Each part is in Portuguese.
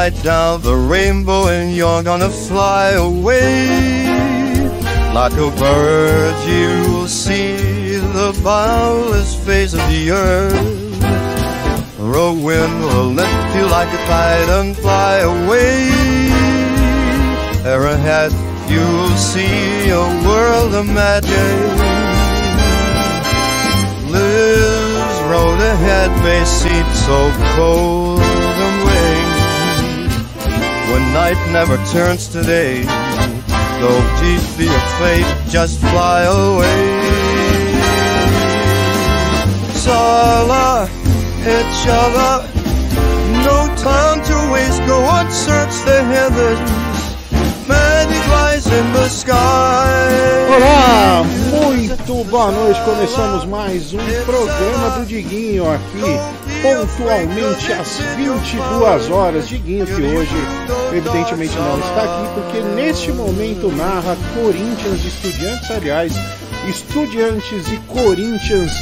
slide down the rainbow and you're gonna fly away. Like a bird, you'll see the boundless face of the earth. A wind will lift you like a kite and fly away. There ahead, you'll see a world of magic. Liz road ahead may seem so cold when night never turns to day. Don't be afraid, just fly away. Sala, each other, no time to waste. Go and search the heavens. Magic lies in the sky. Olá, muito boa noite. Começamos mais um programa do Diguinho aqui, pontualmente às 22 horas. Diguinho que hoje, evidentemente, não está aqui porque neste momento narra Corinthians Estudiantes, aliás, Estudiantes e Corinthians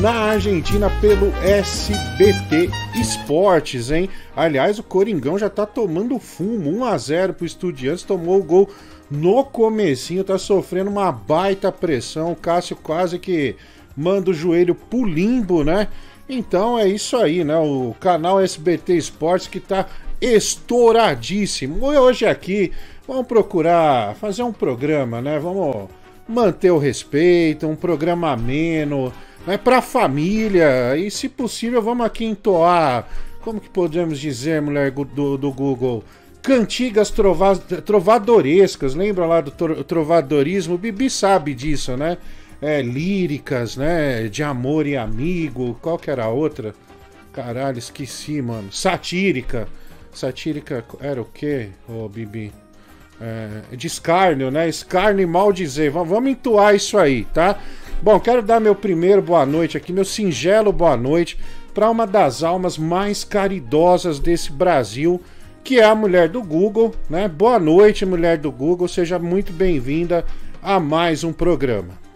na Argentina pelo SBT Esportes, hein? Aliás, o Coringão já tá tomando fumo, 1 a 0 pro Estudiantes, tomou o gol no comecinho, tá sofrendo uma baita pressão. O Cássio quase que manda o joelho pro limbo, né? Então é isso aí, né? O canal SBT Esportes que tá estouradíssimo. Hoje aqui vamos procurar fazer um programa, né? Vamos manter o respeito, um programa ameno, né? Pra família. E se possível, vamos aqui entoar. Como que podemos dizer, mulher do, do Google? cantigas trova trovadorescas, lembra lá do trovadorismo? O Bibi sabe disso, né? É, líricas, né? De amor e amigo. Qual que era a outra? Caralho, esqueci, mano. Satírica. Satírica era o quê, ô Bibi? É, de escárnio, né? Escárnio e mal dizer. Vamos entoar isso aí, tá? Bom, quero dar meu primeiro boa noite aqui, meu singelo boa noite para uma das almas mais caridosas desse Brasil que é a mulher do Google, né? Boa noite, mulher do Google, seja muito bem-vinda a mais um programa.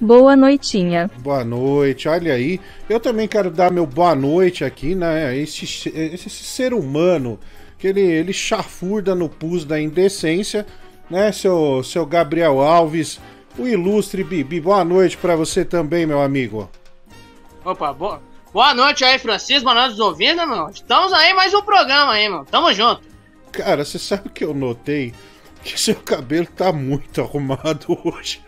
Boa noitinha. Boa noite, olha aí. Eu também quero dar meu boa noite aqui, né? Esse, esse ser humano que ele, ele chafurda no pus da indecência, né? Seu, seu Gabriel Alves, o ilustre Bibi. Boa noite para você também, meu amigo. Opa, boa, Boa noite aí, Francisco. Boa noite, ouvindo, meu. Estamos aí mais um programa aí, mano. Tamo junto. Cara, você sabe que eu notei que seu cabelo tá muito arrumado hoje.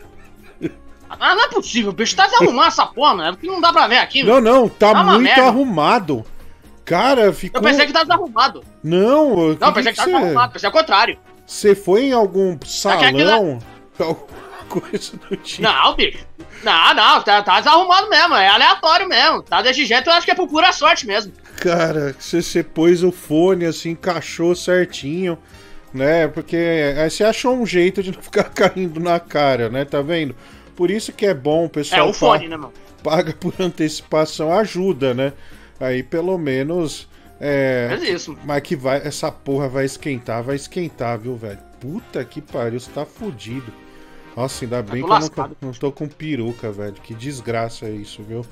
Ah, não é possível, bicho. Tá desarrumando essa porra, mano. É porque não dá pra ver aqui, Não, não, tá, tá muito arrumado. Cara, ficou. Eu pensei que tava desarrumado. Não, eu Não, pensei que, que tava desarrumado. Pensei o contrário. Você foi em algum salão? coisa do tipo. Não, bicho. Não, não, tá, tá desarrumado mesmo, é aleatório mesmo. Tá desse jeito, eu acho que é por pura sorte mesmo. Cara, você, você pôs o fone assim, encaixou certinho, né? Porque aí você achou um jeito de não ficar caindo na cara, né? Tá vendo? Por isso que é bom o pessoal. É o fone, né, mano? Paga por antecipação, ajuda, né? Aí pelo menos. É, é isso. Mas que vai, essa porra vai esquentar, vai esquentar, viu, velho? Puta que pariu, você tá fudido. Nossa, ainda bem que eu não tô, não tô, com peruca, velho. Que desgraça é isso, viu?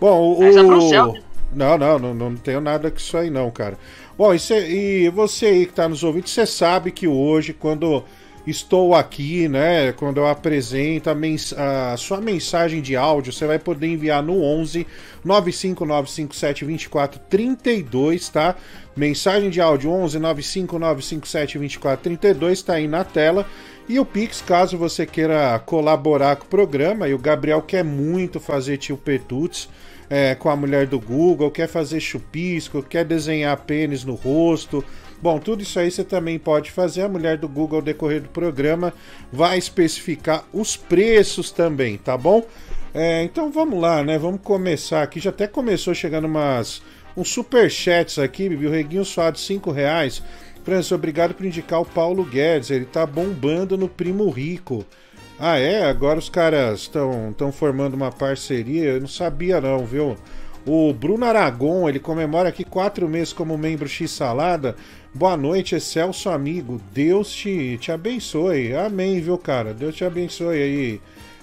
Bom, o. o... Não, não, não, não tenho nada com isso aí, não, cara. Bom, e, cê, e você aí que tá nos ouvindo, você sabe que hoje, quando estou aqui, né? Quando eu apresento a, mens a, sua mensagem de áudio, você vai poder enviar no 11 95957 2432, tá? Mensagem de áudio 11 95957 2432 tá aí na tela. E o Pix, caso você queira colaborar com o programa, e o Gabriel quer muito fazer tio Petuts é, com a mulher do Google, quer fazer chupisco, quer desenhar pênis no rosto. Bom, tudo isso aí você também pode fazer. A mulher do Google, ao decorrer do programa, vai especificar os preços também, tá bom? É, então vamos lá, né? Vamos começar aqui. Já até começou chegando umas uns superchats aqui, Bibi. O Reguinho Suado, 5 reais. Francis, obrigado por indicar o Paulo Guedes. Ele tá bombando no Primo Rico. Ah, é? Agora os caras estão formando uma parceria. Eu não sabia, não, viu? O Bruno Aragon, ele comemora aqui quatro meses como membro X Salada. Boa noite, excelso amigo. Deus te, te abençoe. Amém, viu, cara? Deus te abençoe aí.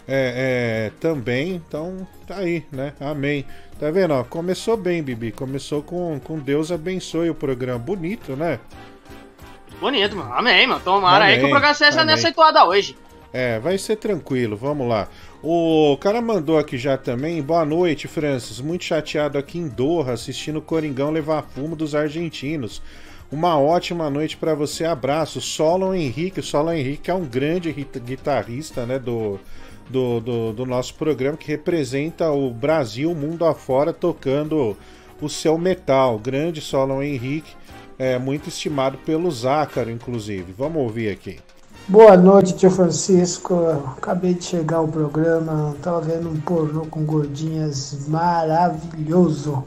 é, é, também. Então, tá aí, né? Amém. Tá vendo? Ó, começou bem, Bibi. Começou com, com Deus abençoe o programa. Bonito, né? Bonito, mano. Amém, mano. Tomara Amém. aí que o programa seja nessa toada hoje. É, vai ser tranquilo. Vamos lá. O cara mandou aqui já também. Boa noite, Francis. Muito chateado aqui em Doha, assistindo o Coringão levar fumo dos argentinos. Uma ótima noite para você. Abraço. Solon Henrique. O Solon Henrique é um grande guitarrista, né, do, do, do, do, nosso programa que representa o Brasil mundo afora tocando o seu metal. Grande Solon Henrique, é muito estimado pelo Zácaro, inclusive. Vamos ouvir aqui. Boa noite, tio Francisco. Acabei de chegar ao programa, tava vendo um pornô com gordinhas maravilhoso.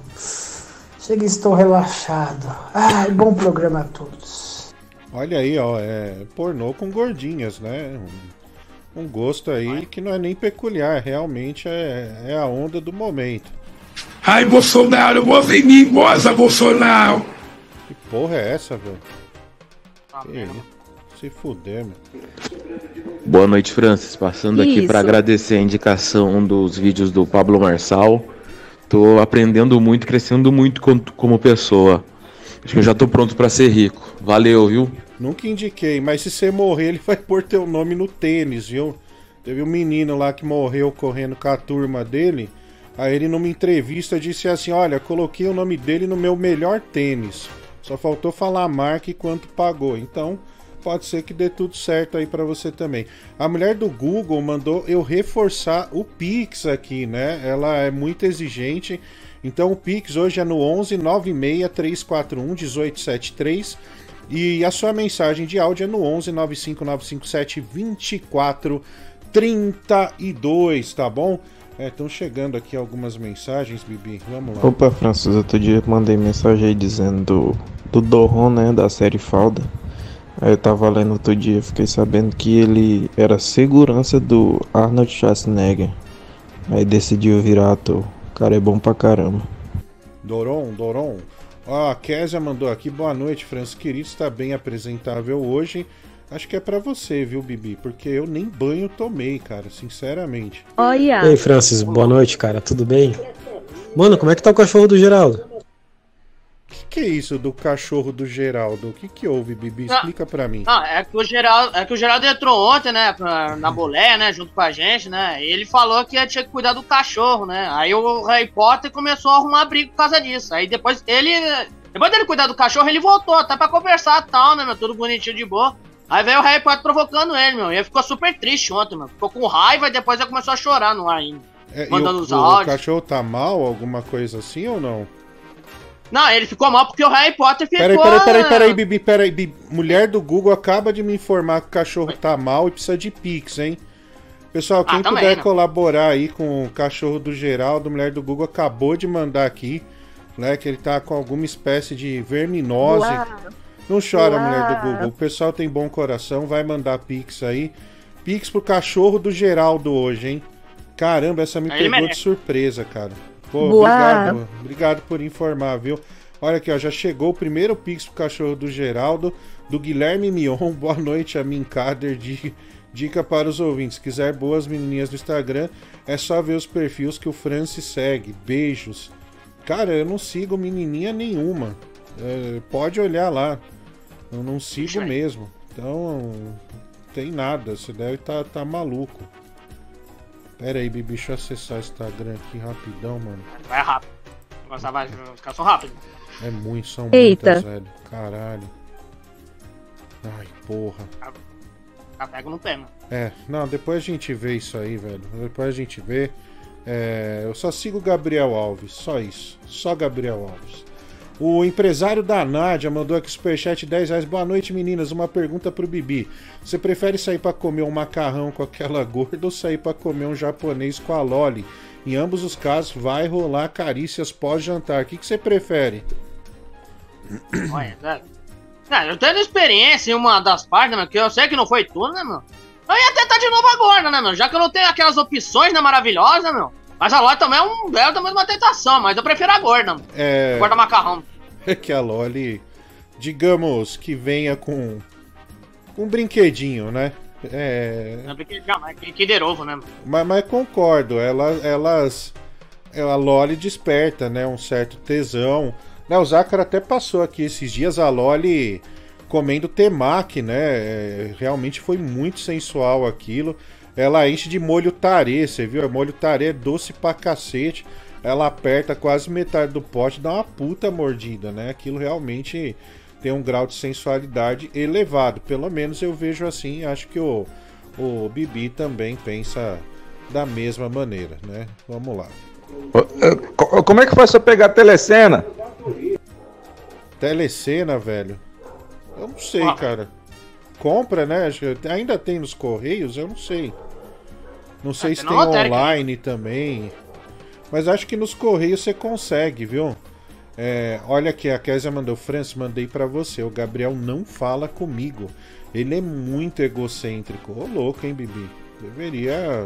Chega e estou relaxado. Ai, bom programa a todos. Olha aí, ó, é pornô com gordinhas, né? Um, um gosto aí que não é nem peculiar, realmente é, é a onda do momento. Ai, Bolsonaro, você em mim, moça, Bolsonaro! Que porra é essa, velho? Ah, que isso? Se fuder, mano. Boa noite, Francis. Passando Isso. aqui para agradecer a indicação dos vídeos do Pablo Marçal. Tô aprendendo muito, crescendo muito como pessoa. Acho que eu já tô pronto para ser rico. Valeu, viu? Nunca indiquei, mas se você morrer, ele vai pôr teu nome no tênis, viu? Teve um menino lá que morreu correndo com a turma dele. Aí ele, numa entrevista, disse assim: Olha, coloquei o nome dele no meu melhor tênis. Só faltou falar a marca e quanto pagou. Então, pode ser que dê tudo certo aí para você também. A mulher do Google mandou eu reforçar o Pix aqui, né? Ela é muito exigente. Então o Pix hoje é no 11 96 341 1873 e a sua mensagem de áudio é no 11 95957 2432, tá bom? Estão é, chegando aqui algumas mensagens, Bibi. Vamos lá. Opa, Francis, outro dia mandei mensagem aí dizendo do, do Doron, né? Da série Falda. Aí eu tava lendo outro dia, fiquei sabendo que ele era segurança do Arnold Schwarzenegger. Aí decidiu virar ator. O cara é bom pra caramba. Doron, Doron. Ó, a Késia mandou aqui, boa noite, Francis querido, está bem apresentável hoje. Acho que é para você, viu, Bibi? Porque eu nem banho tomei, cara, sinceramente. Olha. Ei, Francis, boa noite, cara, tudo bem? Mano, como é que tá o cachorro do Geraldo? Que é isso do cachorro do Geraldo? O que que houve, Bibi? Explica não, pra mim. Não, é que o Geraldo, é que o Geraldo entrou ontem, né, pra, na boleia, né, junto com a gente, né, e ele falou que tinha que cuidar do cachorro, né, aí o Harry Potter começou a arrumar briga por causa disso, aí depois ele, depois dele cuidar do cachorro, ele voltou até pra conversar e tal, né, meu, tudo bonitinho de boa. Aí veio o Harry Potter provocando ele, meu, e ele ficou super triste ontem, meu, ficou com raiva e depois ele começou a chorar no ar ainda. É, mandando o, os áudios. O cachorro tá mal, alguma coisa assim ou não? Não, ele ficou mal porque o Harry Potter ficou... Peraí, peraí, peraí, peraí, Bibi, peraí, Bibi. Mulher do Google acaba de me informar que o cachorro tá mal e precisa de Pix, hein? Pessoal, quem ah, também, puder colaborar aí com o cachorro do Geraldo, mulher do Google acabou de mandar aqui, né, que ele tá com alguma espécie de verminose. Uau. Não chora, Uau. mulher do Google. O pessoal tem bom coração, vai mandar Pix aí. Pix pro cachorro do Geraldo hoje, hein? Caramba, essa me pegou de surpresa, cara. Pô, obrigado, obrigado por informar, viu? Olha aqui, ó, já chegou o primeiro pix pro cachorro do Geraldo, do Guilherme Mion. Boa noite, a Minkader. De, dica para os ouvintes: se quiser boas menininhas no Instagram, é só ver os perfis que o Francis segue. Beijos. Cara, eu não sigo menininha nenhuma. É, pode olhar lá. Eu não sigo mesmo. Então, não tem nada. Você deve estar tá, tá maluco. Pera aí, Bibi, deixa eu acessar o Instagram aqui rapidão, mano. Vai rápido. Vai, vai ficar só rápido. É muito, são Eita. muitas, velho. Caralho. Ai, porra. Já pega no pé, mano. É, não, depois a gente vê isso aí, velho. Depois a gente vê. É, eu só sigo Gabriel Alves, só isso. Só Gabriel Alves. O empresário da Nádia mandou aqui superchat 10 reais. Boa noite, meninas. Uma pergunta pro Bibi. Você prefere sair para comer um macarrão com aquela gorda ou sair para comer um japonês com a Loli? Em ambos os casos, vai rolar carícias pós-jantar. O que, que você prefere? Olha, cara, eu tenho experiência em uma das partes, né, que eu sei que não foi tudo, né, meu? Eu ia tentar de novo agora, né, meu? Já que eu não tenho aquelas opções, né, maravilhosas, meu? Mas a Loli também é um belo também uma tentação, mas eu prefiro a gorda. É. Gorda macarrão. É que a Loli, digamos que venha com um brinquedinho, né? É. Que, que de novo, né? Mas, mas concordo, elas. elas a Loli desperta, né? Um certo tesão. Né, o Zácaro até passou aqui esses dias a Loli comendo temaki, né? É, realmente foi muito sensual aquilo. Ela enche de molho tarê, você viu? Molho tarê é doce pra cacete. Ela aperta quase metade do pote, dá uma puta mordida, né? Aquilo realmente tem um grau de sensualidade elevado. Pelo menos eu vejo assim. Acho que o, o Bibi também pensa da mesma maneira, né? Vamos lá. Como é que faz pra pegar a telecena? Telecena, velho? Eu não sei, ah. cara. Compra, né? Ainda tem nos Correios? Eu não sei. Não sei ah, se tem online também. Mas acho que nos Correios você consegue, viu? É, olha aqui, a Késia mandou, Francis, mandei para você. O Gabriel não fala comigo. Ele é muito egocêntrico. Ô, louco, hein, Bibi? Deveria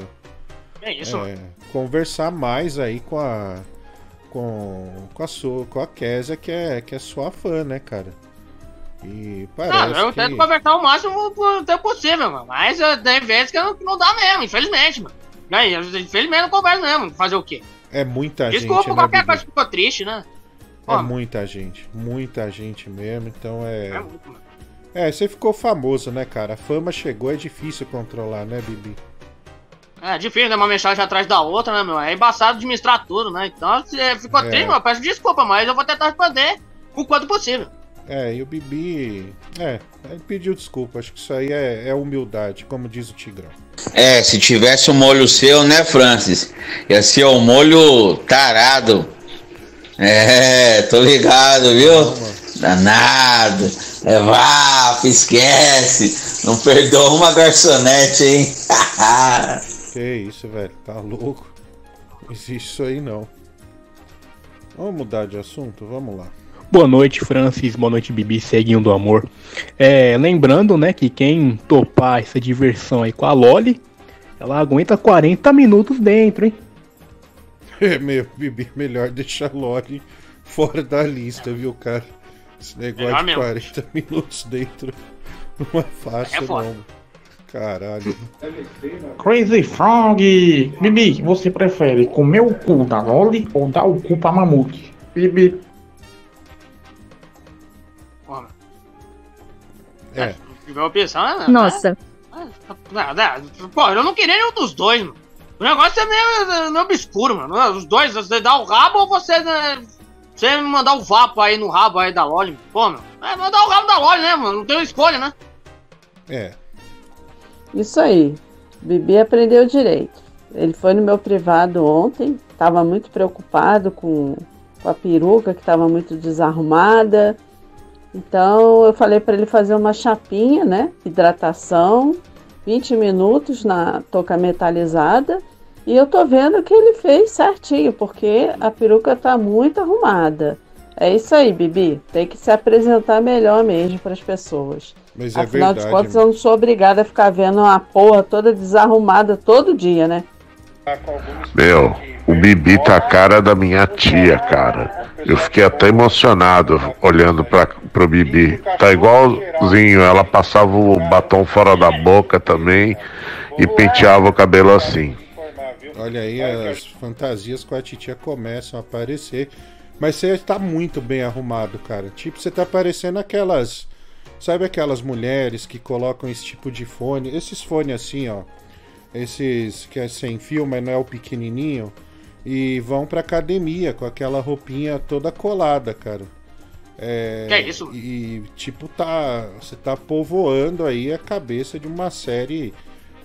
é isso. É, conversar mais aí com a com, com a sua com a Késia, que é que é sua fã, né, cara? E parece ah, eu que... tento conversar o máximo possível, mano. Mas eh, tem vezes que não, não dá mesmo, infelizmente, mano. Aí, infelizmente não converso mesmo. Fazer o quê? É muita Desculpa, gente. Desculpa, qualquer coisa ficou triste, né? É muita gente, muita gente mesmo, então é. É, muito, mano. é, você ficou famoso, né, cara? A fama chegou, é difícil controlar, né, Bibi? É difícil, né? Uma mensagem atrás da outra, né, meu? É embaçado administrar tudo, né? Então, se ficou é. triste, eu peço desculpa, mas eu vou tentar responder o quanto possível. É, e o Bibi. É, ele pediu desculpa. Acho que isso aí é, é humildade, como diz o Tigrão. É, se tivesse o um molho seu, né, Francis? Ia ser o um molho tarado. É, tô ligado, viu? Não, Danado. É, vá, esquece. Não perdoa uma garçonete, hein? Que isso, velho, tá louco? Não existe isso aí não. Vamos mudar de assunto? Vamos lá. Boa noite, Francis. Boa noite, Bibi, ceguinho do amor. É, lembrando, né, que quem topar essa diversão aí com a Loli, ela aguenta 40 minutos dentro, hein? É, meu, Bibi, melhor deixar a Loli fora da lista, viu, cara? Esse negócio de 40 minutos dentro não é fácil, é não. Caralho. Crazy Frog! Bibi, você prefere comer o cu da Loli ou dar o cu pra Mamute? Bibi. É. Opção, né? Nossa. Pô, eu não queria nenhum dos dois, mano. O negócio é meio, meio obscuro, mano. Os dois, você dá o rabo ou você. Né, você mandar o vapo aí no rabo aí da Loli. Pô, meu. É mandar o rabo da Loli, né, mano? Não tem escolha, né? É. Isso aí. Bibi aprendeu direito. Ele foi no meu privado ontem, estava muito preocupado com, com a peruca que estava muito desarrumada. Então eu falei para ele fazer uma chapinha, né? Hidratação, 20 minutos na touca metalizada. E eu tô vendo que ele fez certinho, porque a peruca tá muito arrumada. É isso aí, Bibi. Tem que se apresentar melhor mesmo para as pessoas. Mas é Afinal verdade, de contas, eu não sou obrigada a ficar vendo uma porra toda desarrumada todo dia, né? Meu, o Bibi tá a cara da minha tia, cara. Eu fiquei até emocionado olhando pra, pro Bibi. Tá igualzinho, ela passava o batom fora da boca também e penteava o cabelo assim. Olha aí, as fantasias com a titia começam a aparecer. Mas você tá muito bem arrumado, cara. Tipo, você tá parecendo aquelas Sabe aquelas mulheres que colocam esse tipo de fone? Esses fones assim, ó. Esses que é sem fio, mas não é o pequenininho. E vão pra academia com aquela roupinha toda colada, cara. É, que é isso? E tipo, tá. Você tá povoando aí a cabeça de uma série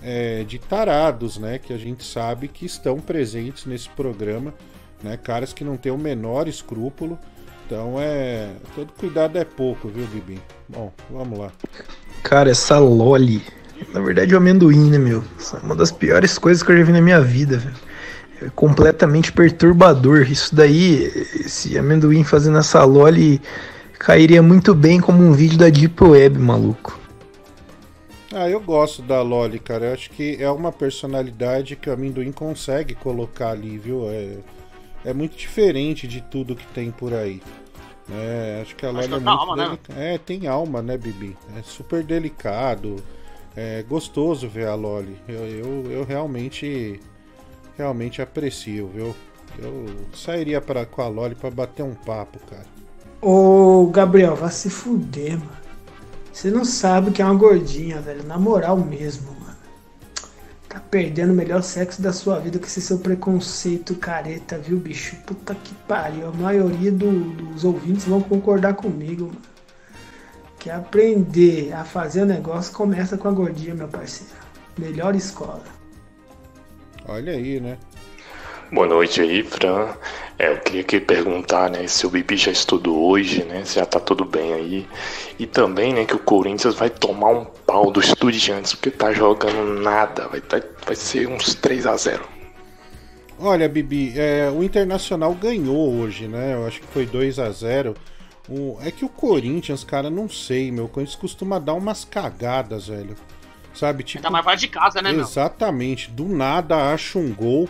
é, de tarados, né? Que a gente sabe que estão presentes nesse programa. Né? Caras que não têm o menor escrúpulo então é. Todo cuidado é pouco, viu, Bibi? Bom, vamos lá. Cara, essa Loli. Na verdade, o amendoim, né, meu? Essa é uma das piores coisas que eu já vi na minha vida, velho. É completamente perturbador. Isso daí, esse amendoim fazendo essa Loli cairia muito bem como um vídeo da Deep Web, maluco. Ah, eu gosto da Loli, cara. Eu acho que é uma personalidade que o amendoim consegue colocar ali, viu? É é muito diferente de tudo que tem por aí. É, acho que a Loli é muito alma, né? É, tem alma, né, Bibi? É super delicado. É gostoso ver a Loli. Eu, eu, eu realmente realmente aprecio, viu? Eu sairia pra, com a Loli pra bater um papo, cara. Ô, Gabriel, vai se fuder, mano. Você não sabe que é uma gordinha, velho. Na moral mesmo, mano. Tá perdendo o melhor sexo da sua vida com esse seu preconceito careta, viu, bicho? Puta que pariu. A maioria do, dos ouvintes vão concordar comigo, mano. Que aprender a fazer o negócio começa com a gordinha, meu parceiro. Melhor escola. Olha aí, né? Boa noite aí, Fran. É, eu queria que perguntar, né, se o Bibi já estudou hoje, né, se já tá tudo bem aí. E também, né, que o Corinthians vai tomar um pau do Estudiantes, porque tá jogando nada, vai, tá, vai ser uns 3 a 0 Olha, Bibi, é, o Internacional ganhou hoje, né, eu acho que foi 2 a 0 o, É que o Corinthians, cara, não sei, meu, o Corinthians costuma dar umas cagadas, velho. Sabe, tipo... Ainda mais vai de casa, né, Exatamente, meu? do nada acha um gol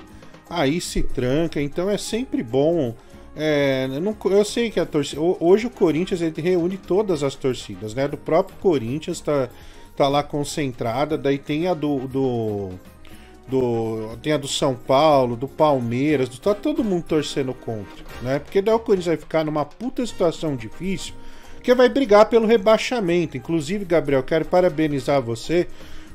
aí se tranca, então é sempre bom. É, eu, não, eu sei que a torcida. Hoje o Corinthians ele reúne todas as torcidas, né? Do próprio Corinthians tá, tá lá concentrada, daí tem a do, do, do. tem a do São Paulo, do Palmeiras, do, tá todo mundo torcendo contra, né? Porque daí o Corinthians vai ficar numa puta situação difícil, que vai brigar pelo rebaixamento. Inclusive, Gabriel, quero parabenizar você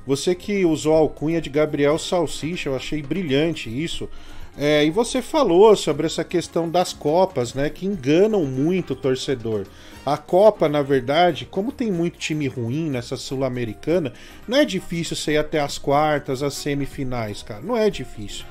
você que usou a alcunha de Gabriel Salsicha, eu achei brilhante isso. É, e você falou sobre essa questão das Copas, né? Que enganam muito o torcedor. A Copa, na verdade, como tem muito time ruim nessa Sul-Americana, não é difícil você ir até as quartas, as semifinais, cara. Não é difícil.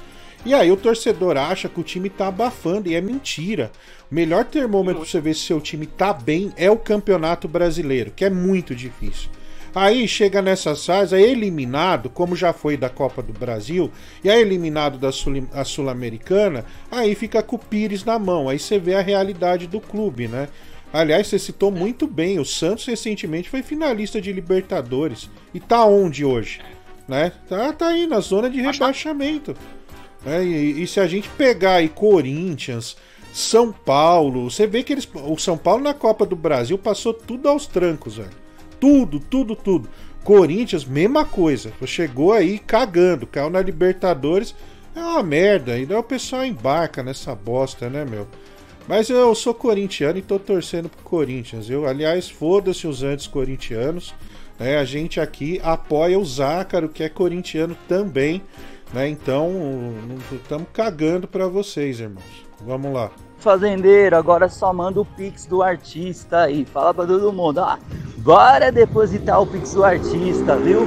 E aí o torcedor acha que o time tá abafando e é mentira. O melhor termômetro pra você ver se seu time tá bem é o Campeonato Brasileiro, que é muito difícil. Aí chega nessas fases, é eliminado, como já foi da Copa do Brasil, e é eliminado da Sul-Americana, aí fica com o Pires na mão. Aí você vê a realidade do clube, né? Aliás, você citou muito bem, o Santos recentemente foi finalista de Libertadores. E tá onde hoje? Né? Tá, tá aí na zona de rebaixamento. É, e, e, se a gente pegar aí Corinthians, São Paulo, você vê que eles. O São Paulo na Copa do Brasil passou tudo aos trancos, velho. Tudo, tudo, tudo. Corinthians, mesma coisa. Chegou aí cagando, caiu na Libertadores. É uma merda. Ainda o pessoal embarca nessa bosta, né, meu? Mas eu sou corintiano e tô torcendo pro Corinthians. Eu, aliás, foda-se os antes corintianos. Né? A gente aqui apoia o Zácaro, que é corintiano também. Né? Então, estamos cagando para vocês, irmãos. Vamos lá. Fazendeiro, agora só manda o Pix do artista aí. Fala pra todo mundo. Ah, bora depositar o Pix do artista, viu?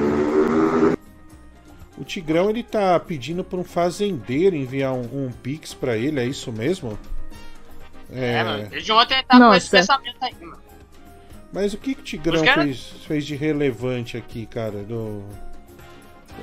O Tigrão ele tá pedindo para um fazendeiro enviar um, um Pix para ele, é isso mesmo? É, é mano. Desde ontem ele tá Nossa. com esse pensamento aí, mano. Mas o que, que o Tigrão fez, fez de relevante aqui, cara? Do...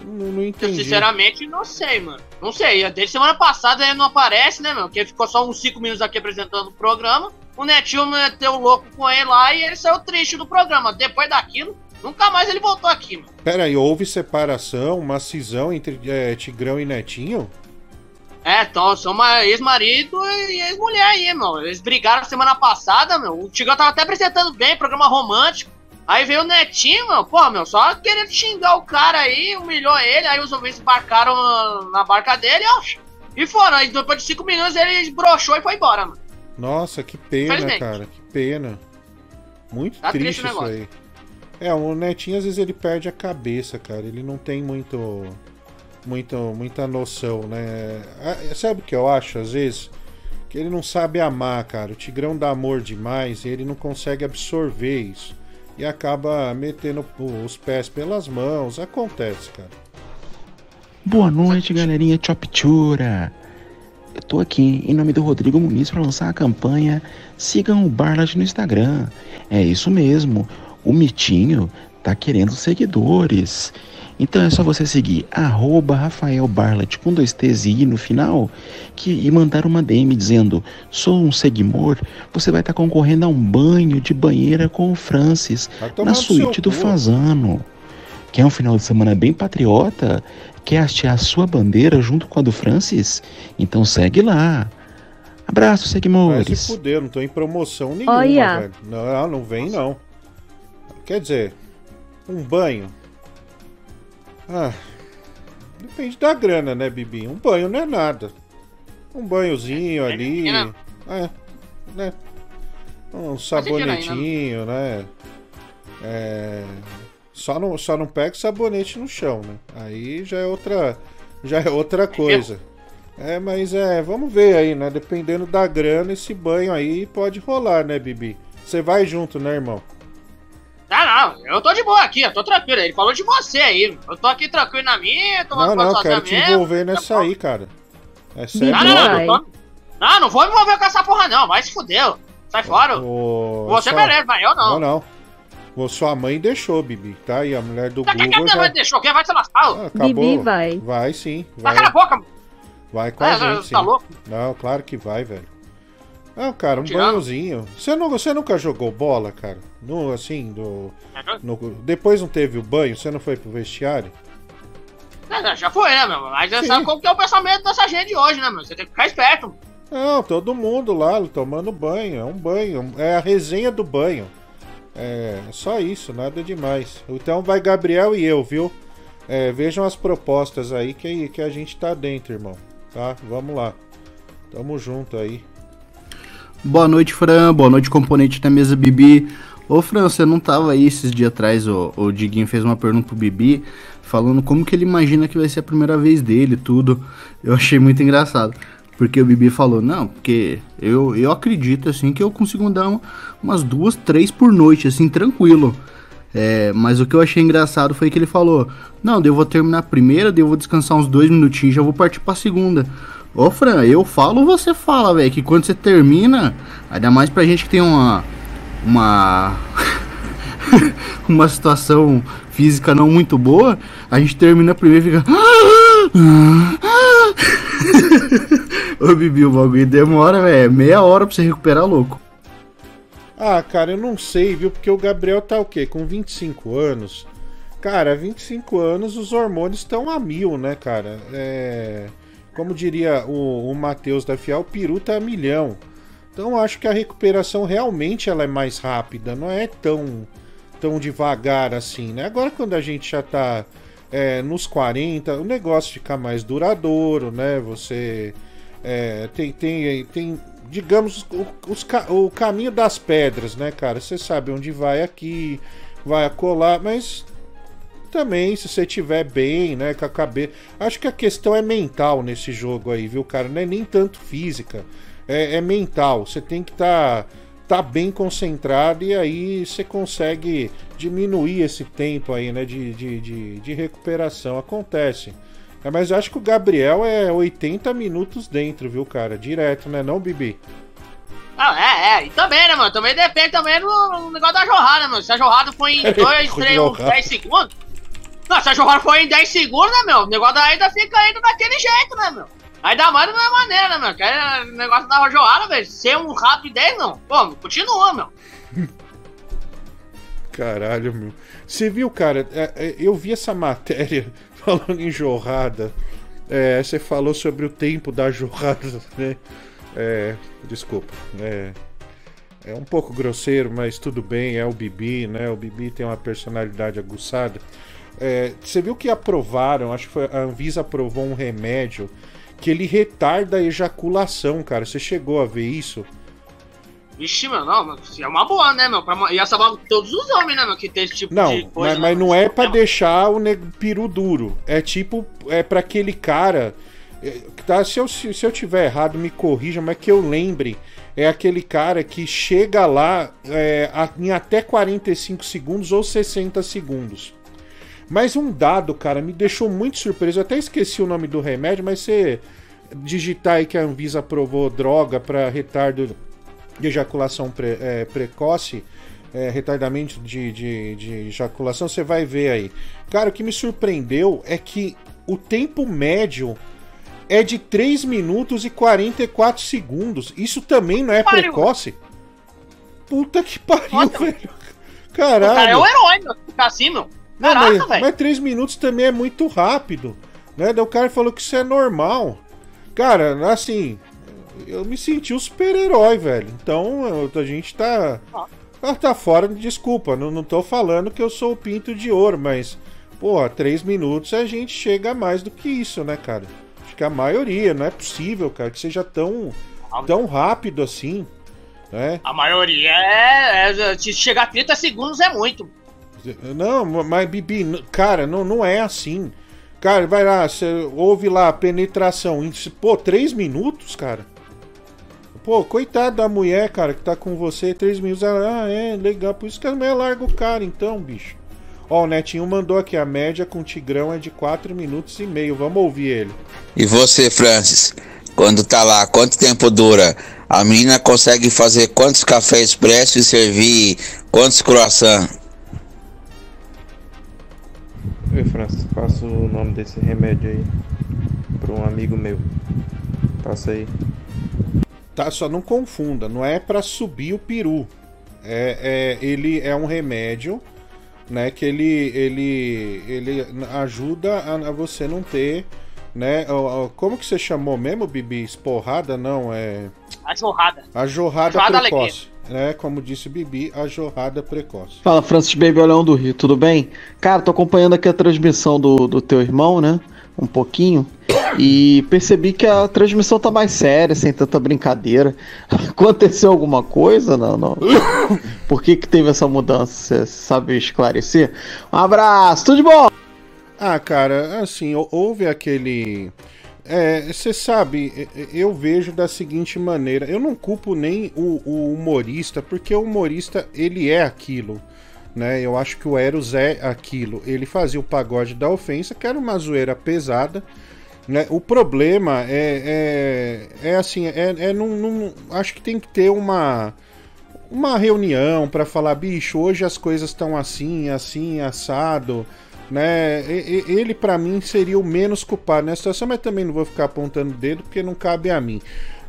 Não, não entendi. Eu, sinceramente, não sei, mano. Não sei. Desde semana passada ele não aparece, né, meu? Porque ficou só uns 5 minutos aqui apresentando o programa. O Netinho meteu louco com ele lá e ele saiu triste do programa. Depois daquilo, nunca mais ele voltou aqui, mano. Pera aí, houve separação, uma cisão entre é, Tigrão e Netinho? É, então, são uma ex-marido e ex-mulher aí, meu. Eles brigaram semana passada, meu. O Tigrão tava até apresentando bem, programa romântico. Aí veio o Netinho, meu, pô, meu, só querendo xingar o cara aí, humilhou ele, aí os ouvintes embarcaram na barca dele ó, e foram. Aí depois de cinco minutos ele broxou e foi embora, mano. Nossa, que pena, cara, que pena. Muito tá triste, triste isso aí. É, o Netinho às vezes ele perde a cabeça, cara. Ele não tem muito, muito muita noção, né? É, sabe o que eu acho às vezes? Que ele não sabe amar, cara. O Tigrão dá amor demais e ele não consegue absorver isso e acaba metendo os pés pelas mãos. Acontece, cara. Boa noite, galerinha Choptura. Eu tô aqui em nome do Rodrigo Muniz para lançar a campanha Sigam o Barlat no Instagram. É isso mesmo. O Mitinho tá querendo seguidores. Então é só você seguir arroba Rafael Barlet com dois T's e I no final que, e mandar uma DM dizendo sou um seguimor, você vai estar tá concorrendo a um banho de banheira com o Francis na suíte do Fazano. Quer um final de semana bem patriota? Quer hastear a sua bandeira junto com a do Francis? Então segue lá. Abraço, seguimores. Vai se fuder, não tô em promoção nenhuma, Olha. velho. Não, não vem não. Quer dizer, um banho Ah, depende da grana, né, Bibi? Um banho não é nada. Um banhozinho é, ali. É, é, né? Um sabonetinho, né? É. Só não, só não pega sabonete no chão, né? Aí já é outra, já é outra coisa. É, mas é, vamos ver aí, né? Dependendo da grana, esse banho aí pode rolar, né, Bibi? Você vai junto, né, irmão? Ah, não, eu tô de boa aqui, eu tô tranquilo. Ele falou de você aí. Eu tô aqui tranquilo na minha, tomando Não, não, quero te envolver nessa aí, cara. É sério. Não, não, não, não, não vou me envolver com essa porra, não. Vai se fudeu. Sai fora. O... Você sua... beleza, mas eu não. Não, não. O sua mãe deixou, Bibi, tá? E a mulher do tá, Google que a minha já... mãe deixou? Quem vai se lascar? Ah, acabou. Bibi vai. Vai sim. Vai. Tá a boca, Vai com a é, gente, sim. Tá louco? Não, claro que vai, velho. Não, cara, um Tirando. banhozinho. Você, não, você nunca jogou bola, cara? No, assim, do, no, depois não teve o banho? Você não foi pro vestiário? É, já foi, né, meu? Mas você sabe como que é o pensamento dessa gente hoje, né, meu? Você tem que ficar esperto. Não, todo mundo lá tomando banho. É um banho. É a resenha do banho. É só isso, nada demais. Então vai Gabriel e eu, viu? É, vejam as propostas aí que, que a gente tá dentro, irmão. Tá? Vamos lá. Tamo junto aí. Boa noite, Fran. Boa noite, componente da mesa Bibi. Ô, Fran, você não tava aí esses dias atrás, o, o Diguinho fez uma pergunta pro Bibi, falando como que ele imagina que vai ser a primeira vez dele tudo. Eu achei muito engraçado. Porque o Bibi falou, não, porque eu, eu acredito, assim, que eu consigo dar uma, umas duas, três por noite, assim, tranquilo. É, mas o que eu achei engraçado foi que ele falou: Não, eu vou terminar a primeira, eu vou descansar uns dois minutinhos já vou partir pra segunda. Ô Fran, eu falo você fala, velho? Que quando você termina, ainda mais pra gente que tem uma. Uma. uma situação física não muito boa, a gente termina primeiro e fica. Ô Bibi, o bagulho demora, velho. Meia hora pra você recuperar louco. Ah, cara, eu não sei, viu? Porque o Gabriel tá o quê? Com 25 anos. Cara, 25 anos os hormônios estão a mil, né, cara? É. Como diria o, o Matheus da Fiel, peru tá a milhão. Então acho que a recuperação realmente ela é mais rápida, não é tão, tão devagar assim, né? Agora quando a gente já tá é, nos 40, o negócio fica mais duradouro, né? Você é, tem, tem, tem digamos, o, os, o caminho das pedras, né, cara? Você sabe onde vai aqui, vai acolá, mas também, se você tiver bem, né, com a cabeça. Acho que a questão é mental nesse jogo aí, viu, cara? Não é nem tanto física, é, é mental. Você tem que estar. Tá, tá bem concentrado e aí você consegue diminuir esse tempo aí, né, de, de, de, de recuperação. Acontece. É, mas eu acho que o Gabriel é 80 minutos dentro, viu, cara? Direto, né? Não, Bibi? Ah, é, é. E também, né, mano? Também depende também do negócio da jorrada, mano. Se a jorrada foi em 2, 3, 10 segundos. Não, se a foi em 10 segundos, né, meu? O negócio ainda fica indo daquele jeito, né, meu? Ainda mais da mesma maneira, né, meu? Que é negócio da jorrada, velho. Ser um rapidez, não. Pô, continua, meu. Caralho, meu. Você viu, cara? É, é, eu vi essa matéria falando em jorrada. É, você falou sobre o tempo da jorrada, né? É, desculpa. É, é um pouco grosseiro, mas tudo bem. É o Bibi, né? O Bibi tem uma personalidade aguçada. É, você viu que aprovaram? Acho que foi, a Anvisa aprovou um remédio que ele retarda a ejaculação, cara. Você chegou a ver isso? Vixe, meu, não, é uma boa, né, meu? Pra, ia salvar todos os homens, né, meu, que tem esse tipo não, de coisa. Mas, mas não é pra deixar o peru duro. É tipo, é pra aquele cara. É, tá, se eu, se, se eu tiver errado, me corrija, mas que eu lembre. É aquele cara que chega lá é, em até 45 segundos ou 60 segundos. Mas um dado, cara, me deixou muito surpreso. Eu até esqueci o nome do remédio, mas você digitar aí que a Anvisa aprovou droga para retardo de ejaculação pre, é, precoce, é, retardamento de, de, de ejaculação, você vai ver aí. Cara, o que me surpreendeu é que o tempo médio é de 3 minutos e 44 segundos. Isso também não é pariu. precoce? Puta que pariu, Nossa, velho. Caralho. O cara é o herói, meu. Ficar assim, meu. Caraca, não, mas, mas 3 minutos também é muito rápido. Né? Daí o cara falou que isso é normal. Cara, assim, eu me senti um super-herói, velho. Então a gente tá. Ah. Tá fora de desculpa. Não, não tô falando que eu sou o pinto de ouro, mas. Pô, três minutos a gente chega a mais do que isso, né, cara? Acho que a maioria, não é possível, cara, que seja tão, tão rápido assim, né? A maioria é, é. Se chegar a 30 segundos é muito. Não, mas Bibi, cara, não, não é assim. Cara, vai lá, você ouve lá a penetração. Pô, três minutos, cara. Pô, coitado da mulher, cara, que tá com você três minutos. Ela, ah, é, legal. Por isso que a mulher larga o cara, então, bicho. Ó, o Netinho mandou aqui, a média com o Tigrão é de 4 minutos e meio. Vamos ouvir ele. E você, Francis? Quando tá lá, quanto tempo dura? A menina consegue fazer quantos cafés expresso e servir quantos croissants? Oi, Francis, passa o nome desse remédio aí para um amigo meu. Passa aí. Tá, só não confunda, não é para subir o peru. É, é, ele é um remédio, né, que ele ele ele ajuda a, a você não ter, né, como que você chamou mesmo, Bibi? Esporrada? Não, é a jorrada. A jorrada, jorrada precoce. Né? Como disse o Bibi, a jorrada precoce. Fala, Francis Baby Olhão do Rio, tudo bem? Cara, tô acompanhando aqui a transmissão do, do teu irmão, né? Um pouquinho. E percebi que a transmissão tá mais séria, sem tanta brincadeira. Aconteceu alguma coisa? Não, não. Por que, que teve essa mudança? Você sabe esclarecer? Um abraço, tudo de bom! Ah, cara, assim, houve aquele é, você sabe, eu vejo da seguinte maneira, eu não culpo nem o, o, humorista, porque o humorista, ele é aquilo, né? Eu acho que o Eros é aquilo. Ele fazia o pagode da ofensa, que era uma zoeira pesada, né? O problema é, é, é assim, é, é num, num, acho que tem que ter uma uma reunião para falar, bicho, hoje as coisas estão assim, assim, assado né? Ele para mim seria o menos culpado nessa situação, mas também não vou ficar apontando o dedo porque não cabe a mim.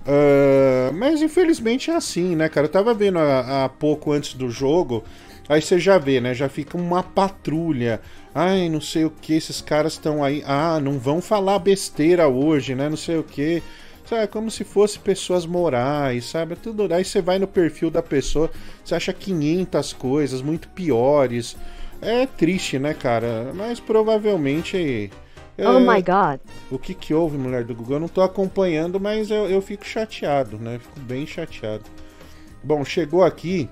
Uh, mas infelizmente é assim, né, cara? Eu tava vendo há, pouco antes do jogo, aí você já vê, né? Já fica uma patrulha. Ai, não sei o que, esses caras estão aí. Ah, não vão falar besteira hoje, né? Não sei o que. Sabe, como se fosse pessoas morais, sabe? Tudo. Aí você vai no perfil da pessoa, você acha 500 coisas muito piores. É triste, né, cara? Mas provavelmente. É... Oh my god. O que que houve, mulher do Google? Eu não tô acompanhando, mas eu, eu fico chateado, né? Fico bem chateado. Bom, chegou aqui.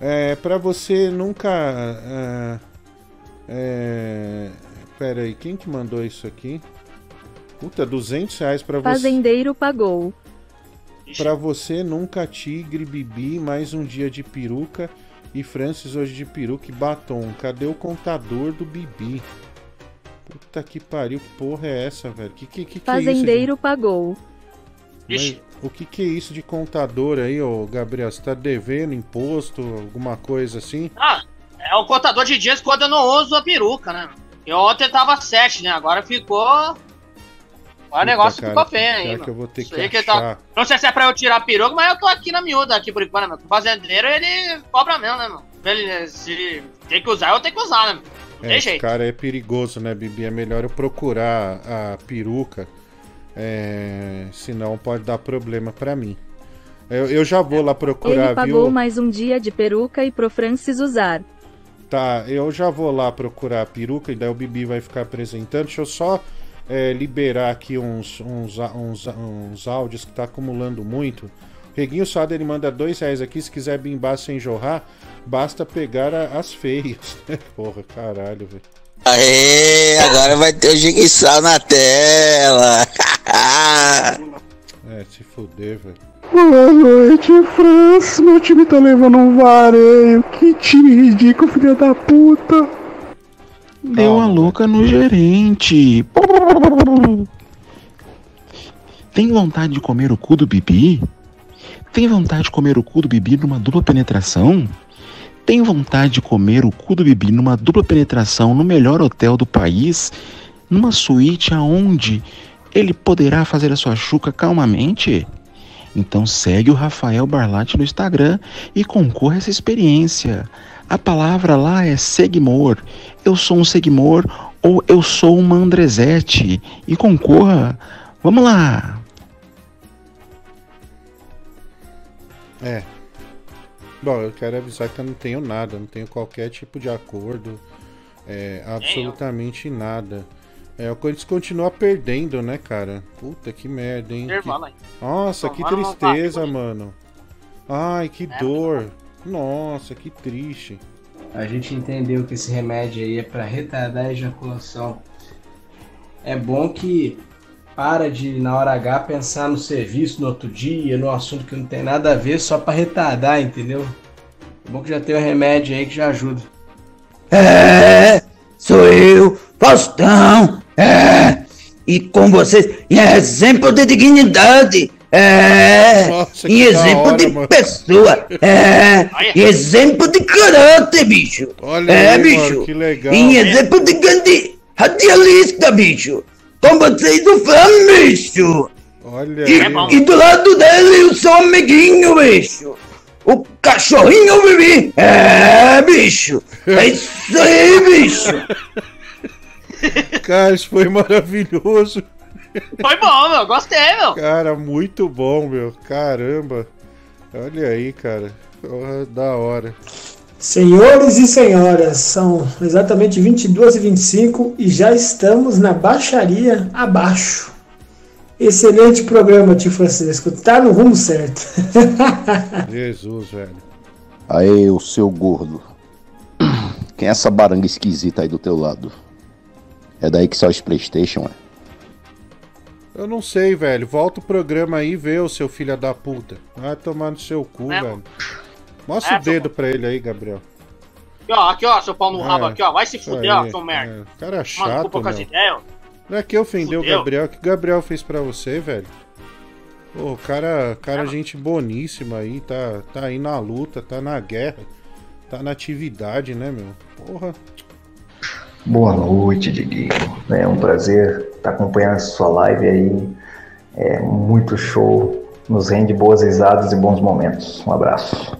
É, para você nunca. É, é, pera aí, quem que mandou isso aqui? Puta, 200 reais pra você. Fazendeiro pagou. Pra você nunca tigre, bibi, mais um dia de peruca e Francis hoje de peruca e batom. Cadê o contador do Bibi? Puta que pariu, que porra é essa, velho? Que, que, que, Fazendeiro é de... pagou. Mas, o que, que é isso de contador aí, ô Gabriel? Você tá devendo imposto, alguma coisa assim? Ah, é o contador de dias quando eu não uso a peruca, né? E ontem tava 7, né? Agora ficou o negócio cara, ficou feio aí. Que eu vou ter que, que tá... Não sei se é pra eu tirar a peruca, mas eu tô aqui na miúda aqui por enquanto, né, O fazendeiro, ele cobra mesmo, né, mano? Ele, se tem que usar, eu tenho que usar, né? É, esse jeito. cara é perigoso, né, Bibi? É melhor eu procurar a peruca, é... senão pode dar problema pra mim. Eu, eu já vou lá procurar, Ele pagou viu? mais um dia de peruca e pro Francis usar. Tá, eu já vou lá procurar a peruca e daí o Bibi vai ficar apresentando. Deixa eu só é, liberar aqui uns, uns, uns, uns áudios que tá acumulando muito. Reguinho Sada ele manda dois reais aqui. Se quiser bimbar sem jorrar, basta pegar a, as feias. Porra, caralho, velho. Aê, agora vai ter o Jiguiçal na tela. é, se fuder, velho. Boa noite, França. Meu time tá levando um vareio. Que time ridículo, filha da puta. Deu a louca no gerente. Tem vontade de comer o cu do Bibi? Tem vontade de comer o cu do Bibi numa dupla penetração? Tem vontade de comer o cu do Bibi numa dupla penetração no melhor hotel do país? Numa suíte aonde ele poderá fazer a sua chuca calmamente? Então segue o Rafael Barlatti no Instagram e concorra a essa experiência. A palavra lá é Segmor. Eu sou um Segmor ou eu sou uma Andrezete. E concorra. Vamos lá. É. Bom, eu quero avisar que eu não tenho nada, não tenho qualquer tipo de acordo. É, absolutamente nada. É, o Corinthians continua perdendo, né, cara? Puta que merda, hein? Que... Nossa, que tristeza, mano. Ai, que é, dor. Nossa, que triste. A gente entendeu que esse remédio aí é para retardar a ejaculação. É bom que para de, na hora H, pensar no serviço no outro dia, no assunto que não tem nada a ver, só para retardar, entendeu? É bom que já tem um remédio aí que já ajuda. É, sou eu, Faustão. É, e com vocês, em exemplo de dignidade. É, Nossa, em exemplo hora, de mano. pessoa. É, em exemplo de caráter, bicho. Olha é, aí, bicho. Mano, que legal. Em exemplo de grande radialista, bicho. Com vocês do fã, bicho. Olha e, aí, e do lado dele o seu amiguinho, bicho. O cachorrinho Bibi. É, bicho. É isso aí, bicho. Cara, isso foi maravilhoso. Foi bom, meu. Gostei, meu. Cara, muito bom, meu. Caramba. Olha aí, cara. Oh, da hora. Senhores e senhoras, são exatamente 22 e 25 e já estamos na baixaria abaixo. Excelente programa, tio Francisco. Tá no rumo certo. Jesus, velho. Aê, o seu gordo. Quem é essa baranga esquisita aí do teu lado? É daí que sai os Playstation, é? Eu não sei, velho. Volta o programa aí e vê o seu filho da puta. Vai tomar no seu cu, é. velho. Mostra é, o dedo pra ele aí, Gabriel. Aqui, ó, aqui, ó, seu pau no é, rabo aqui, ó. Vai se fuder, ó, seu merda. É. Cara chato, Mano, meu. Não é que ofendeu Fudeu. o Gabriel, o que o Gabriel fez pra você, velho? Pô, o cara, cara é, gente boníssima aí, tá, tá aí na luta, tá na guerra, tá na atividade, né, meu? Porra. Boa noite, Diguinho. É um prazer estar acompanhando essa sua live aí. É muito show. Nos rende boas risadas e bons momentos. Um abraço.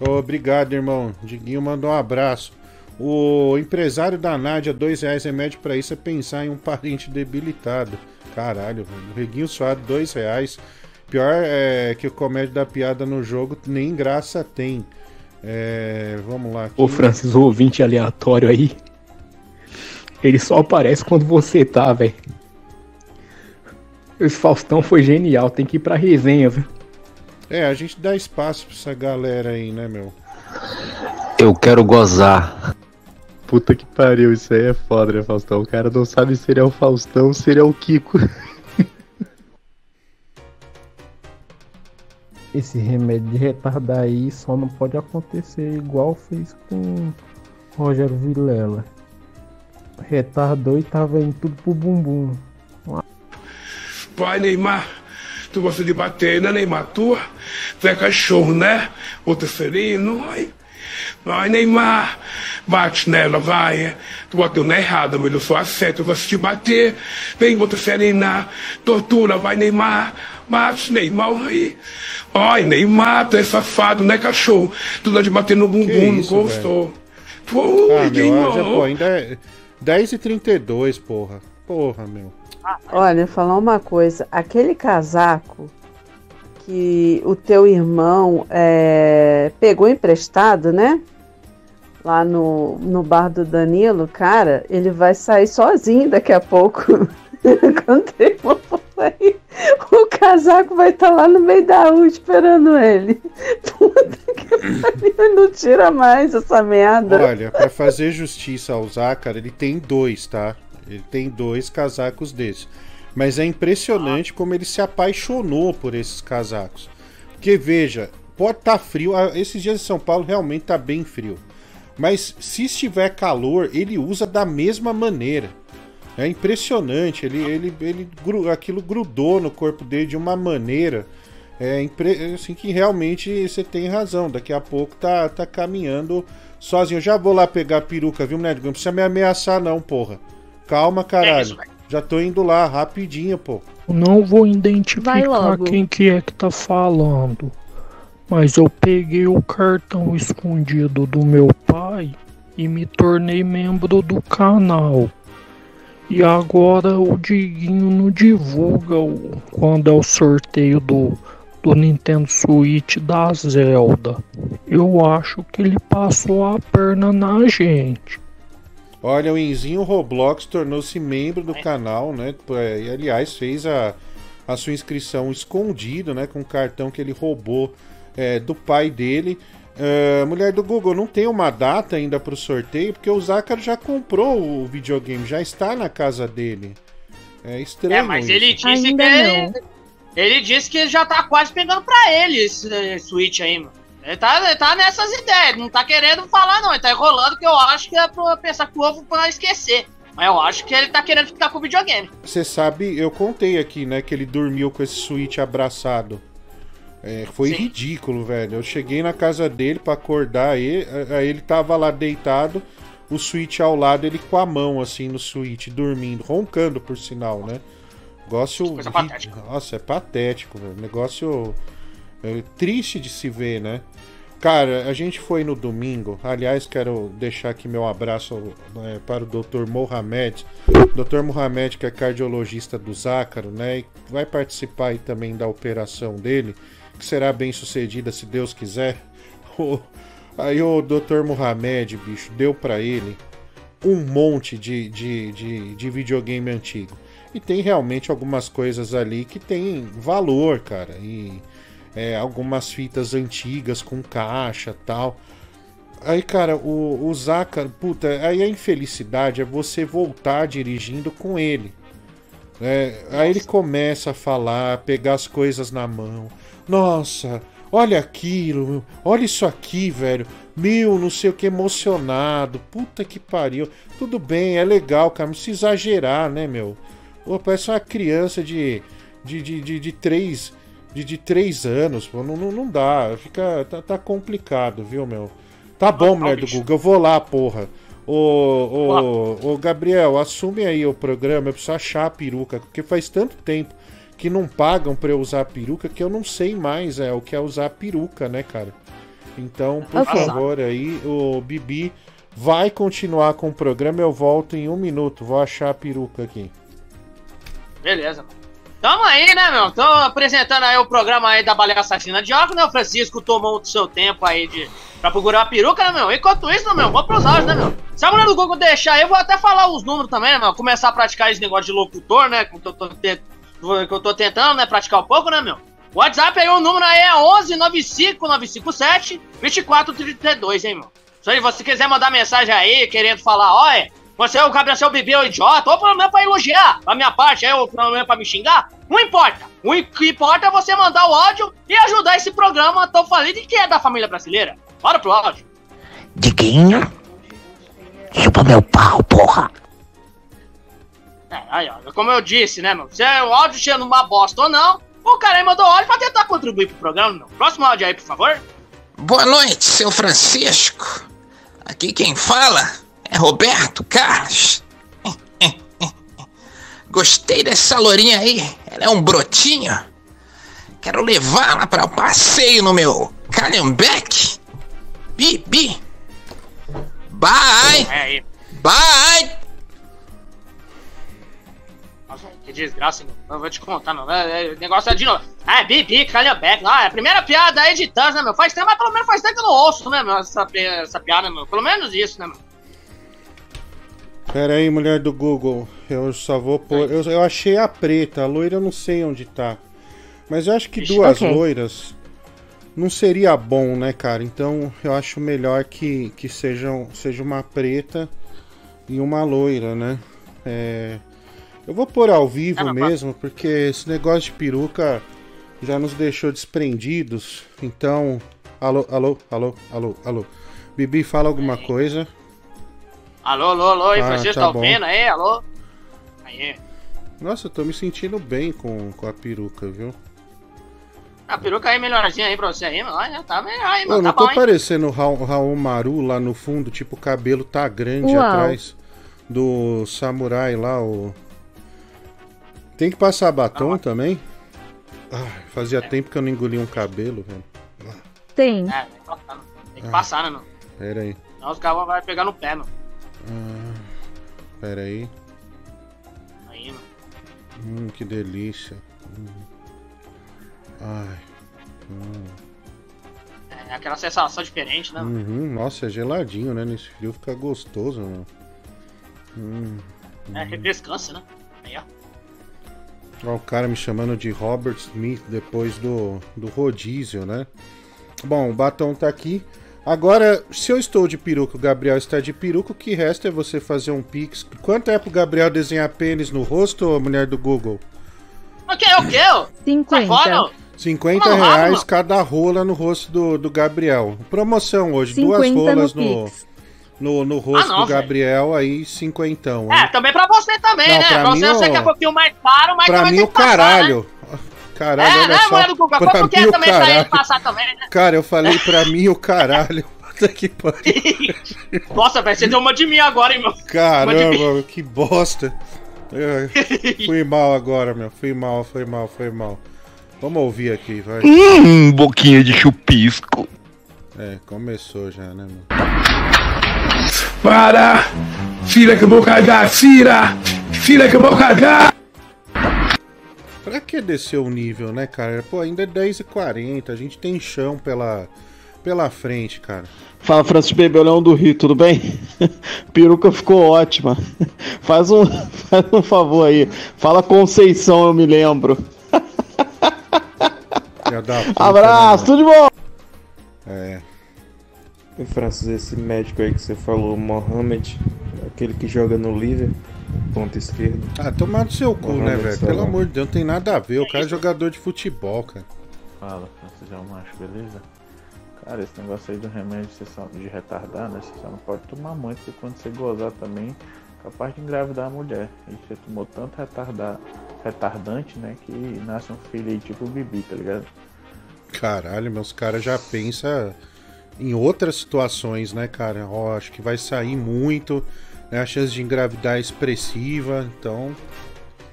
Obrigado, irmão. Diguinho mandou um abraço. O empresário da Nádia, dois reais remédio para isso é pensar em um parente debilitado. Caralho, velho. Reguinho suado, dois reais. Pior é que o comédia da piada no jogo nem graça tem. É, vamos lá. Aqui. Ô, Francis, o ouvinte aleatório aí. Ele só aparece quando você tá, velho. Esse Faustão foi genial, tem que ir pra resenha, viu? É, a gente dá espaço pra essa galera aí, né, meu? Eu quero gozar. Puta que pariu, isso aí é foda, né, Faustão? O cara não sabe se ele é o Faustão ou se ele é o Kiko. Esse remédio de retardar aí só não pode acontecer igual fez com Rogério Vilela retardou e tava indo tudo pro bumbum. Pai, Neymar, tu gosta de bater, né, Neymar? Tu, tu é cachorro, né? Outro sereno, ai. Vai, Neymar, bate nela, vai. Tu bateu na errada, mas eu sou a seta, eu gosto de bater. Vem, outra serena, tortura, vai, Neymar. Bate, Neymar, aí. Ai, Neymar, tu é safado, né, cachorro? Tu dá de bater no bumbum, não gostou. Pô, ah, meu, já, pô, ainda é... 10 e 32, porra. Porra, meu. Olha, falar uma coisa. Aquele casaco que o teu irmão é, pegou emprestado, né? Lá no, no bar do Danilo, cara, ele vai sair sozinho daqui a pouco. Quando ele for sair, o casaco vai estar tá lá no meio da rua esperando ele. Puta que pariu, não tira mais essa merda. Olha, pra fazer justiça ao Zácara, ele tem dois, tá? Ele tem dois casacos desses. Mas é impressionante como ele se apaixonou por esses casacos. Porque veja, pode estar tá frio. Ah, esses dias em São Paulo realmente tá bem frio. Mas se estiver calor, ele usa da mesma maneira. É impressionante, ele, ele, ele aquilo grudou no corpo dele de uma maneira é, assim que realmente você tem razão. Daqui a pouco tá, tá caminhando sozinho. Eu já vou lá pegar a peruca, viu, Ned? Não precisa me ameaçar, não, porra. Calma, caralho. já tô indo lá, rapidinho, pô. Não vou identificar quem que é que tá falando. Mas eu peguei o cartão escondido do meu pai e me tornei membro do canal. E agora o Diguinho não divulga o, quando é o sorteio do, do Nintendo Switch da Zelda. Eu acho que ele passou a perna na gente. Olha, o Enzinho Roblox tornou-se membro do canal, né? É, e, aliás, fez a, a sua inscrição escondido, né? Com o cartão que ele roubou é, do pai dele. Uh, mulher do Google, não tem uma data ainda para o sorteio, porque o Zácaro já comprou o videogame, já está na casa dele. É estranho. É, mas isso. ele disse ainda que ele, ele, disse que já tá quase pegando para ele esse, esse Switch aí, mano. Ele tá, ele tá nessas ideias, não tá querendo falar, não. Ele tá enrolando, que eu acho que é pra pensar que o ovo pra esquecer. Mas eu acho que ele tá querendo ficar com o videogame. Você sabe, eu contei aqui, né, que ele dormiu com esse Switch abraçado. É, foi Sim. ridículo, velho. Eu cheguei na casa dele para acordar ele, aí ele tava lá deitado, o Switch ao lado, ele com a mão assim no Switch, dormindo, roncando por sinal, né? Negócio. Coisa Nossa, é patético, velho. Negócio é triste de se ver, né? Cara, a gente foi no domingo. Aliás, quero deixar aqui meu abraço né, para o Dr. Mohamed. Dr. Mohamed, que é cardiologista do Zácaro, né? E vai participar aí também da operação dele, que será bem sucedida se Deus quiser. Aí o Dr. Mohamed, bicho, deu para ele um monte de, de, de, de videogame antigo. E tem realmente algumas coisas ali que tem valor, cara. E é, algumas fitas antigas com caixa tal. Aí, cara, o, o Zaka, puta, aí a infelicidade é você voltar dirigindo com ele. É, aí ele começa a falar, pegar as coisas na mão. Nossa, olha aquilo, olha isso aqui, velho. Meu, não sei o que, emocionado. Puta que pariu. Tudo bem, é legal, cara. Não precisa exagerar, né, meu? Pô, parece uma criança de, de, de, de, de três de, de três anos, pô, não, não, não dá. Fica. Tá, tá, complicado, viu, meu? Tá bom, mulher do Google, eu vou lá, porra. Ô, ô, ô, Gabriel, assume aí o programa, eu preciso achar a peruca, porque faz tanto tempo que não pagam pra eu usar a peruca que eu não sei mais é o que é usar a peruca, né, cara? Então, por okay. favor, aí, o Bibi vai continuar com o programa, eu volto em um minuto, vou achar a peruca aqui. Beleza, mano. Tamo aí, né, meu? Tô apresentando aí o programa aí da Baleia Assassina de Óculos, né? O Francisco tomou o seu tempo aí de, pra procurar a peruca, né, meu? Enquanto isso, meu, vamos pros áudios, né, meu? Se a mulher do Google deixar aí, eu vou até falar os números também, né, meu? Começar a praticar esse negócio de locutor, né? Que eu tô, que eu tô tentando, né, praticar um pouco, né, meu? O WhatsApp aí, o número aí é 11 95 957 2432, hein, meu? Se você quiser mandar mensagem aí, querendo falar, olha, você é o Gabriel seu bebê ou idiota, ou pelo menos pra elogiar a minha parte, é o pelo menos pra me xingar, não importa. O que importa é você mandar o áudio e ajudar esse programa tão falido que é da família brasileira. Bora pro áudio. Diguinho, chupa meu pau, porra. É, aí, ó, como eu disse, né, meu? Se é o áudio sendo uma bosta ou não, o cara aí mandou áudio pra tentar contribuir pro programa, meu. Próximo áudio aí, por favor. Boa noite, seu Francisco. Aqui quem fala é Roberto Carlos. Gostei dessa lourinha aí. Ela é um brotinho. Quero levá-la para o passeio no meu Calhambeck. Bibi. Bye. É Bye. Que desgraça, meu. Não vou te contar, não. É, é, o negócio é de novo. Ah, é Bibi, Calhambeck. Ah, é a primeira piada aí de Tans, né, meu? Faz tempo, mas pelo menos faz tempo que eu não ouço, né, meu? Essa, essa piada, meu. Pelo menos isso, né, meu? Pera aí, mulher do Google. Eu só vou pôr. Eu, eu achei a preta, a loira eu não sei onde tá. Mas eu acho que duas okay. loiras não seria bom, né, cara? Então eu acho melhor que, que sejam, seja uma preta e uma loira, né? É... Eu vou pôr ao vivo ah, mesmo, porque esse negócio de peruca já nos deixou desprendidos. Então. Alô, alô, alô, alô, alô. Bibi, fala alguma coisa. Alô, alô, alô, aí, ah, Francisco, tá, tá ouvindo aí? Alô? Aí. Nossa, eu tô me sentindo bem com, com a peruca, viu? A peruca aí melhorzinha aí pra você aí, mano. Olha, tá melhor aí, mano. Eu não tá tô bom, parecendo o Ra Raul Maru lá no fundo, tipo, o cabelo tá grande Uau. atrás do samurai lá, o. Tem que passar batom também? Ah, fazia é. tempo que eu não engoli um cabelo, velho. Tem. É, tem que passar, tem que ah, passar né, mano? Pera aí. Senão os caras vão pegar no pé, mano. Ah, pera aí. Aí, mano. Hum, que delícia. Hum. Ai. Hum. É aquela sensação diferente, né? Uhum, nossa, é geladinho, né? Nesse frio fica gostoso, mano. Hum, É, refrescância, né? Aí, ó. Ó, o cara me chamando de Robert Smith depois do, do rodízio, né? Bom, o batom tá aqui. Agora, se eu estou de peruca, o Gabriel está de peruca, o que resta é você fazer um pix. Quanto é pro Gabriel desenhar pênis no rosto, ô mulher do Google? O que? O que? 50. fora, 50 Mano, reais cada rola no rosto do, do Gabriel. Promoção hoje, duas 50 no rolas no, Pix. No, no rosto Ah, não, do Gabriel, aí cinquentão. É, também pra você também, Não, né? pra Pra mim, você, eu sei ó, que é um pouquinho mais caro, mas pra também mim o passar, caralho. Caralho, É, olha né, só. mulher do Guga? Pra Como que mim é o também pra ele caralho. passar também, né? Cara, eu falei pra mim o caralho. Puta que pariu. Nossa, velho, você deu uma de mim agora, hein, meu? Caramba, que bosta. É, fui mal agora, meu. Fui mal, foi mal, foi mal. Vamos ouvir aqui, vai. Hum, boquinha de chupisco. É, começou já, né, mano? Para! Filha que eu vou cagar, filha! Filha que eu vou cagar! Pra que descer o nível, né, cara? Pô, ainda é 10h40, a gente tem chão pela, pela frente, cara. Fala, Francis Bebê, Leão do Rio, tudo bem? Peruca ficou ótima. Faz um, faz um favor aí. Fala Conceição, eu me lembro. Puta, Abraço, né, tudo de bom! É. E Francis, esse médico aí que você falou, Mohamed, aquele que joga no Liver, ponta esquerda. Ah, tomar no seu cu, né, Mohamed velho? Salah. Pelo amor de Deus, não tem nada a ver. O cara é jogador de futebol, cara. Fala, Francis, é o macho, beleza? Cara, esse negócio aí do remédio você só- de retardar, né? Você só não pode tomar muito, porque quando você gozar também, capaz de engravidar a mulher. E você tomou tanto retardar, retardante, né? Que nasce um filho aí tipo o Bibi, tá ligado? Caralho, meus caras já pensam em outras situações, né, cara? Ó, acho que vai sair muito, né? A chance de engravidar é expressiva, então.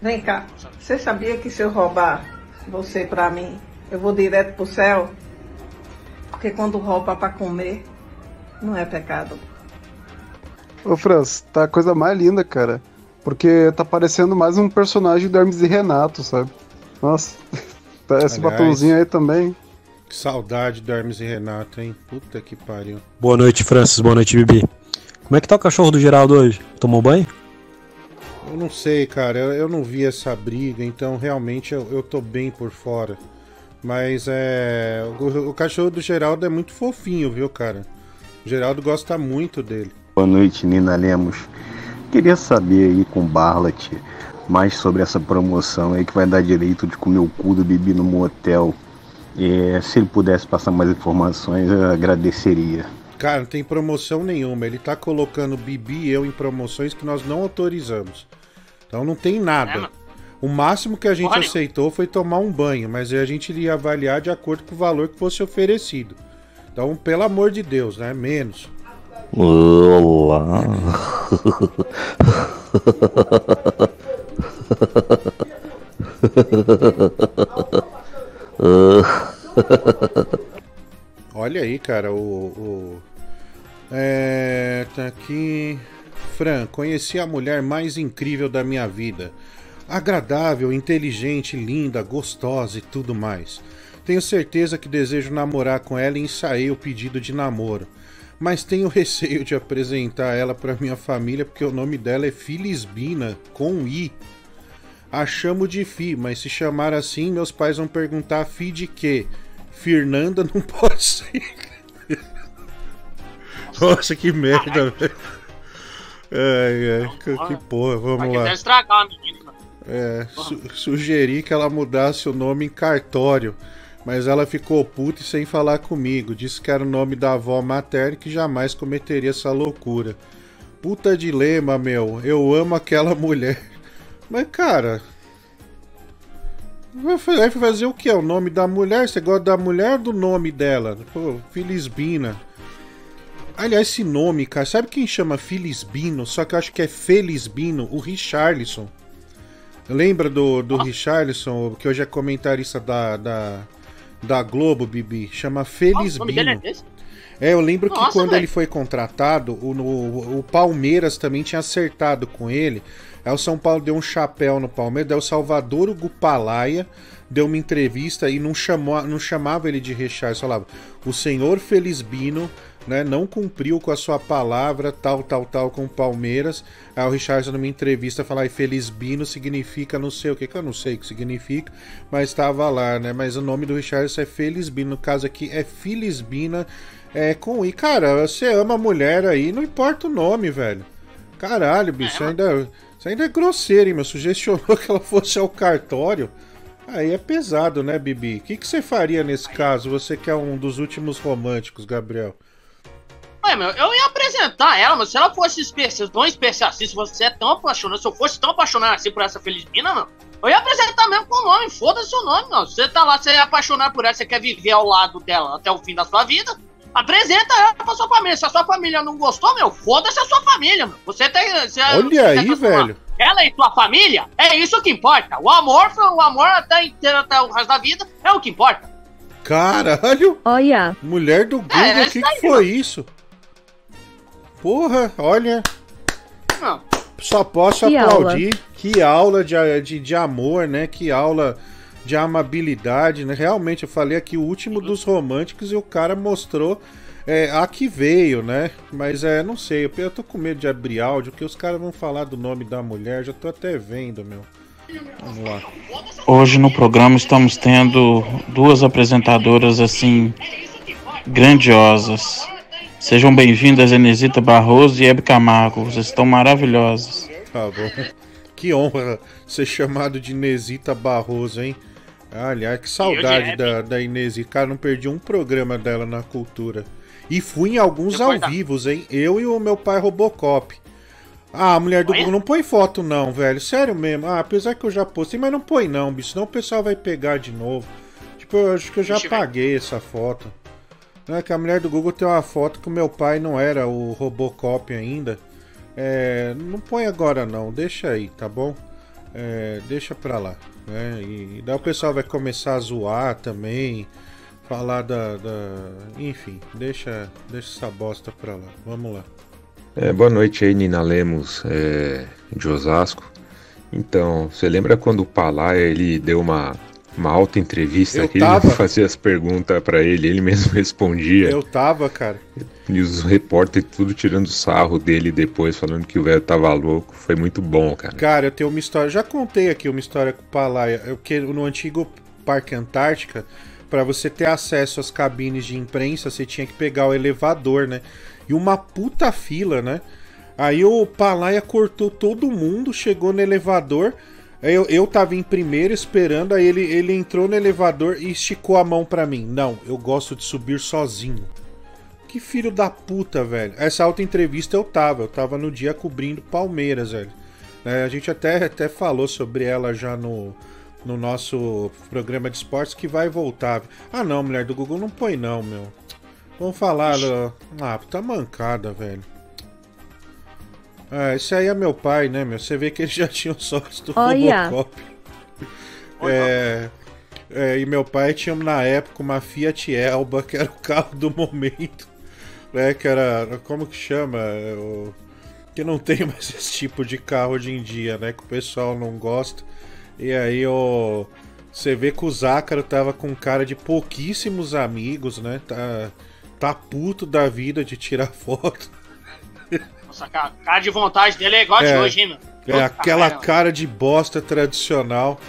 Vem cá, você sabia que se eu roubar você pra mim, eu vou direto pro céu? Porque quando rouba pra comer, não é pecado. Ô, Franz, tá a coisa mais linda, cara. Porque tá parecendo mais um personagem do Hermes e Renato, sabe? Nossa, tá esse Aliás, batonzinho aí também. Que saudade do Hermes e Renato, hein? Puta que pariu. Boa noite, Francis. Boa noite, Bibi. Como é que tá o cachorro do Geraldo hoje? Tomou banho? Eu não sei, cara, eu, eu não vi essa briga, então realmente eu, eu tô bem por fora. Mas é. O, o cachorro do Geraldo é muito fofinho, viu, cara? O Geraldo gosta muito dele. Boa noite, Nina Lemos. Queria saber aí com o Barlat mais sobre essa promoção aí que vai dar direito de comer o cu do Bibi no motel. É, se ele pudesse passar mais informações, eu agradeceria. Cara, não tem promoção nenhuma. Ele tá colocando Bibi e eu em promoções que nós não autorizamos. Então não tem nada. O máximo que a gente aceitou foi tomar um banho, mas a gente iria avaliar de acordo com o valor que fosse oferecido. Então, pelo amor de Deus, né? Menos. Olá. Olha aí, cara, o. o- É. Tá aqui. Fran, conheci a mulher mais incrível da minha vida. Agradável, inteligente, linda, gostosa e tudo mais. Tenho certeza que desejo namorar com ela e ensaiei o pedido de namoro. Mas tenho receio de apresentar ela para minha família porque o nome dela é Filisbina, com I. A chamo de Fi, mas se chamar assim, meus pais vão perguntar Fi de quê? Fernanda não pode ser. Nossa, que merda, velho. Ai, ai, que, que porra, vamos lá. estragar a menina. É, su- sugeri que ela mudasse o nome em cartório, mas ela ficou puta e sem falar comigo. Disse que era o nome da avó materna e que jamais cometeria essa loucura. Puta dilema, meu. Eu amo aquela mulher. Mas, cara. Vai fa- vai fazer o que? O nome da mulher? Você gosta da mulher ou do nome dela? Pô, Filisbina. Aliás, esse nome, cara, sabe quem chama Filisbino? Só que eu acho que é Felisbino, o Richarlison. Lembra do, do Richarlison, que hoje é comentarista da, da, da Globo, Bibi? Chama o é Felisbino. desse? É, eu lembro que Nossa, quando velho. ele foi contratado, o, no- o Palmeiras também tinha acertado com ele. Aí o São Paulo deu um chapéu no Palmeiras, daí o Salvador Hugo Palaia deu uma entrevista e não, chamou, não chamava ele de Richard, falava o senhor Felisbino né, não cumpriu com a sua palavra, tal, tal, tal, com o Palmeiras. Aí o Richardson, numa entrevista, fala que Felisbino significa não sei o que, que eu não sei o que significa, mas estava lá, né? Mas o nome do Richardson é Felisbino, no caso aqui é Filisbina, é com I. Cara, você ama a mulher aí, não importa o nome, velho. Caralho, bicho, é, ainda, ainda é grosseiro, hein, meu? Sugestionou que ela fosse ao cartório. Aí é pesado, né, Bibi? O que, que você faria nesse caso? Você que é um dos últimos românticos, Gabriel. Ué, meu, eu ia apresentar ela, mas se ela fosse especial, tão especial assim, se você é tão apaixonado, se eu fosse tão apaixonado assim por essa Felizmina, meu, eu ia apresentar mesmo com o nome, foda-se o nome, meu. Você tá lá, você é apaixonado por ela, você quer viver ao lado dela até o fim da sua vida, apresenta ela pra sua família. Se a sua família não gostou, meu, foda-se a sua família, meu. Você tem. Você, Olha você aí, velho. Ela e tua família, é isso que importa. O amor, o amor até inteiro, até o resto da vida, é o que importa. Caralho! Olha. Mulher do Google, o É, que, essa que aí, foi isso? Porra, olha. Não. Só posso Que aplaudir. Que aula de, de, de amor, né? Que aula de amabilidade, né? Realmente, eu falei aqui o último dos românticos e o cara mostrou é, a que veio, né? Mas é, não sei, eu, eu tô com medo de abrir áudio, porque os caras vão falar do nome da mulher, já tô até vendo, meu. Vamos lá. Hoje no programa estamos tendo duas apresentadoras assim grandiosas. Sejam bem-vindas, Enesita Barroso e Hebe Camargo. Vocês estão maravilhosas. Tá bom. Que honra ser chamado de Inesita Barroso, hein? Aliás, que saudade da, da Inesita. Cara, não perdi um programa dela na cultura. E fui em alguns ao vivos, hein? Eu e o meu pai Robocop. Ah, a mulher do Google não põe foto não, velho. Sério mesmo. Ah, apesar que eu já postei, mas não põe não, bicho. Senão o pessoal vai pegar de novo. Tipo, eu acho que eu já apaguei essa foto. Não é que a mulher do Google tem uma foto que o meu pai não era o Robocop ainda. É, não põe agora não, deixa aí, tá bom? É, deixa pra lá. Né? E, daí o pessoal vai começar a zoar também. Falar da. da- Enfim, deixa, deixa essa bosta pra lá. Vamos lá. É, boa noite aí, Nina Lemos, é, de Osasco. Então, você lembra quando o Palaia ele deu uma, uma alta entrevista Eu aqui? tava. Ele fazia as perguntas pra ele, ele mesmo respondia. Eu tava, cara. E os repórteres tudo tirando sarro dele depois, falando que o velho tava louco. Foi muito bom, cara. Cara, eu tenho uma história. Já contei aqui uma história com o Palaia. Eu que no antigo Parque Antártica, para você ter acesso às cabines de imprensa, você tinha que pegar o elevador, né? E uma puta fila, né? Aí o Palaia cortou todo mundo, chegou no elevador. Eu, eu tava em primeiro esperando, aí ele, ele entrou no elevador e esticou a mão pra mim. Não, eu gosto de subir sozinho. Que filho da puta, velho. Essa alta entrevista eu tava. Eu tava no dia cobrindo Palmeiras, velho. É, a gente até, até falou sobre ela já no, no nosso programa de esportes que vai voltar. Ah, não, mulher do Google não põe, não, meu. Vamos falar. Ah, tá mancada, velho. Ah, esse aí é meu pai, né, meu? Você vê que ele já tinha o sócio do Olha. Robocop. É, é, e meu pai tinha na época uma Fiat Elba, que era o carro do momento. Né, que era. Como que chama? É, o- que não tem mais esse tipo de carro hoje em dia, né? Que o pessoal não gosta. E aí o. Você vê que o Zácaro tava com cara de pouquíssimos amigos, né? Tá, tá puto da vida de tirar foto. Nossa, cara, cara de vontade dele é igual a de É. hoje, hein, meu? É aquela cara de bosta tradicional,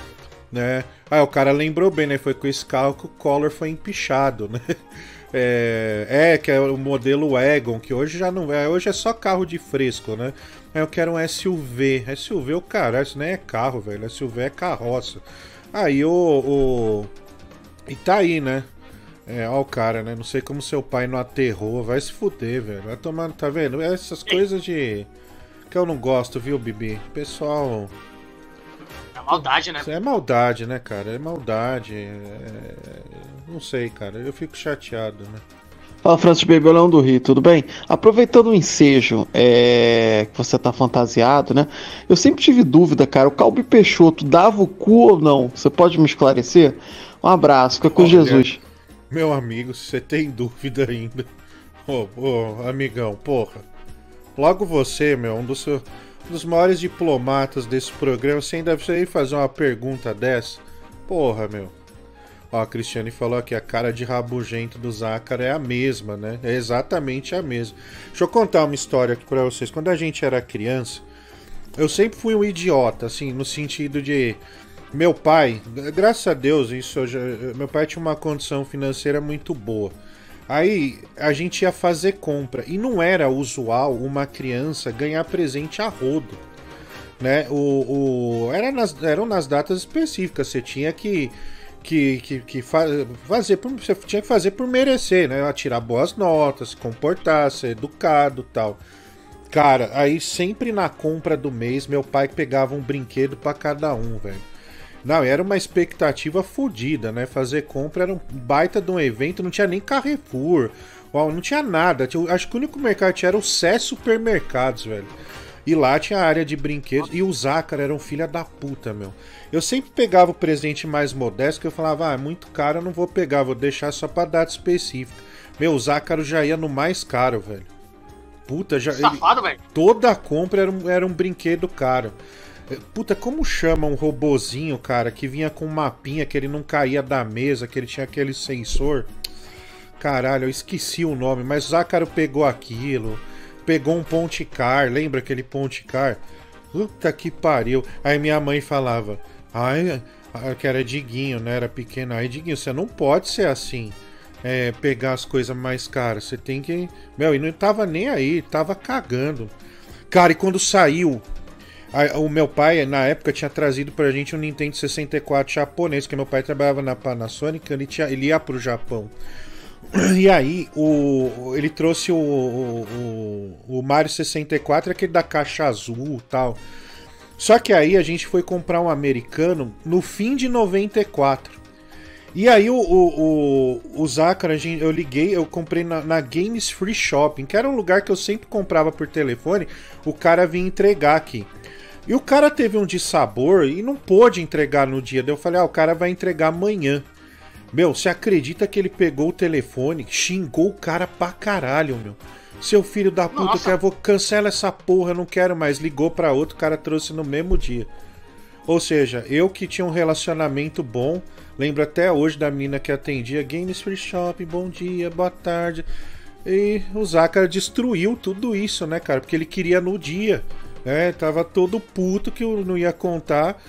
né? Ah, o cara lembrou bem, né? Foi com esse carro que o Collor foi empichado, né? É, é, que é o modelo Wagon, que hoje já não é. Hoje é só carro de fresco, né? Aí eu quero um SUV. SUV, o cara, isso nem é carro, velho. SUV é carroça. Aí o. o... E tá aí, né? É, ó o cara, né? Não sei como seu pai não aterrou. Vai se fuder, velho. Vai tomar, tá vendo? Essas coisas de. Que eu não gosto, viu, Bibi? Pessoal. É maldade, né? É maldade, né, cara? É maldade. é- Não sei, cara. Eu fico chateado, né? Fala, Francis Baby, Leão do Rio, tudo bem? Aproveitando o ensejo é, que você tá fantasiado, né? Eu sempre tive dúvida, cara. O Calbi Peixoto dava o cu ou não? Você pode me esclarecer? Um abraço, fica com Olha, Jesus. Meu amigo, se você tem dúvida ainda. Ô, ô, amigão, porra. Logo você, meu, um dos, um dos maiores diplomatas desse programa, você ainda ir fazer uma pergunta dessa? Porra, meu. Ó, a Cristiane falou que a cara de rabugento do Zácaro é a mesma, né? É exatamente a mesma. Deixa eu contar uma história aqui pra vocês. Quando a gente era criança, eu sempre fui um idiota, assim, no sentido de. Meu pai, graças a Deus, isso já, meu pai tinha uma condição financeira muito boa. Aí a gente ia fazer compra e não era usual uma criança ganhar presente a rodo, né? O, o era nas, eram nas datas específicas. Você tinha que que, que, que fazer por, você tinha que fazer por merecer, né? Tirar boas notas, se comportar, ser educado, tal. Cara, aí sempre na compra do mês meu pai pegava um brinquedo para cada um, velho. Não, era uma expectativa fodida, né? Fazer compra era um baita de um evento, não tinha nem Carrefour, não tinha nada. Acho que o único mercado tinha era o Sé Supermercados, velho. E lá tinha a área de brinquedos. E o Zácara era um filho da puta, meu. Eu sempre pegava o presente mais modesto, que eu falava, ah, é muito caro, eu não vou pegar, vou deixar só pra data específica. Meu, o Zácaro já ia no mais caro, velho. Puta, já. Safado, velho. Toda a compra era um, era um brinquedo caro. Puta, como chama um robozinho, cara, que vinha com um mapinha que ele não caía da mesa, que ele tinha aquele sensor? Caralho, eu esqueci o nome, mas o Zácaro pegou aquilo pegou um Ponte Car, lembra aquele Ponte Car? Puta que pariu. Aí minha mãe falava, ai, que era Diguinho, né? Era pequeno. Aí, Diguinho, você não pode ser assim. É, pegar as coisas mais caras. Você tem que. Meu, e não tava nem aí, tava cagando. Cara, e quando saiu. A, o meu pai, na época, tinha trazido pra gente um Nintendo 64 japonês, que meu pai trabalhava na Panasonic, ele, tinha, ele ia pro Japão. E aí, o, ele trouxe o, o, o Mario 64, aquele da caixa azul tal. Só que aí a gente foi comprar um americano no fim de 94. E aí o, o, o, o eu liguei, eu comprei na, na, Games Free Shopping, que era um lugar que eu sempre comprava por telefone, o cara vinha entregar aqui. E o cara teve um de sabor e não pôde entregar no dia. Daí eu falei, ah, o cara vai entregar amanhã. Meu, você acredita que ele pegou o telefone, xingou o cara pra caralho, meu. Seu filho da puta, eu quero, vou cancela essa porra, não quero mais. Ligou pra outro, o cara trouxe no mesmo dia. Ou seja, eu que tinha um relacionamento bom, lembro até hoje da menina que atendia Games Free Shop, bom dia, boa tarde. E o Zácara destruiu tudo isso, né, cara? Porque ele queria no dia. Né? Tava todo puto que eu não ia contar.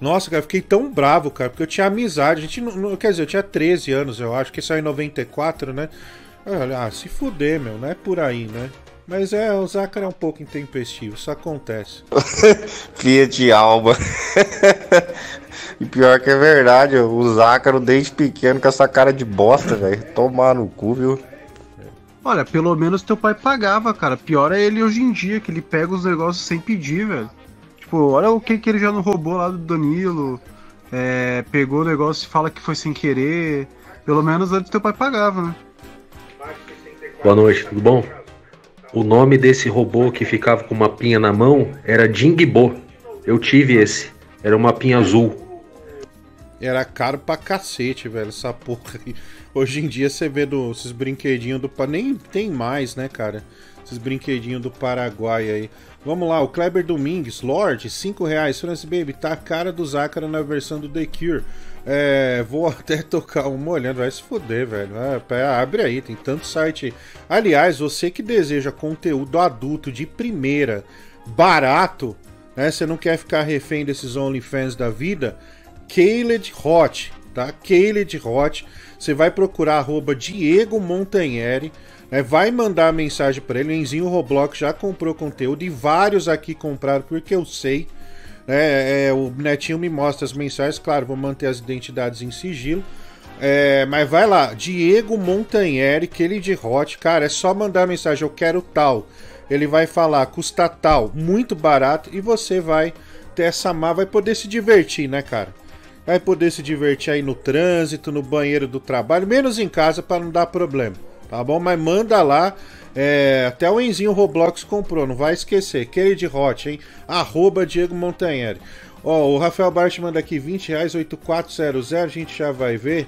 Nossa, cara, fiquei tão bravo, cara, porque eu tinha amizade. A gente não, quer dizer, eu tinha 13 anos, eu acho, que saiu em 94, né? Ah, se fuder, meu, não é por aí, né? Mas é, o Zácara é um pouco intempestivo, isso acontece. Fia de alma. e pior que é verdade, o Zácaro desde pequeno com essa cara de bosta, velho. Tomar no cu, viu? Olha, pelo menos teu pai pagava, cara. Pior é ele hoje em dia, que ele pega os negócios sem pedir, velho. Tipo, olha o que, que ele já não roubou lá do Danilo. É, pegou o negócio e fala que foi sem querer. Pelo menos antes teu pai pagava, né? Boa noite, tudo bom? O nome desse robô que ficava com uma pinha na mão era Jingbo. Eu tive esse. Era uma pinha azul. Era caro pra cacete, velho, essa porra aí. Hoje em dia você vê do, esses brinquedinhos do. Nem tem mais, né, cara? Esses brinquedinhos do Paraguai aí. Vamos lá, o Kleber Domingues, Lorde, 5 reais. France Baby, tá a cara do Zácara na versão do The Cure. É, vou até tocar uma olhando, vai se foder, velho. É, abre aí, tem tanto site. Aliás, você que deseja conteúdo adulto de primeira, barato, né? Você não quer ficar refém desses OnlyFans da vida? Caled Hot, tá? Caled Hot. Você vai procurar arroba Diego Montanheri. É, vai mandar mensagem para ele. O Enzinho Roblox já comprou conteúdo e vários aqui compraram porque eu sei. É, é, o Netinho me mostra as mensagens, claro, vou manter as identidades em sigilo. É, mas vai lá, Diego Montanheri, aquele de hot, cara, é só mandar mensagem, eu quero tal. Ele vai falar, custa tal, muito barato, e você vai ter essa má, vai poder se divertir, né, cara? Vai poder se divertir aí no trânsito, no banheiro do trabalho, menos em casa para não dar problema tá bom? Mas manda lá. É, até o Enzinho Roblox comprou, não vai esquecer. Aquele de hot, hein? Arroba Diego Montanheri. Ó, o Rafael Bart manda aqui 20 reais, 8400, a gente já vai ver.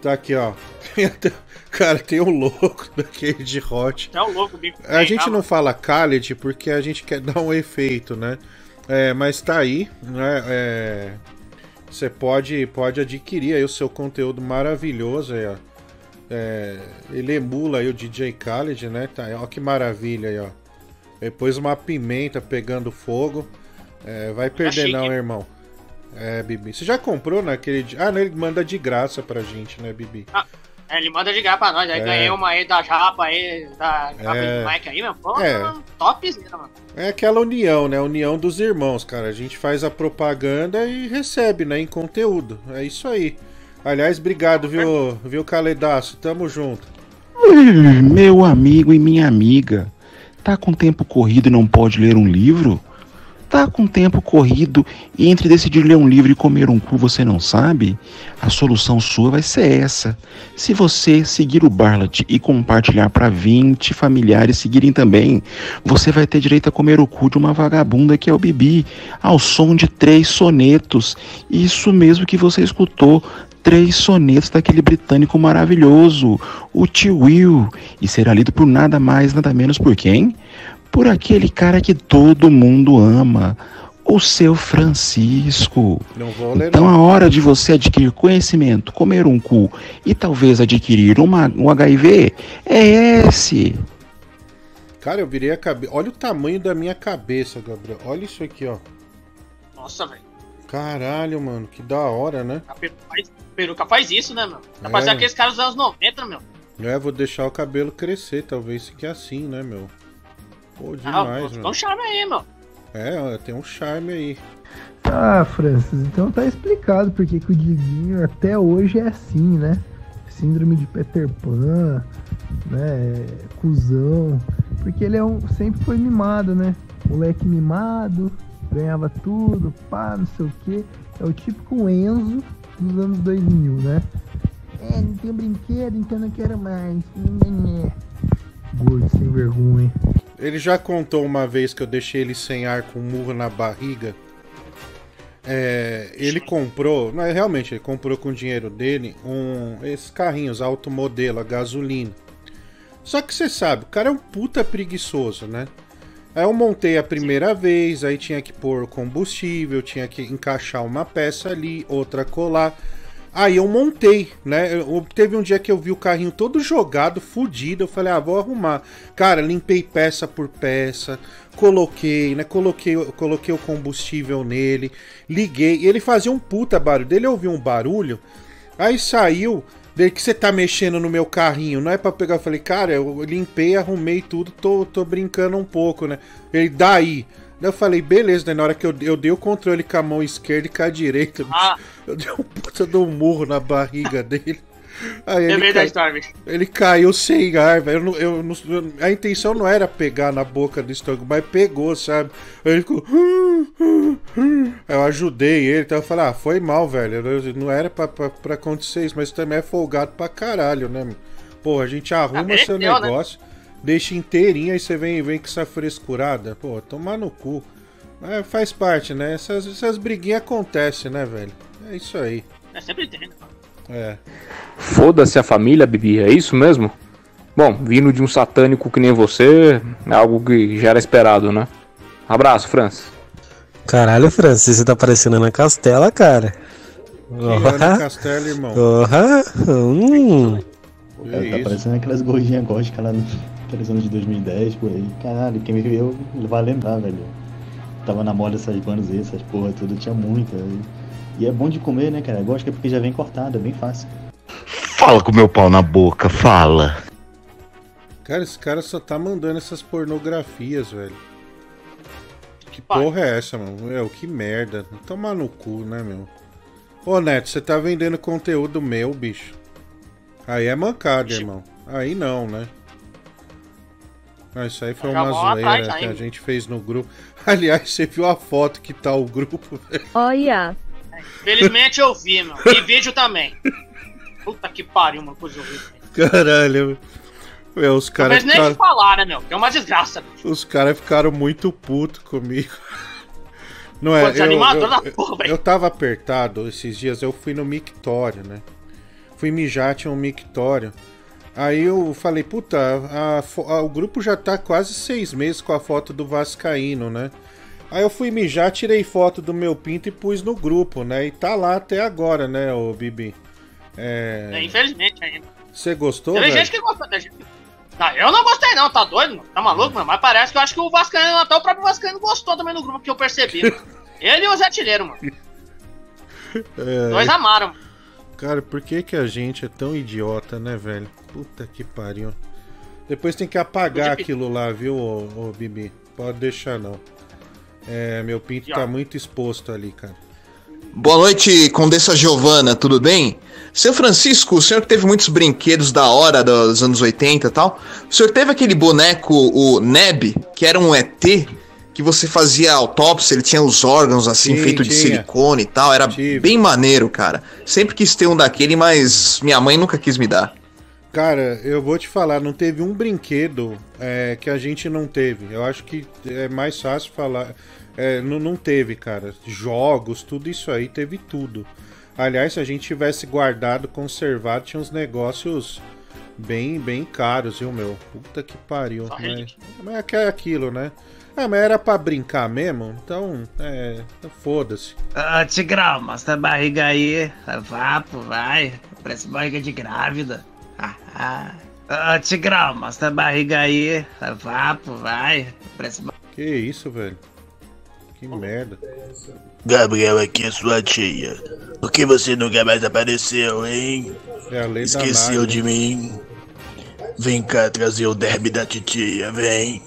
Tá aqui, ó. Cara, tem um louco daquele de hot. É o louco, bico. A gente não fala Khaled porque a gente quer dar um efeito, né? É, mas tá aí, né? É... Você pode, pode adquirir aí o seu conteúdo maravilhoso aí, ó. É, ele emula aí o DJ Khaled, né? Tá, ó que maravilha aí, ó. Depois uma pimenta pegando fogo. É, vai perder não, irmão. É, Bibi. Você já comprou naquele. Ah, não, ele manda de graça pra gente, né, Bibi? Ah, é, ele manda graça pra nós. Aí É. ganhei uma aí da Japa aí, da Japa É. do Mike aí, meu. Pô, É. topzera, mano. É aquela união, né? União dos irmãos, cara. A gente faz a propaganda e recebe, né? Em conteúdo. É isso aí. Aliás, obrigado, viu, viu, Caledaço? Tamo junto. Meu amigo e minha amiga, tá com tempo corrido e não pode ler um livro? Tá com tempo corrido e entre decidir ler um livro e comer um cu você não sabe? A solução sua vai ser essa. Se você seguir o Barlet e compartilhar para 20 familiares seguirem também, você vai ter direito a comer o cu de uma vagabunda que é o Bibi, ao som de três sonetos. Isso mesmo que você escutou. Três sonetos daquele britânico maravilhoso, o Tio Will, e será lido por nada mais, nada menos por quem? Por aquele cara que todo mundo ama, o seu Francisco. Não vou ler, Então não. a hora de você adquirir conhecimento, comer um cu e talvez adquirir uma, um HIV é esse. Cara, eu virei a cabeça. Olha o tamanho da minha cabeça, Gabriel. Olha isso aqui, ó. Nossa, velho. Caralho, mano, que da hora, né? A peruca faz, a peruca faz isso, né, meu? Dá É. aqueles caras dos anos 90, meu. É, vou deixar o cabelo crescer, talvez fique assim, né, meu? Pô, Ah, demais, ficou meu. um charme aí, meu. É, tem um charme aí. Ah, Francis, então tá explicado porque que o Diguinho até hoje é assim, né? Síndrome de Peter Pan, né? Cusão. Porque ele é um, sempre foi mimado, né? Moleque mimado, ganhava tudo, pá, não sei o quê. É o típico Enzo dos anos 2000, né? É, não tenho brinquedo, então não quero mais. Nhenhenhé. Gordo sem vergonha. Ele já contou uma vez que eu deixei ele sem ar com um murro na barriga. É, ele comprou, não, realmente, ele comprou com o dinheiro dele um esses carrinhos alto modelo, a gasolina. Só que você sabe, o cara é um puta preguiçoso, né? Aí eu montei a primeira vez, aí tinha que pôr combustível, tinha que encaixar uma peça ali, outra colar. Aí eu montei, né? Eu- teve um dia que eu vi o carrinho todo jogado, fudido. Eu falei, ah, vou arrumar. Cara, limpei peça por peça, coloquei, né? Coloquei, coloquei o combustível nele, liguei. Ele fazia um puta barulho. Dele eu ouvi um barulho, aí saiu. Dele que você tá mexendo no meu carrinho, não é pra pegar. Eu falei, cara, eu limpei, arrumei tudo, tô, tô brincando um pouco, né? Ele, daí. Daí eu falei, beleza, daí na hora que eu, eu dei o controle com a mão esquerda e com a direita, bicho, eu dei um puta de um murro na barriga dele. Aí Lembrei da cai- bicho. ele caiu sem ar, velho. Eu eu eu- a intenção não era pegar na boca do estômago, mas pegou, sabe? Aí ele ficou. Eu ajudei ele, então eu falei, ah, foi mal, velho. Eu- Não era pra, pra, pra acontecer isso, mas também é folgado pra caralho, né? Pô, a gente arruma mereceu, seu né? Deixa inteirinho, aí você vem, vem com essa frescurada. Pô, tomar no cu. Mas faz parte, né? Essas, essas briguinhas acontecem, né, velho? É isso aí. É sempre tem, né? É. Foda-se a família, Bibi, é isso mesmo? Bom, vindo de um satânico que nem você, é algo que já era esperado, né? Abraço, Francis. Caralho, Francis, você tá parecendo Ana Castela, cara. Ana Castela, irmão. Porra. Hum. Tá parecendo aquelas gordinhas góticas lá no- aqueles anos de 2010, por aí. Caralho, quem me viu vai lembrar, velho. Tava na moda essas bandas aí, essas porra tudo, tinha muita. E, e é bom de comer, né, cara? Gótica porque já vem cortada, é bem fácil. Fala com meu pau na boca, fala. Cara, esse cara só tá mandando essas pornografias, velho. Que porra é essa, mano? Meu, que merda. Tomar no cu, né, meu? Ô, Neto, você tá vendendo conteúdo meu, bicho. Aí é mancada, irmão. Aí não, né? Ah, isso aí foi uma zoeira atrás que a gente fez no grupo. Aliás, você viu a foto que tá o grupo, velho? Olha. Felizmente eu vi, meu. E vídeo também. Puta que pariu, uma coisa horrível. Caralho. Meu, os caras Mas nem ficaram... falar, né, meu? Que é uma desgraça. meu. Os caras ficaram muito putos comigo. Não é, eu, eu, porra, velho. eu tava apertado esses dias, eu fui no mictório, né? Fui mijar, tinha um mictório. Aí eu falei, puta, a a- o grupo já tá quase seis meses com a foto do Vascaíno, né? Aí eu fui mijar, tirei foto do meu pinto e pus no grupo, né? E tá lá até agora, né, ô Bibi? É... é infelizmente ainda. Você gostou? Tem gente que gostou da gente. Não, eu não gostei não, tá doido? Tá maluco, mano? Mas parece que eu acho que o Vascaíno, até o próprio Vascaíno gostou também no grupo que eu percebi, mano. Ele e o Zé Artilheiro, mano. É... Dois amaram, mano. Cara, por que que a gente é tão idiota, né, velho? Puta que pariu. Depois tem que apagar aquilo lá, viu, ô, ô, Bibi? Pode deixar não. É, meu pinto tá muito exposto ali, cara. Boa noite, Condessa Giovana, tudo bem? Seu Francisco, o senhor teve muitos brinquedos da hora dos anos 80 e tal. O senhor teve aquele boneco, o Neb, que era um ET, que você fazia autópsia, ele tinha os órgãos assim, Sim, feito de silicone e tal. Era Tive. bem maneiro, cara. Sempre quis ter um daquele, mas minha mãe nunca quis me dar. Cara, eu vou te falar, não teve um brinquedo é, que a gente não teve. Eu acho que é mais fácil falar. É, não, não teve, cara. Jogos, tudo isso aí, teve tudo. Aliás, se a gente tivesse guardado, conservado, tinha uns negócios bem, bem caros, viu, meu? Puta que pariu. Mas, mas é aquilo, né? Ah, mas era pra brincar mesmo? Então, é. Foda-se. Ah, Tigrão, mostra a barriga aí. Vapo, vai. Parece barriga de grávida. Ah, ah. ah Tigrão, mostra a barriga aí. Vapo, vai. Parece Que isso, velho? Que merda. Gabriel, aqui é sua tia. Por que você nunca mais apareceu, hein? É a lei Esqueceu de mim. Vem cá trazer o derby da titia, vem.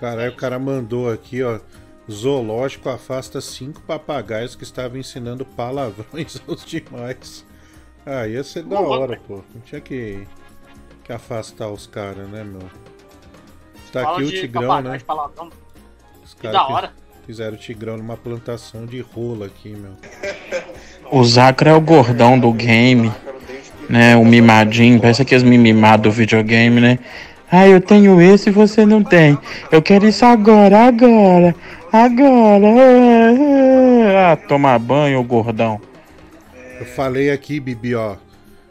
Caralho, o cara mandou aqui, ó. Zoológico afasta cinco papagaios que estavam ensinando palavrões aos demais. Ah, ia ser da hora, pô. Não tinha que, que afastar os caras, né, meu? Tá Fala aqui o Tigrão, né? Os que da hora. Fizeram o Tigrão numa plantação de rola aqui, meu. O Zacra é o gordão do game, né? O mimadinho, parece aqueles mimimados do videogame, né? Ah, eu tenho esse e você não tem. Eu quero isso agora, agora, agora. Ah, tomar banho, gordão. Eu falei aqui, Bibi, ó.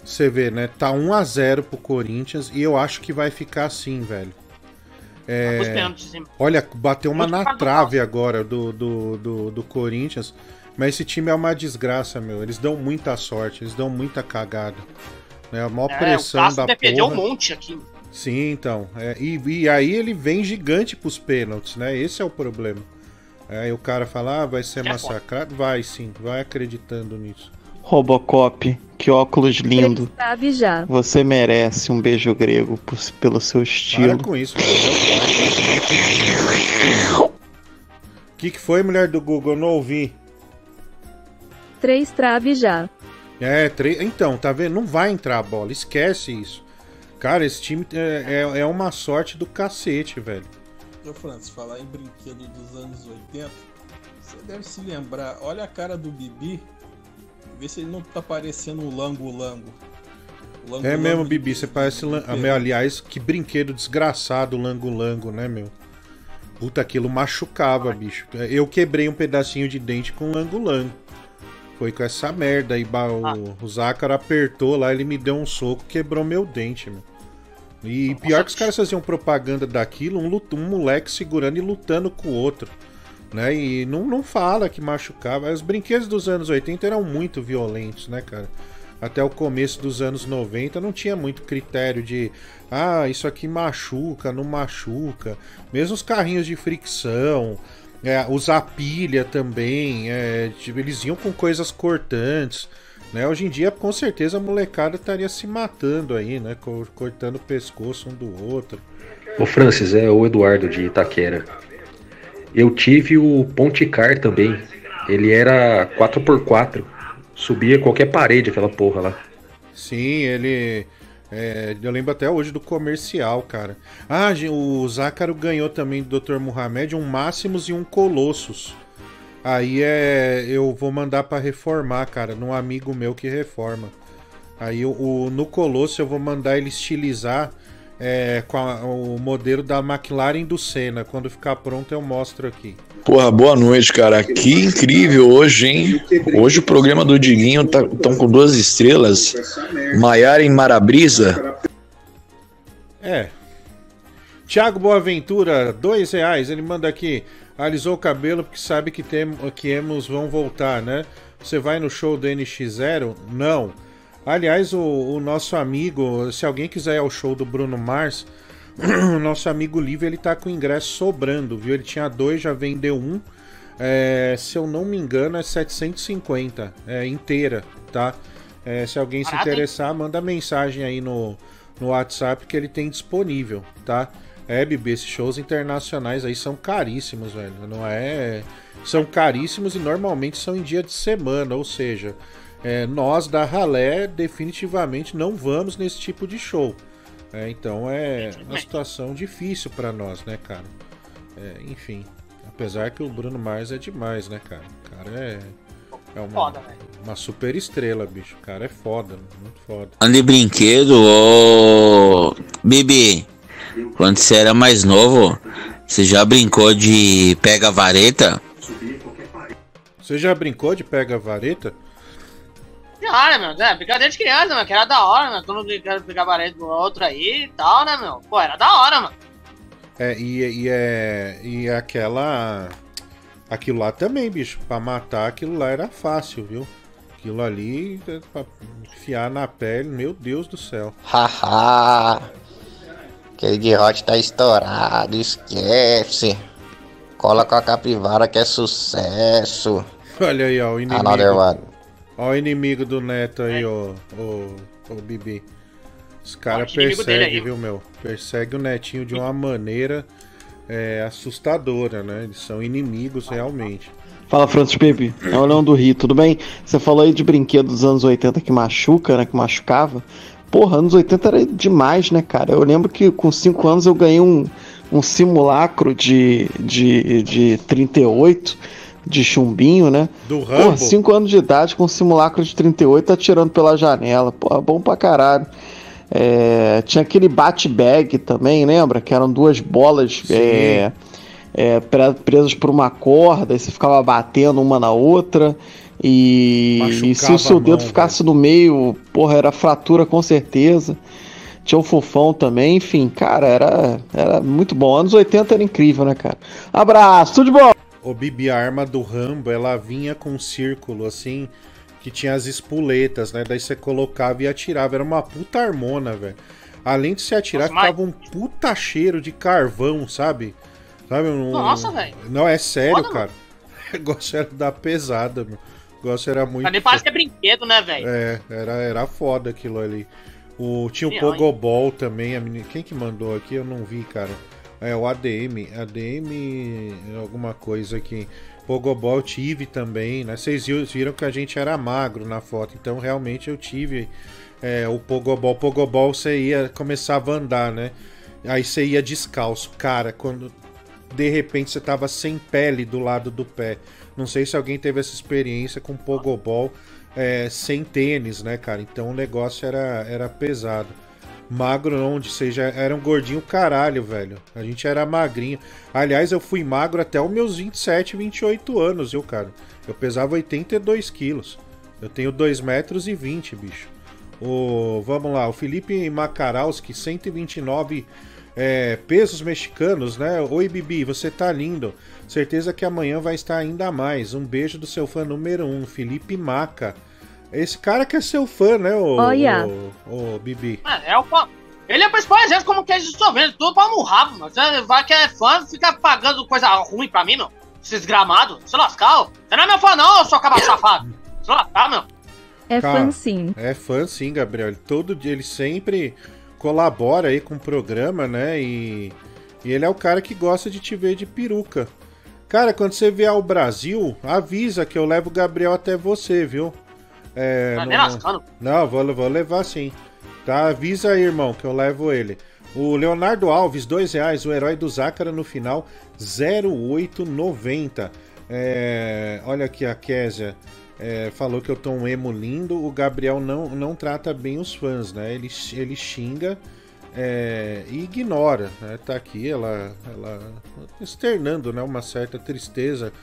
Você vê, né? Tá 1 a 0 pro Corinthians e eu acho que vai ficar assim, velho. É... Olha, bateu uma na trave agora do, do, do, do Corinthians. Mas esse time é uma desgraça, meu. Eles dão muita sorte, eles dão muita cagada. Né? A maior é, pressão o da porra. um monte aqui. Sim, então. É, e, e, aí ele vem gigante pros pênaltis, né? Esse é o problema. Aí o cara fala, ah, vai ser é massacrado. Vai sim, vai acreditando nisso. Robocop, que óculos lindo. Sabe já. Você merece um beijo grego por, pelo seu estilo. Para com isso, O que, que foi, mulher do Google? Eu não ouvi. Três traves já. É, três. Então, tá vendo? Não vai entrar a bola. Esquece isso. Cara, esse time é, é, é uma sorte do cacete, velho. Ô, Francis, falar em brinquedo dos anos 80, você deve se lembrar. Olha a cara do Bibi. Vê se ele não tá parecendo um lango-lango. Lango, é mesmo, Bibi, você parece. Lan... Ah, aliás, que brinquedo desgraçado, lango-lango, né, meu? Puta, aquilo machucava, bicho. Eu quebrei um pedacinho de dente com lango-lango. Foi com essa merda aí. O, ah. o apertou lá, ele me deu um soco, quebrou meu dente, meu. E pior que os caras faziam propaganda daquilo, um, um moleque segurando e lutando com o outro. Né? E não, não fala que machucava. Os brinquedos dos anos 80 eram muito violentos, né, cara? Até o começo dos anos 90 não tinha muito critério de ah, isso aqui machuca, não machuca. Mesmo os carrinhos de fricção, é, usar pilha também, é, tipo, eles iam com coisas cortantes. Né? Hoje em dia, com certeza, a molecada estaria se matando aí, né? Cortando o pescoço um do outro. O Francis, é o Eduardo de Itaquera. Eu tive o Ponticar também. Ele era 4x4. Subia qualquer parede aquela porra lá. Sim, ele. É, eu lembro até hoje do comercial, cara. Ah, o Zácaro ganhou também do Dr. Muhammad um Máximos e um Colossus. Aí é. Eu vou mandar para reformar, cara, num amigo meu que reforma. Aí o, no Colosso eu vou mandar ele estilizar é, com a, o modelo da McLaren do Senna. Quando ficar pronto eu mostro aqui. Porra, boa noite, cara. Que incrível hoje, hein? Hoje o programa do Diguinho tá tão com duas estrelas. Maiara em Marabrisa. É. Tiago Boaventura, dois reais. Ele manda aqui. Alisou o cabelo porque sabe que, tem, que emos vão voltar, né? Você vai no show do NX0? Não. Aliás, o, o, nosso amigo, se alguém quiser ir ao show do Bruno Mars, o nosso amigo Livre ele tá com ingresso sobrando, viu? Ele tinha dois, já vendeu um. É, se eu não me engano, é 750 é, inteira, tá? É, se alguém se interessar, manda mensagem aí no, no WhatsApp que ele tem disponível, tá? É, Bibi, esses shows internacionais aí são caríssimos, velho. Não é. São caríssimos e normalmente são em dia de semana, ou seja, é, nós da Ralé definitivamente não vamos nesse tipo de show. É, então é uma situação difícil para nós, né, cara? É, enfim, apesar que o Bruno Mars é demais, né, cara? O cara é, é uma, foda, uma super estrela, bicho. O cara é foda, muito foda. Ande brinquedo, ô. Bibi, quando você era mais novo, você já brincou de pega vareta? Você já brincou de pega vareta? Já, né, meu? É, brincadeira de criança, meu, que era da hora, meu. Todo mundo querendo pegar vareta do outro aí e tal, né, meu? Pô, era da hora, mano. É, e, e é. E aquela. Aquilo lá também, bicho. Pra matar aquilo lá era fácil, viu? Aquilo ali, pra enfiar na pele, meu Deus do céu. Haha! Aquele guirrote tá estourado, esquece. Cola com a capivara que é sucesso. Olha aí, ó, o inimigo. Another one. Ó o inimigo do Neto aí, ó, o, o Bibi. Os caras perseguem, viu, meu? Persegue o Netinho de uma maneira é, assustadora, né? Eles são inimigos realmente. Fala, Francis Pepe. É o Leão do Rio, tudo bem? Você falou aí de brinquedo dos anos 80 que machuca, né? Que machucava. Porra, anos 80 era demais, né, cara? Eu lembro que com 5 anos eu ganhei um, um simulacro de, de, de 38 de chumbinho, né? Do Rambo. Porra, 5 anos de idade com simulacro de 38 atirando pela janela. Porra, bom pra caralho. É, tinha aquele bate-bag também, lembra? Que eram duas bolas é, é, presas por uma corda e você ficava batendo uma na outra. E, e se o seu mão, dedo ficasse no meio, porra, era fratura com certeza. Tinha o fofão também, enfim, cara, era, era muito bom. Anos 80 era incrível, né, cara? Abraço, tudo de bom! O Bibi, a arma do Rambo, ela vinha com um círculo assim, que tinha as espuletas, né? Daí você colocava e atirava. Era uma puta armona, velho. Além de se atirar, Nossa, ficava mas... um puta cheiro de carvão, sabe? Sabe? Um... Nossa, velho. Não, é sério, Foda, cara. O negócio era da pesada, meu. O negócio era muito. Mas parece que é brinquedo, né, velho? É, era, era foda aquilo ali. O, tinha o Pogobol também. A menina... Quem que mandou aqui? Eu não vi, cara. É o ADM. ADM. Alguma coisa aqui. Pogobol tive também, né? Vocês viram que a gente era magro na foto. Então realmente eu tive é, o Pogobol. Pogobol você ia. Começava a andar, né? Aí você ia descalço. Cara, quando. De repente você tava sem pele do lado do pé. Não sei se alguém teve essa experiência com pogobol é, sem tênis, né, cara? Então o negócio era, era pesado. Magro onde seja, era um gordinho caralho, velho. A gente era magrinho. Aliás, eu fui magro até os meus 27, 28 anos, viu, cara? Eu pesava 82 quilos. Eu tenho 2 metros e 20, bicho. O, vamos lá, o Felipe Makarowski, 129 é, pesos mexicanos, né? Oi, Bibi, você tá lindo. Certeza que amanhã vai estar ainda mais. Um beijo do seu fã número um, Felipe Maca. Esse cara que é seu fã, né, o, Olha. o, o Bibi? É, é o Ele é o principal exemplo como que é dissolvendo, tudo pra no rabo, mano. Você vai que é fã, fica pagando coisa ruim pra mim, meu. Esses gramados, se lascar, ó. Você não é meu fã, não, seu cabelo safado. Se lascar, meu. É cara, fã sim. É fã sim, Gabriel. Todo dia ele sempre colabora aí com o programa, né? E, e ele é o cara que gosta de te ver de peruca. Cara, quando você vier ao Brasil, avisa que eu levo o Gabriel até você, viu? É, tá não, não, vou, vou levar sim. Tá? Avisa aí, irmão, que eu levo ele. O Leonardo Alves, dois reais, o herói do Zácara no final, 0890. É, olha aqui a Késia. É, falou que eu tô um emo lindo. O Gabriel não, não trata bem os fãs, né? Ele, ele xinga é, e ignora, né? Tá aqui ela, ela externando né, uma certa tristeza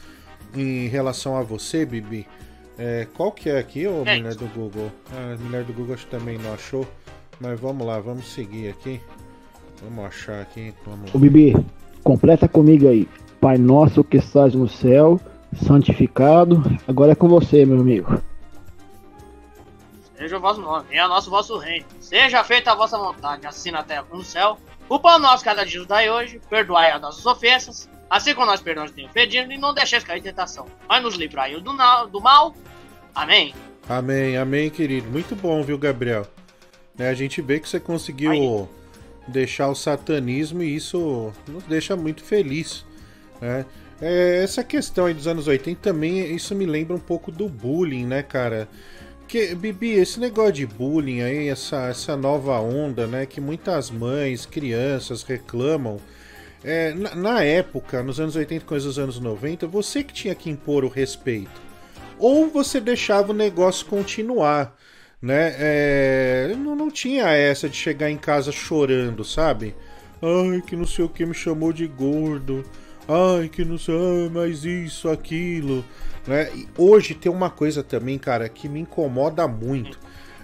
em relação a você, Bibi. É, qual que é aqui, ô é. mulher do Google? Ah, a mulher do Google acho que também não achou. Mas vamos lá, vamos seguir aqui. Vamos achar aqui. Vamos... Ô Bibi, completa comigo aí. Pai nosso que estás no céu, santificado. Agora é com você, meu amigo. Seja o vosso nome, venha nosso vosso reino. Seja feita a vossa vontade, assim na terra como no céu. O pão nosso cada dia nos dai hoje, perdoai as nossas ofensas, assim como nós perdoamos quem ofendido, e não deixeis cair em tentação. Mas nos livrai do, do mal. Amém. Amém, amém, querido. Muito bom, viu, Gabriel? É, a gente vê que você conseguiu Aí. deixar o satanismo e isso nos deixa muito feliz. Né? É, essa questão aí dos anos 80 também, isso me lembra um pouco do bullying, né, cara? Que, Bibi, esse negócio de bullying aí, essa, essa nova onda, né, que muitas mães, crianças reclamam. É, na, na, época, nos anos 80 com os anos 90, você que tinha que impor o respeito. Ou você deixava o negócio continuar, né? É, não, não tinha essa de chegar em casa chorando, sabe? Ai, que não sei o que me chamou de gordo. Ai, que não sei, ai, mas isso, aquilo. Né? E hoje tem uma coisa também, cara, que me incomoda muito.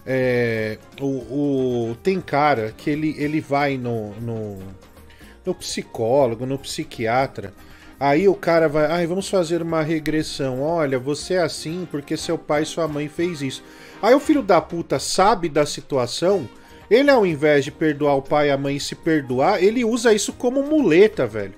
É, o, o, tem cara que ele, ele vai no, no, no psicólogo, no psiquiatra. Aí o cara vai, ai, vamos fazer uma regressão. Olha, você é assim porque seu pai e sua mãe fez isso. Aí o filho da puta sabe da situação. Ele, ao invés de perdoar o pai e a mãe e se perdoar, ele usa isso como muleta, velho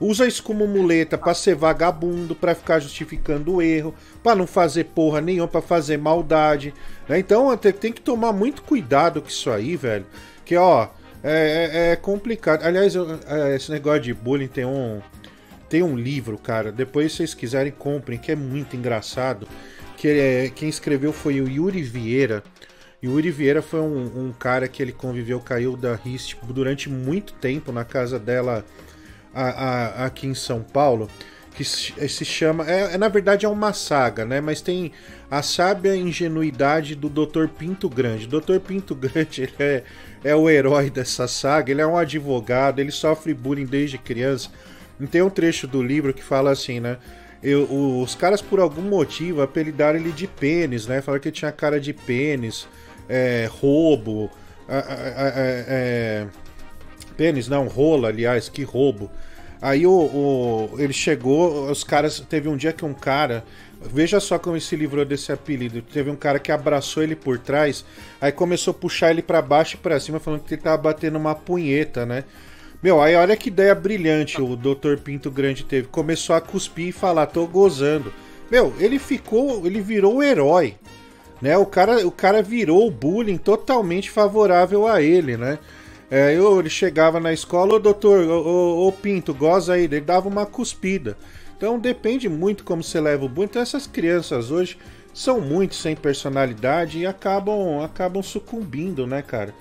usa isso como muleta para ser vagabundo, para ficar justificando o erro, para não fazer porra nenhuma, para fazer maldade. Né? Então tem que tomar muito cuidado com isso aí, velho. Que ó, é, é, é complicado. Aliás, é, esse negócio de bullying tem um tem um livro, cara. Depois se vocês quiserem comprem, que é muito engraçado. Que é, quem escreveu foi o Yuri Vieira. Yuri Vieira foi um, um cara que ele conviveu, caiu da RIS durante muito tempo na casa dela a, a, aqui em São Paulo que se chama. É, é, na verdade é uma saga, né? Mas tem a sábia ingenuidade do Dr. Pinto Grande. O Dr. Pinto Grande ele é, é o herói dessa saga, ele é um advogado, ele sofre bullying desde criança. E tem um trecho do livro que fala assim, né? Eu, os caras, por algum motivo, apelidaram ele de pênis, né? Falaram que ele tinha cara de pênis, é, roubo, é, pênis, não, rola, aliás, que roubo. Aí o, o, ele chegou, os caras. Teve um dia que um cara. Veja só como ele se livrou desse apelido. Teve um cara que abraçou ele por trás, aí começou a puxar ele para baixo e pra cima, falando que ele tava batendo uma punheta, né? Meu, aí olha que ideia brilhante o Dr. Pinto Grande teve. Começou a cuspir e falar, tô gozando. Meu, ele ficou. Ele virou o herói. Né? O, cara, o cara virou o bullying totalmente favorável a ele, né? É, eu, ele chegava na escola, ô doutor, ô, ô, Pinto, goza aí, ele dava uma cuspida. Então depende muito como você leva o bullying. Então essas crianças hoje são muito sem personalidade e acabam, acabam sucumbindo, né, cara?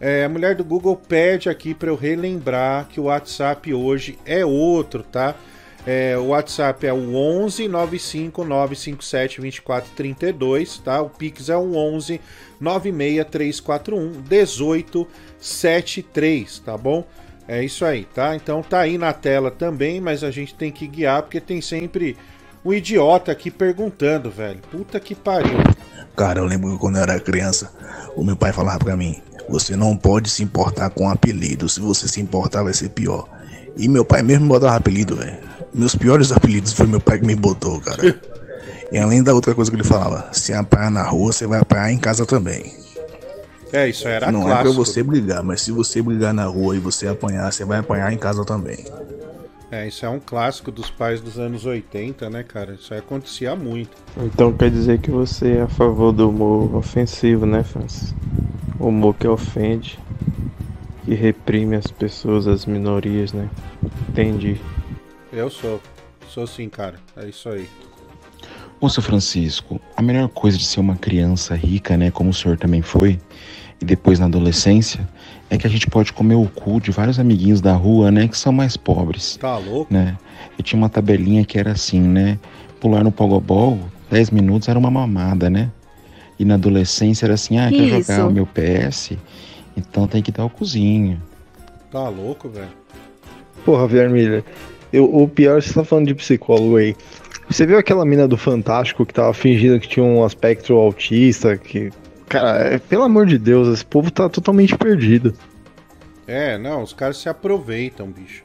É, a mulher do Google pede aqui para eu relembrar que o WhatsApp hoje é outro, tá? É, o WhatsApp é o 11 95 957 2432, tá? O Pix é o 11 96341 1873, tá bom? É isso aí, tá? Então tá aí na tela também, mas a gente tem que guiar porque tem sempre um idiota aqui perguntando, velho. Puta que pariu. Cara, eu lembro que quando eu era criança, o meu pai falava pra mim: você não pode se importar com apelido, se você se importar vai ser pior. E meu pai mesmo botava apelido, velho. Meus piores apelidos foi meu pai que me botou, cara. E além da outra coisa que ele falava, se apanhar na rua, você vai apanhar em casa também. É, isso era Não clássico. é pra você brigar, mas se você brigar na rua e você apanhar, você vai apanhar em casa também. É, isso é um clássico dos pais dos anos 80, né, cara? Isso aí acontecia muito. Então quer dizer que você é a favor do humor ofensivo, né, Francis? O humor que ofende, que reprime as pessoas, as minorias, né? Entendi. Eu sou. Sou sim, cara. É isso aí. Moça Francisco, a melhor coisa de ser uma criança rica, né, como o senhor também foi, e depois na adolescência, é que a gente pode comer o cu de vários amiguinhos da rua, né, que são mais pobres. Tá louco? Né? E tinha uma tabelinha que era assim, né, pular no pogobol, 10 minutos era uma mamada, né? E na adolescência era assim, ah, quer jogar o meu PS, então tem que dar o cozinho. Tá louco, velho? Porra, Vermelha, eu, o pior, você tá falando de psicólogo aí. Você viu aquela mina do Fantástico que tava fingindo que tinha um aspecto autista? Que. Cara, é, pelo amor de Deus, esse povo tá totalmente perdido. É, não, os caras se aproveitam, bicho.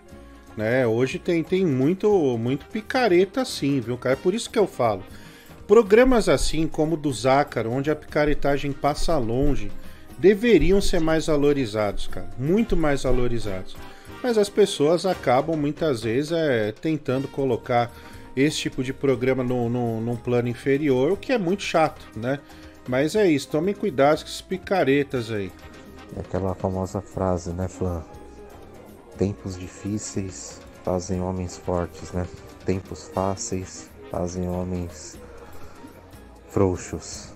Né? Hoje tem, tem muito, muito picareta assim, viu, cara? É por isso que eu falo. Programas assim, como o do Zácaro, onde a picaretagem passa longe, deveriam ser mais valorizados, cara. Muito mais valorizados. Mas as pessoas acabam muitas vezes é, tentando colocar esse tipo de programa no, no, num plano inferior, o que é muito chato, né? Mas é isso, tomem cuidado com esses picaretas aí. É aquela famosa frase, né, Flan? Tempos difíceis fazem homens fortes, né? Tempos fáceis fazem homens frouxos.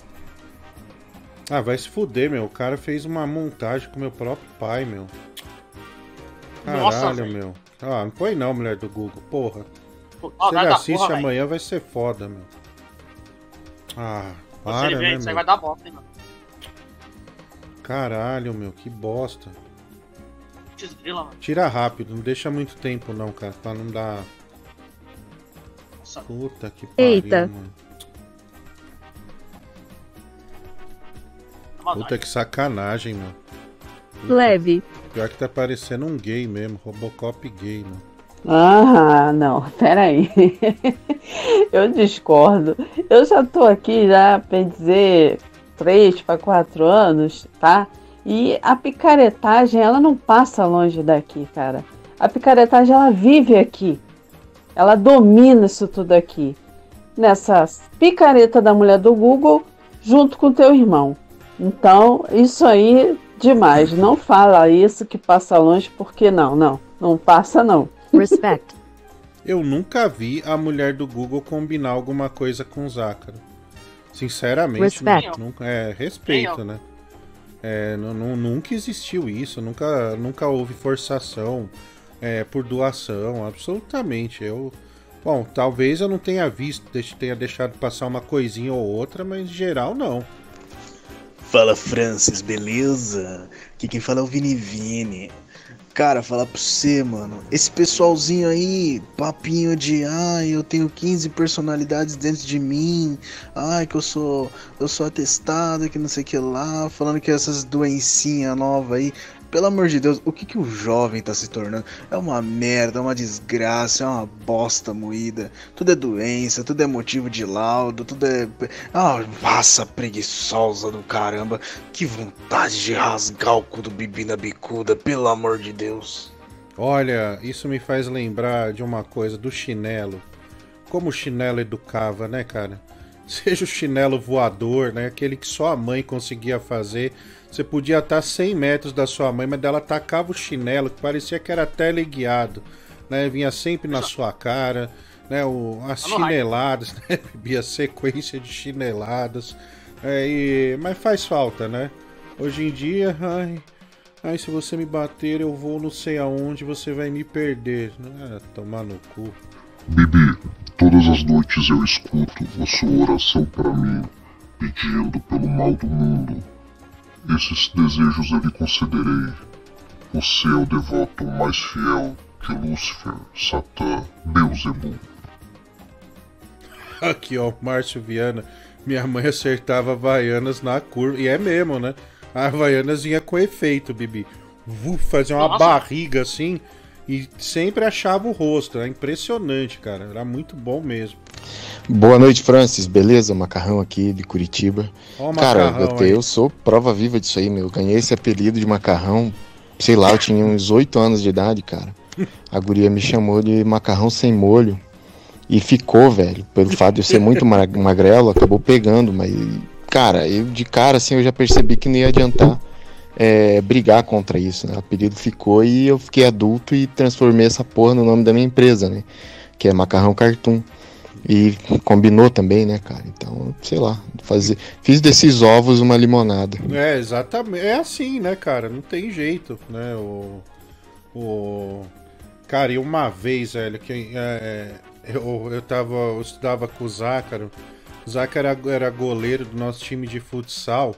Ah, vai se fuder, meu. O cara fez uma montagem com meu próprio pai, meu. Caralho, Nossa, meu. Ah, não põe não, mulher do Google, porra. Oh, Se ele assiste porra, amanhã, vai ser foda, meu. Ah, para, Você né, isso aí vai dar bosta, hein, mano. Caralho, meu, que bosta. Desgrila, mano. Tira rápido, não deixa muito tempo não, cara, pra não dar... Nossa. Puta que pariu, Eita. mano. Puta que sacanagem, meu. Leve. Pior que tá parecendo um gay mesmo, Robocop gay, mano. Ah, não, peraí. eu discordo. Eu já tô aqui já pra dizer três para quatro anos, tá? E a picaretagem, ela não passa longe daqui, cara. A picaretagem, ela vive aqui. Ela domina isso tudo aqui. Nessa picareta da mulher do Google, junto com teu irmão. Então, isso aí, demais. Não fala isso que passa longe, porque não, não. Não passa, não. Respect. Eu nunca vi a mulher do Google combinar alguma coisa com o Zácaro. Sinceramente, Respect. nunca, é respeito, né? É, nunca existiu isso, nunca, nunca houve forçação é, por doação, absolutamente. Eu, bom, talvez eu não tenha visto, tenha deixado passar uma coisinha ou outra, mas em geral não. Fala Francis, beleza? Aqui quem fala é o Vini Vini. Cara, falar pra você, mano. Esse pessoalzinho aí, papinho de ai, eu tenho 15 personalidades dentro de mim. Ai, que eu sou eu sou atestado, que não sei o que lá, falando que essas doencinhas novas aí. Pelo amor de Deus, o que, que o jovem tá se tornando? É uma merda, é uma desgraça, é uma bosta moída. Tudo é doença, tudo é motivo de laudo, tudo é. Ah, massa preguiçosa do caramba. Que vontade de rasgar o cu do bibi na bicuda, pelo amor de Deus. Olha, isso me faz lembrar de uma coisa do chinelo. Como o chinelo educava, né, cara? Seja o chinelo voador, né? Aquele que só a mãe conseguia fazer você podia estar 100 metros da sua mãe, mas ela tacava o chinelo, que parecia que era teleguiado, né? Vinha sempre na sua cara, né? O, as chineladas, né? Bebia sequência de chineladas. É, e... Mas faz falta, né? Hoje em dia, ai, ai, se você me bater, eu vou não sei aonde, você vai me perder. Ah, tomar no cu. Bibi, todas as noites eu escuto a sua oração para mim, pedindo pelo mal do mundo. Esses desejos eu lhe concederei. Você é o devoto mais fiel de Lúcifer, Satã, Beuzebu. Aqui, ó, Márcio Viana. Minha mãe acertava Havaianas na curva. E é mesmo, né? A Havaianas vinha com efeito, Bibi. Uf, fazia uma Nossa. barriga assim e sempre achava o rosto. Era impressionante, cara. Era muito bom mesmo. Boa noite, Francis. Beleza? Macarrão aqui de Curitiba. Ó, Cara, macarrão, eu, hein? eu sou prova viva disso aí, meu. Eu ganhei esse apelido de macarrão. Sei lá, eu tinha uns 8 anos de idade, cara. A guria me chamou de macarrão sem molho. E ficou, velho. Pelo fato de eu ser muito ma- magrelo, acabou pegando. Mas, cara, eu de cara, assim, eu já percebi que não ia adiantar é, brigar contra isso, né? O apelido ficou e eu fiquei adulto e transformei essa porra no nome da minha empresa, né? Que é Macarrão Cartoon. E combinou também, né, cara? Então, sei lá, fazer, fiz desses ovos uma limonada. É, exatamente. É assim, né, cara? Não tem jeito, né? O. o... Cara, e uma vez, velho, que é, eu, eu tava. Eu estudava com o Zácaro. O Zácaro era, era goleiro do nosso time de futsal.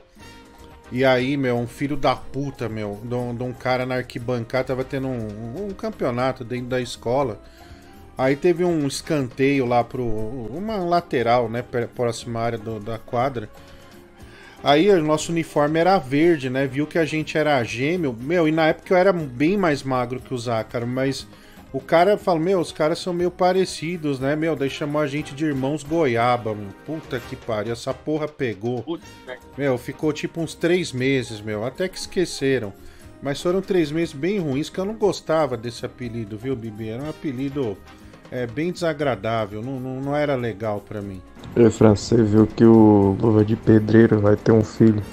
E aí, meu, um filho da puta, meu, de um, de um cara na arquibancada, tava tendo um, um campeonato dentro da escola. Aí teve um escanteio lá pro. Uma lateral, né? Próxima área do- da quadra. Aí o nosso uniforme era verde, né? Viu que a gente era gêmeo. Meu, e na época eu era bem mais magro que o Zácaro, mas o cara falou, meu, os caras são meio parecidos, né? Meu, daí chamou a gente de irmãos goiaba, meu. Puta que pariu, essa porra pegou. Meu, ficou tipo uns três meses, meu. Até que esqueceram. Mas foram três meses bem ruins, que eu não gostava desse apelido, viu, Bibi? Era um apelido é, bem desagradável, não, não, não era legal para mim. Ei, Fran, você viu que o Luva de Pedreiro vai ter um filho.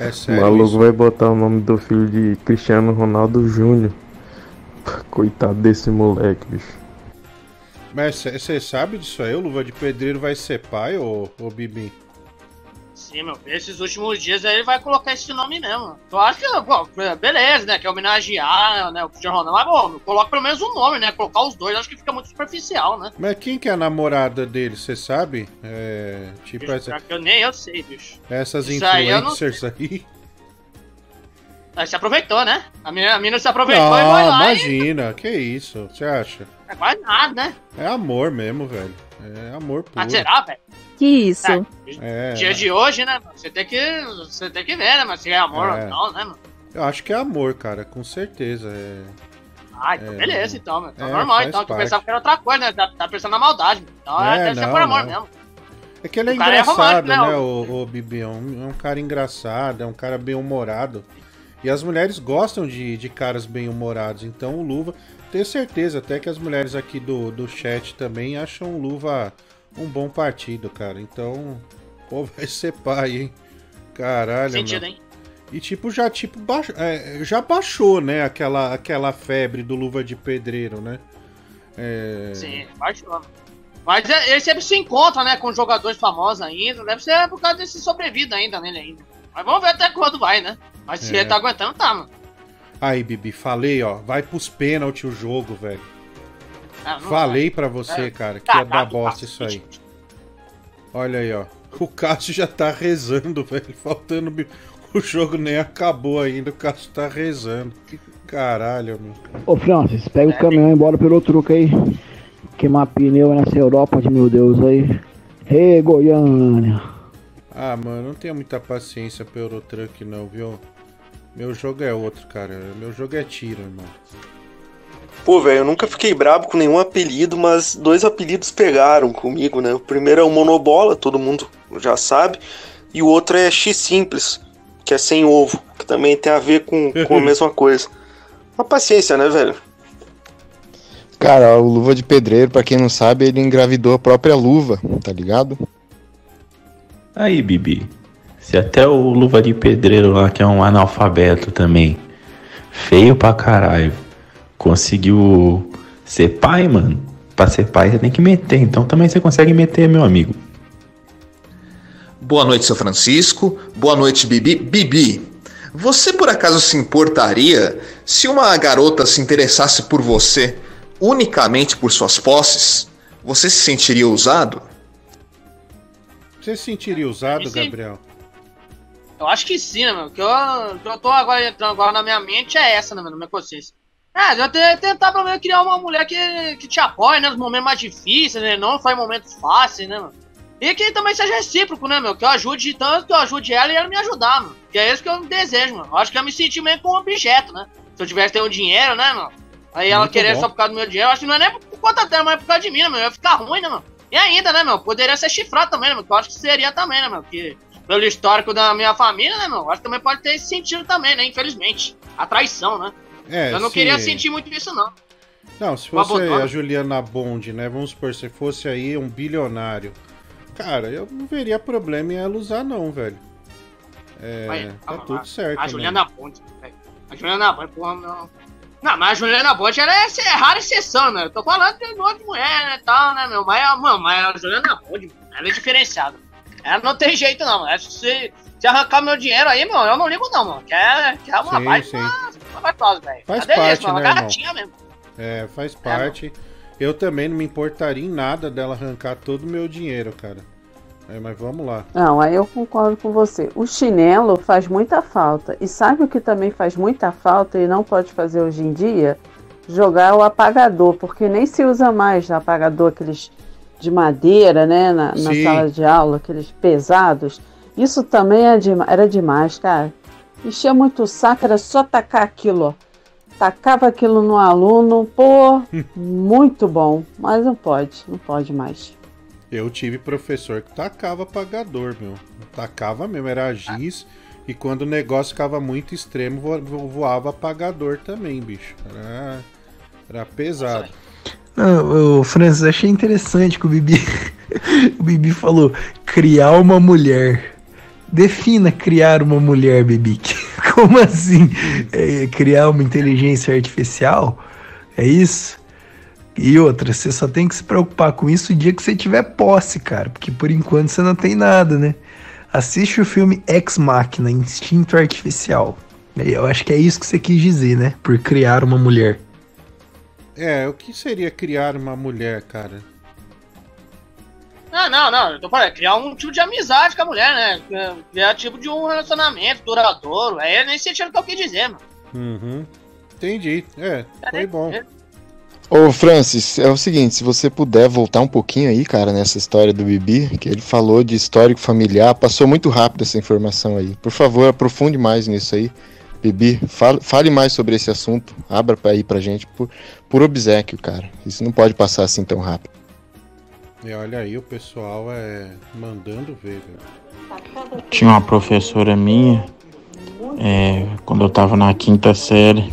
É sério. O maluco isso? vai botar o nome do filho de Cristiano Ronaldo Júnior. Coitado desse moleque, bicho. Mas você sabe disso aí? O Luva de Pedreiro vai ser pai, ô, ô Bibi? Sim, meu. Esses últimos dias aí ele vai colocar esse nome mesmo. Eu acho que, pô, beleza, né? Quer homenagear né, o Cristiano Ronaldo. Mas, bom, coloca pelo menos um nome, né? Colocar os dois, acho que fica muito superficial, né? Mas quem que é a namorada dele, você sabe? É. Tipo Bicho, essa, eu nem eu sei, bicho. essas Isso influencers aí. Aí se aproveitou, né? A mina, a mina se aproveitou Não, e foi lá e... imagina, que isso, você acha? É quase nada, né? É amor mesmo, velho. É amor puro. Ah, será, velho? Que isso? É, Dia de hoje, né? mano? Você tem que, você tem que ver, né? Mas se é amor É. ou não, né, mano? eu acho que é amor, cara, com certeza. É... Ah, então É. beleza, então, mano. Então É, normal, então. Que eu parte. pensava que era outra coisa, né? Tá, tá pensando na maldade. Então É, é, deve ser não, por amor não. mesmo. É que ele é é engraçado, romântico, né, né, o, o Bibi? É um, é um cara engraçado, é um cara bem humorado. E as mulheres gostam de, de caras bem humorados. Então o Luva, tenho certeza até que as mulheres aqui do, do chat também acham o Luva um bom partido, cara. Então, pô, vai ser pai, hein? Caralho, Sentido, meu. hein? E tipo, já tipo baixo, é, já baixou, né, aquela, aquela febre do Luva de Pedreiro, né? É... Sim, baixou. Mas é- ele sempre se encontra, né, com jogadores famosos ainda. Deve ser por causa desse sobrevida ainda nele ainda. Mas vamos ver até quando vai, né? Mas se É. ele tá aguentando, tá, mano. Aí, Bibi, falei, ó, vai pros pênaltis o jogo, velho. Ah, Falei vai. pra você, É. cara, que Tá, ia dar tá, bosta isso aí. Olha aí, ó. O Cássio já tá rezando, velho. Faltando. O jogo nem acabou ainda, o Cássio tá rezando. Caralho, meu. Ô Francis, pega o caminhão e bora pelo truque aí. Queimar pneu nessa Europa de meu Deus aí. Ei, Goiânia. Ah, mano, não tenho muita paciência pro Eurotruck, não, viu? Meu jogo é outro, cara. Meu jogo é tiro, irmão. Pô, velho, eu nunca fiquei brabo com nenhum apelido, mas dois apelidos pegaram comigo, né? O primeiro é o Monobola, todo mundo já sabe, e o outro é X Simples, que é sem ovo, que também tem a ver com, com a mesma coisa. Uma paciência, né, velho? Cara, o Luva de Pedreiro, pra quem não sabe, ele engravidou a própria luva, tá ligado? Aí, Bibi. Se até o Luva de Pedreiro lá, que é um analfabeto também, feio pra caralho, conseguiu ser pai, mano. Pra ser pai você tem que meter, então também você consegue meter, meu amigo. Boa noite, seu Francisco. Boa noite, Bibi. Bibi, você por acaso se importaria se uma garota se interessasse por você unicamente por suas posses? Você se sentiria usado? Você se sentiria usado. Gabriel? Eu acho que sim, né, mano? O que eu, que eu tô agora entrando agora na minha mente é essa, né, mano? Na minha consciência. É, eu te- tentar pelo menos criar uma mulher que, que te apoie, né? Nos momentos mais difíceis, né? Não só em momentos fáceis, né, mano? E que também seja recíproco, né, meu? Que eu ajude tanto que eu ajude ela e ela me ajudar, mano. Que é isso que eu desejo, mano. Eu acho que eu me senti meio com um objeto, né? Se eu tivesse ter um dinheiro, né, mano? Aí ela Muito querer bom. só por causa do meu dinheiro, eu acho que não é nem por conta dela, mas é por causa de mim, né, meu? Ia ficar ruim, né, mano? E ainda, né, meu? Poderia ser chifrado também, né, meu? Que eu acho que seria também, né, meu? Porque pelo histórico da minha família, né, meu? Eu acho que também pode ter esse sentido também, né? Infelizmente. A traição, né? É, eu não se- queria sentir muito isso, não. Não, se fosse a Juliana Bond, né? Vamos supor, se fosse aí um bilionário. Cara, eu não veria problema em ela usar, não, velho. É, tá tudo certo. A né? Juliana Ponte, velho. A Juliana Ponte, porra, não. Não, mas a Juliana Ponte ela é, é rara exceção, né? Eu tô falando de um monte de mulher, né, tal, né, meu? Mas, a- mano, mas a Juliana Ponte, ela é diferenciada. Ela não tem jeito, não. É, se, se arrancar meu dinheiro aí, mano, eu não ligo, não, mano. Que é, que é uma Sim, baita, sim. uma baitosa, velho. Faz Cadê parte, isso, mano? né, Uma gatinha mesmo. É, faz parte. eu também não me importaria em nada dela arrancar todo o meu dinheiro, cara. É, mas vamos lá. Não, aí eu concordo com você. O chinelo faz muita falta. E sabe o que também faz muita falta e não pode fazer hoje em dia? Jogar o apagador, porque nem se usa mais apagador, aqueles de madeira, né? Na, na sala de aula, aqueles pesados. Isso também é de, era demais, cara. Enchia muito o saco, era só tacar aquilo, ó. Tacava aquilo no aluno, pô, muito bom. Mas não pode, não pode mais. Eu tive professor que tacava apagador, meu. Tacava mesmo, era giz. E quando o negócio ficava muito extremo, vo- voava apagador também, bicho. Era, era pesado. Não, o Francis, achei interessante que o Bibi, o Bibi falou criar uma mulher. Defina criar uma mulher, Bibi. Como assim? É, criar uma inteligência artificial? É isso? E outra, você só tem que se preocupar com isso o dia que você tiver posse, cara. Porque por enquanto você não tem nada, né? Assiste o filme Ex Machina, Instinto Artificial. Eu acho que é isso que você quis dizer, né? Por criar uma mulher. É, o que seria criar uma mulher, cara? Não, não, não. Eu tô falando, é criar um tipo de amizade com a mulher, né? Criar tipo de um relacionamento duradouro. É nesse sentido que eu quis dizer, mano. Uhum. Entendi. É, foi bom. Ô, Francis, é o seguinte, se você puder voltar um pouquinho aí, cara, nessa história do Bibi, que ele falou de histórico familiar, passou muito rápido essa informação aí. Por favor, aprofunde mais nisso aí. Bibi, fale, fale mais sobre esse assunto, abra pra aí pra gente, por, por obsequio, cara. Isso não pode passar assim tão rápido. E olha aí, o pessoal é mandando ver, velho. Tinha uma professora minha, é, quando eu tava na quinta série,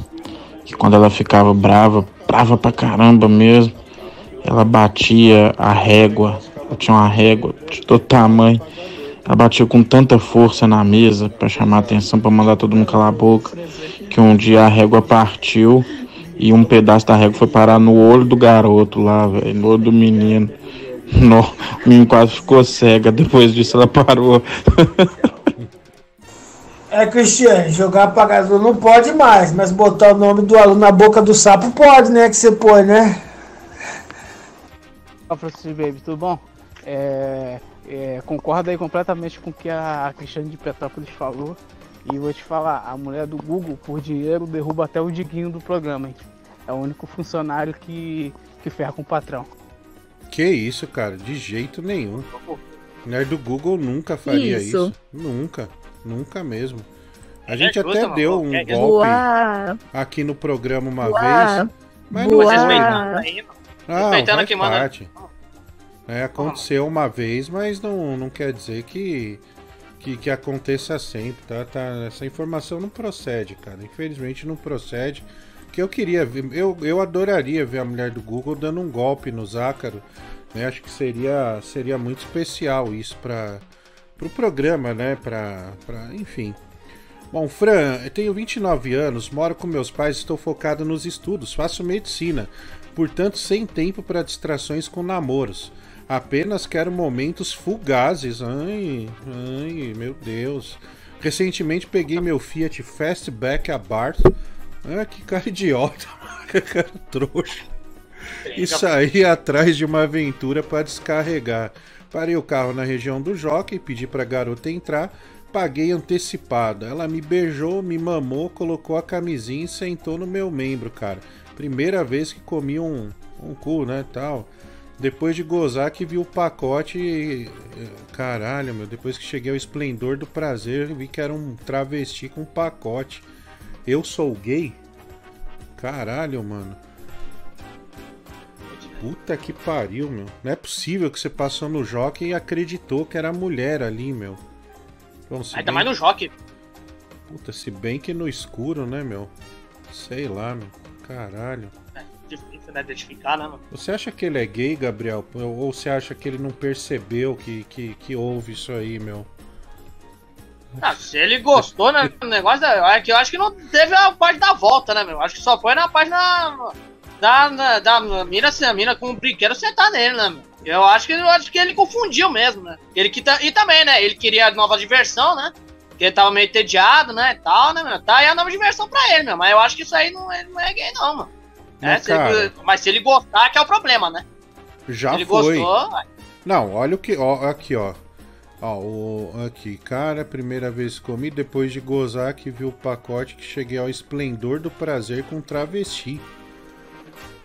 que quando ela ficava brava, brava pra caramba mesmo, ela batia a régua, eu tinha uma régua de todo tamanho, ela batia com tanta força na mesa pra chamar a atenção, pra mandar todo mundo calar a boca, que um dia a régua partiu e um pedaço da régua foi parar no olho do garoto lá, velho, no olho do menino. No, o menino quase ficou cega, depois disso ela parou. É, Cristiane, jogar apagador não pode mais, mas botar o nome do aluno na boca do sapo pode, né? Que você põe, né? Fala, Francis Baby, tudo bom? É, é, concordo aí completamente com o que a Cristiane de Petrópolis falou. E vou te falar, a mulher do Google, por dinheiro, derruba até o diguinho do programa, hein? É o único funcionário que, que ferra com o patrão. Que isso, cara? De jeito nenhum. Mulher do Google nunca faria isso. Isso. Nunca. Nunca mesmo. A É gente até deu um É justo. golpe Boa. aqui no programa uma Boa. vez. Mas Boa. não é Respeitando faz quem manda. É, aconteceu uma vez, mas não, não quer dizer que, que, que aconteça sempre, tá, tá? Essa informação não procede, cara. Infelizmente não procede. Que eu queria ver, eu, eu adoraria ver a mulher do Google dando um golpe no Zácaro. Né? Acho que seria, seria muito especial isso para o pro programa, né? Pra, pra, enfim. Bom, Fran, eu tenho 29 anos, moro com meus pais, estou focado nos estudos, faço medicina, portanto sem tempo para distrações com namoros. Apenas quero momentos fugazes. Ai, ai, meu Deus. Recentemente peguei meu Fiat Fastback aberto. Ah, que cara idiota, que cara trouxa. E saí atrás de uma aventura para descarregar. Parei o carro na região do Jockey, pedi pra garota entrar, paguei antecipada. Ela me beijou, me mamou, colocou a camisinha e sentou no meu membro, cara. Primeira vez que comi um, um cu, né, tal. Depois de gozar que vi o pacote e... Caralho, meu. Depois que cheguei ao esplendor do prazer, vi que era um travesti com pacote. Eu sou gay? Caralho, mano. Puta que pariu, meu. Não é possível que você passou no jockey e acreditou que era mulher ali, meu. Bom, se Ainda bem- mais no jockey. Puta, se bem que no escuro, né, meu? Sei lá, meu. Caralho. Difícil, né? Identificar, né, mano? Você acha que ele é gay, Gabriel? Ou você acha que ele não percebeu que, que, que houve isso aí, meu? Ah, se ele gostou, né? O negócio é que eu acho que não teve a parte da volta, né, meu? Acho que só foi na parte da. Da, da, da mina, a mina com o brinquedo sentar nele, né, meu? Eu acho que eu acho que ele confundiu mesmo, né? Ele que e também, né? Ele queria nova diversão, né? Porque ele tava meio entediado, né? E tal, né, meu? Tá aí a nova diversão pra ele, meu. Mas eu acho que isso aí não, é- não é gay, não, mano. É, Mas, se ele- mas se ele gostar, que é o problema, né? Já se ele foi. gostou. Não, olha o que. Ó, aqui, ó. Ó, o, aqui, cara, primeira vez que comi, depois de gozar que vi o pacote que cheguei ao esplendor do prazer com travesti.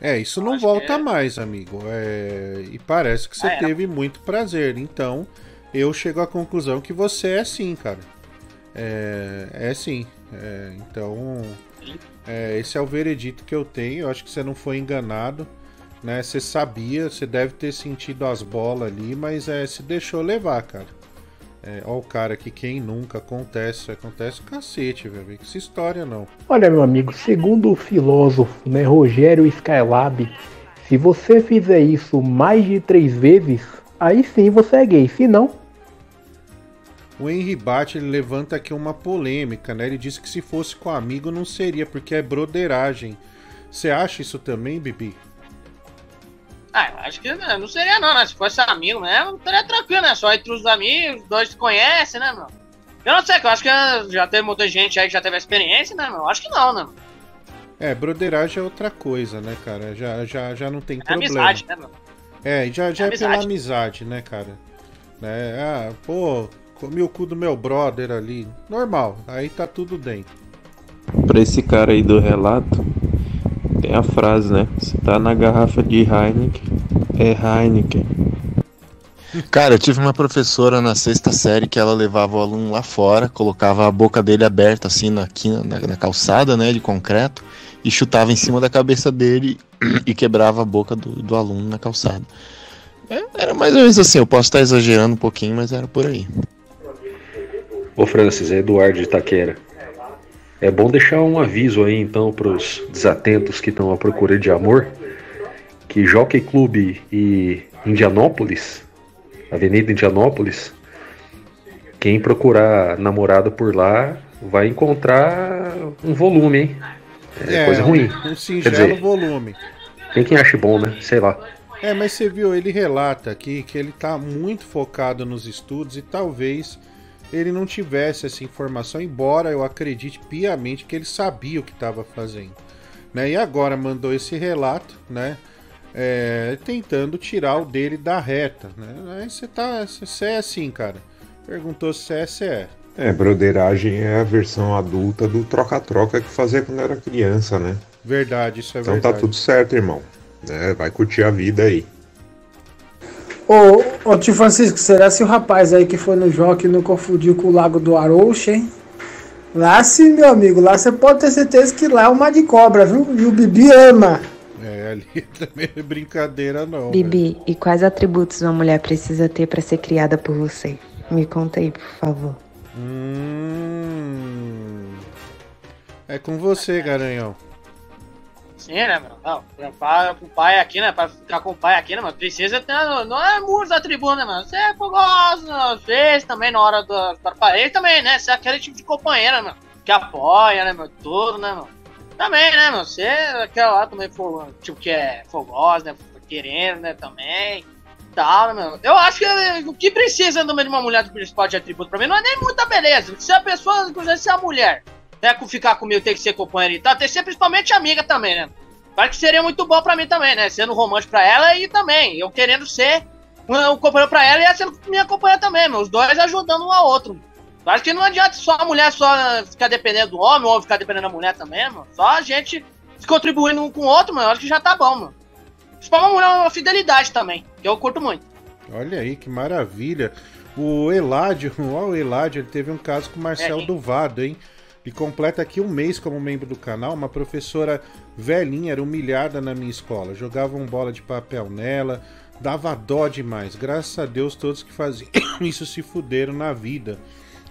É, isso não volta mais, amigo. É, e parece que você Ah, é. teve muito prazer. Então, eu chego à conclusão que você é sim, cara. É, é sim. É, então, é, esse é o veredito que eu tenho. Eu acho que você não foi enganado. Né? Você sabia, você deve ter sentido as bolas ali, mas é, se deixou levar, cara. É, ó, o cara que quem nunca acontece, acontece cacete, velho. Que história não. Olha, meu amigo, segundo o filósofo, né, Rogério Skylab, se você fizer isso mais de três vezes, aí sim você é gay. Se não, o Henry Bate ele levanta aqui uma polêmica, né? Ele disse que se fosse com amigo não seria, porque é broderagem. Você acha isso também, Bibi? Ah, eu acho que não seria não, né? Se fosse amigo mesmo, estaria tranquilo, né? Só entre os amigos, dois se conhecem, né, meu? Eu não sei, eu acho que já teve muita gente aí que já teve a experiência, né, meu? Eu acho que não, né? É, broderagem é outra coisa, né, cara? Já, já, já não tem é problema. amizade, né, meu? É, já, já é, é pela amizade, né, cara? Né? Ah, pô, Comi o cu do meu brother ali. Normal, aí tá tudo dentro. Pra esse cara aí do relato, tem a frase, né? Se tá na garrafa de Heineken, é Heineken. Cara, eu tive uma professora na sexta série que ela levava o aluno lá fora, colocava a boca dele aberta assim na, na, na calçada, né, de concreto, e chutava em cima da cabeça dele e quebrava a boca do, do aluno na calçada. É, era mais ou menos assim, eu posso estar exagerando um pouquinho, mas era por aí. Ô Francis, é Eduardo de Itaquera. É bom deixar um aviso aí então para os desatentos que estão à procura de amor, que Jockey Club e Indianópolis, Avenida Indianópolis, quem procurar namorado por lá vai encontrar um volume, hein? É, é coisa ruim. Um singelo Quer dizer, volume. Tem quem ache bom, né? Sei lá. É, mas você viu, ele relata aqui que ele tá muito focado nos estudos e talvez ele não tivesse essa informação, embora eu acredite piamente que ele sabia o que estava fazendo. Né? E agora mandou esse relato, né? É, tentando tirar o dele da reta. Né? Aí você tá. Você é assim, cara. Perguntou se é, se é. É, broderagem é a versão adulta do troca-troca que fazia quando era criança, né? Verdade, isso é então verdade. Então tá tudo certo, irmão. É, vai curtir a vida aí. Ô, ô tio Francisco, será se o rapaz aí que foi no Joque não confundiu com o Lago do Arouche, hein? Lá sim, meu amigo, lá você pode ter certeza que lá é uma de cobra, viu? E o Bibi ama. É, ali também é brincadeira não. Bibi, e quais atributos uma mulher precisa ter para ser criada por você? Me conta aí, por favor. Hum... É com você, Garanhão. Sim, né, mano? Não, com o pai aqui, né? Pra ficar com o pai aqui, né, mano? Precisa ter. Não é muros da tribuna, né, mano? Você é fogosa, fez também na hora do, do parede também, né? Você é aquele tipo de companheira, mano. Que apoia, né, meu? Tudo, né, mano? Também, né, mano? Você é aquela lá também, tipo, que é fogosa, né? Querendo, né, também. Tal, né, meu? Eu acho que o que precisa no meio de uma mulher do principal de atributo pra mim não é nem muita beleza. Se a pessoa, inclusive, se a mulher né, com ficar comigo tem que ser companheira e tal, tem que ser principalmente amiga também, né? Claro que seria muito bom pra mim também, né? Sendo romântico pra ela e também, eu querendo ser um companheiro pra ela e ela sendo minha companheira também, meu. Os dois ajudando um ao outro. Acho que não adianta só a mulher só ficar dependendo do homem, ou ficar dependendo da mulher também, mano. Só a gente se contribuindo um com o outro, mano, acho que já tá bom, mano. Isso pra uma mulher uma fidelidade também, que eu curto muito. Olha aí, que maravilha. O Eládio, ó, o Eládio, ele teve um caso com o Marcel é, Duvado, hein? E completa aqui um mês como membro do canal. Uma professora velhinha, era humilhada na minha escola. Jogavam bola de papel nela, dava dó demais. Graças a Deus, todos que faziam isso se fuderam na vida.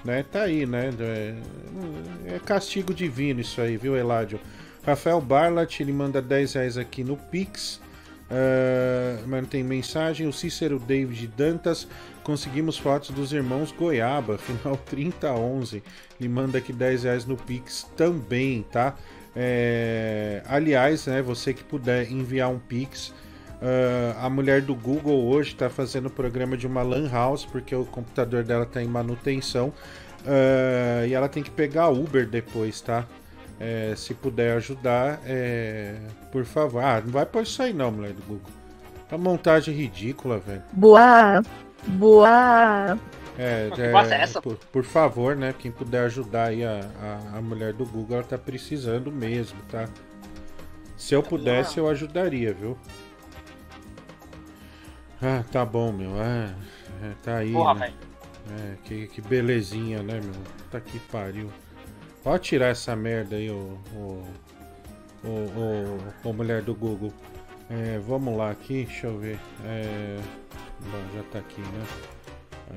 Né? Tá aí, né? É, é castigo divino isso aí, viu, Eládio? Rafael Barlat, ele manda 10 reais aqui no Pix. Uh, mas tem mensagem. O Cícero David Dantas. Conseguimos fotos dos irmãos Goiaba, final 3011. Ele manda aqui 10 reais no Pix também, tá? É, aliás, né, você que puder enviar um Pix. Uh, a mulher do Google hoje está fazendo o programa de uma Lan House, porque o computador dela está em manutenção. Uh, e ela tem que pegar Uber depois, tá? É, se puder ajudar, é, por favor. Ah, não vai pôr isso aí não, mulher do Google. A montagem ridícula, velho. Boa! Boa! É, é, é essa? Por, por, favor, né? Quem puder ajudar aí a, a, a, mulher do Google, ela tá precisando mesmo, tá? Se eu pudesse, eu ajudaria, viu? Ah, tá bom, meu. Ah, é, tá aí. Porra, né? É, que, que belezinha, né, meu? Tá que pariu. Pode tirar essa merda aí, ô. ô, ô, ô, ô mulher do Google. É, vamos lá aqui, deixa eu ver. É. Bom, já tá aqui, né?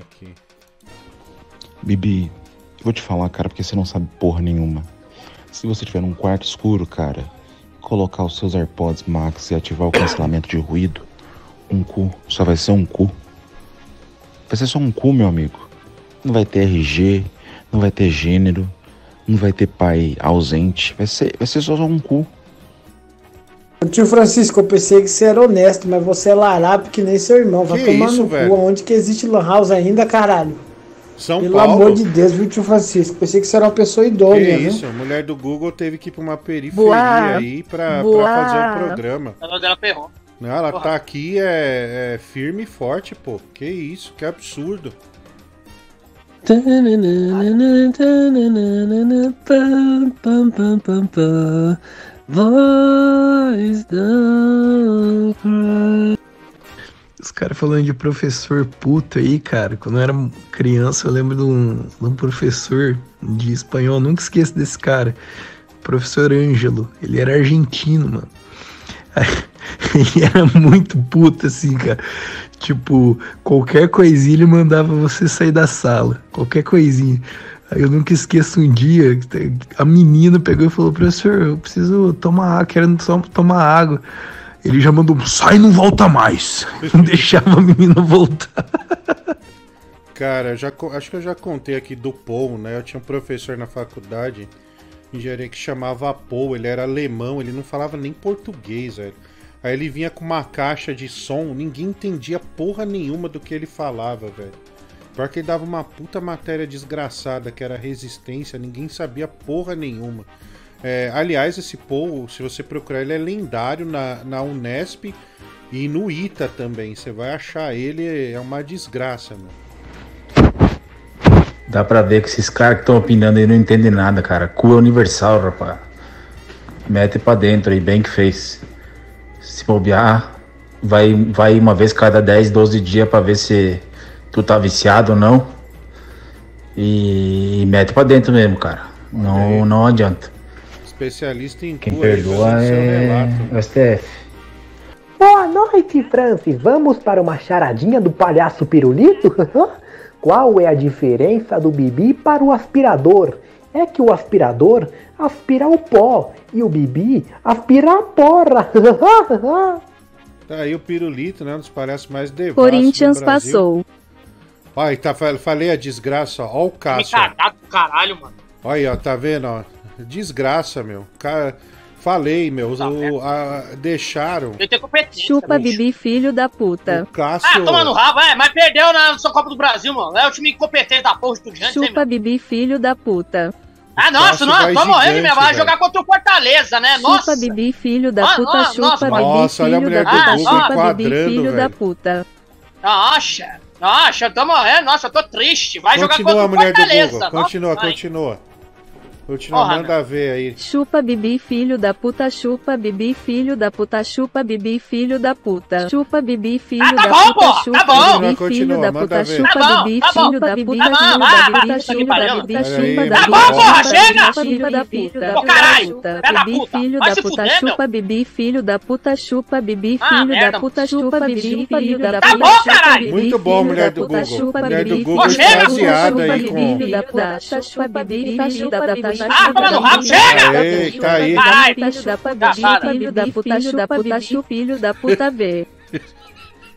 Aqui. Bibi, vou te falar, cara, porque você não sabe porra nenhuma. Se você tiver num quarto escuro, cara, colocar os seus AirPods Max e ativar o cancelamento de ruído, um cu só vai ser um cu. Vai ser só um cu, meu amigo. Não vai ter RG, não vai ter gênero, não vai ter pai ausente. Vai ser, vai ser só um cu. Tio Francisco, eu pensei que você era honesto, mas você é larápio que nem seu irmão. Vai Que tomar isso, no velho? cu. Onde que existe Lan House ainda, caralho? São Pelo Paulo. amor de Deus, viu, tio Francisco? Pensei que você era uma pessoa Que idônea, né? isso, a mulher do Google teve que ir pra uma periferia Boa. aí pra, Boa. pra fazer o programa. O dela ferrou. Não, ela Porra. tá aqui é, é firme e forte, pô. Que isso, que absurdo. Voz da cry. Os caras falando de professor puto aí, cara. Quando eu era criança, eu lembro de um, de um professor de espanhol, nunca esqueço desse cara. Professor Ângelo. Ele era argentino, mano. Ele era muito puto, assim, cara. Tipo, qualquer coisinha ele mandava você sair da sala. Qualquer coisinha. Eu nunca esqueço um dia, a menina pegou e falou, professor, eu preciso tomar água, querendo só tomar água. Ele já mandou, sai não volta mais. Não deixava a menina voltar. Cara, já, acho que eu já contei aqui do Paul, né? Eu tinha um professor na faculdade, engenharia, que chamava Paul. Ele era alemão, ele não falava nem português, velho. Aí ele vinha com uma caixa de som, ninguém entendia porra nenhuma do que ele falava, velho. Pior que ele dava uma puta matéria desgraçada, que era resistência, ninguém sabia porra nenhuma. É, aliás, esse Paul, se você procurar, ele é lendário na, na Unesp e no ITA também. Você vai achar ele, é uma desgraça, mano. Dá pra ver que esses caras que estão opinando aí não entendem nada, cara. Cu é universal, rapaz. Mete pra dentro aí, bem que fez. Se bobear, vai, vai uma vez cada 10, 12 dias pra ver se tu tá viciado ou não. E, mete pra dentro mesmo, cara. Não, não adianta. Especialista em Quem perdoa é relato. o STF. Boa noite, Francis. Vamos para uma charadinha do palhaço pirulito? Qual é a diferença do bibi para o aspirador? É que o aspirador aspira o pó e o bibi aspira a porra. Tá aí o pirulito, né? Um dos palhaços mais devassos Corinthians passou. Olha, tá, fa- falei a desgraça, ó. Ó o Me Cássio. cagado do caralho, mano. Olha aí, ó, tá vendo, ó? Desgraça, meu. Cara, falei, meu. O, a- deixaram. Ele tem competência. Chupa bicho. Bibi, filho da puta. Cássio. Ah, toma no rabo, é, mas perdeu na sua Copa do Brasil, mano. É o time incompetente da porra estudiante, hein, Chupa Bibi, filho da puta. Ah, nossa, nossa, morrer, gigante, meu. Vai velho. jogar contra o Fortaleza, né? Chupa Nossa. Bibi, filho da Ah, puta. nossa, Chupa nossa, Bibi, nossa, olha a filho mulher da do puta. Google Chupa Bibi, filho da velho. puta. Nossa, nossa, eu tô morrendo. Nossa, eu tô triste. Vai jogar Continua contra a o mulher do Fortaleza. Google. Nossa, Continua, vai. Continua. Porra, manda ver aí. Chupa Bibi, filho da puta. Chupa Bibi, filho da puta. Chupa Bibi, filho da puta. Chupa Bibi, filho Ah, tá da bom, puta. Chupa tá bom. Bibi, filho da puta. Chupa Tá bom, Bibi, tá bom. filho da puta. Tá bom, Filho da puta. puta que Filho da puta. Chupa aí, da tá puta. bom, porra, Chupa chega. Bibi, Filho da puta. Da Bibi, puta. filho da puta. meu. Chupa Bibi, filho da puta. Chupa Bibi, Ah, filho da puta. Chupa Bibi, filho da Tá puta. bom, Chupa caralho. Bibi, Muito bom, filho mulher da do puta. Google. Chupa Mulher do Bibi, Google filho da puta. extasiada Chupa aí Bibi, com- filho da puta. Chupa Bibi, filho da puta. Ah, toma no rabo, chega! Tá aí. Caralho. Filho da puta, filho da puta, filho da puta V.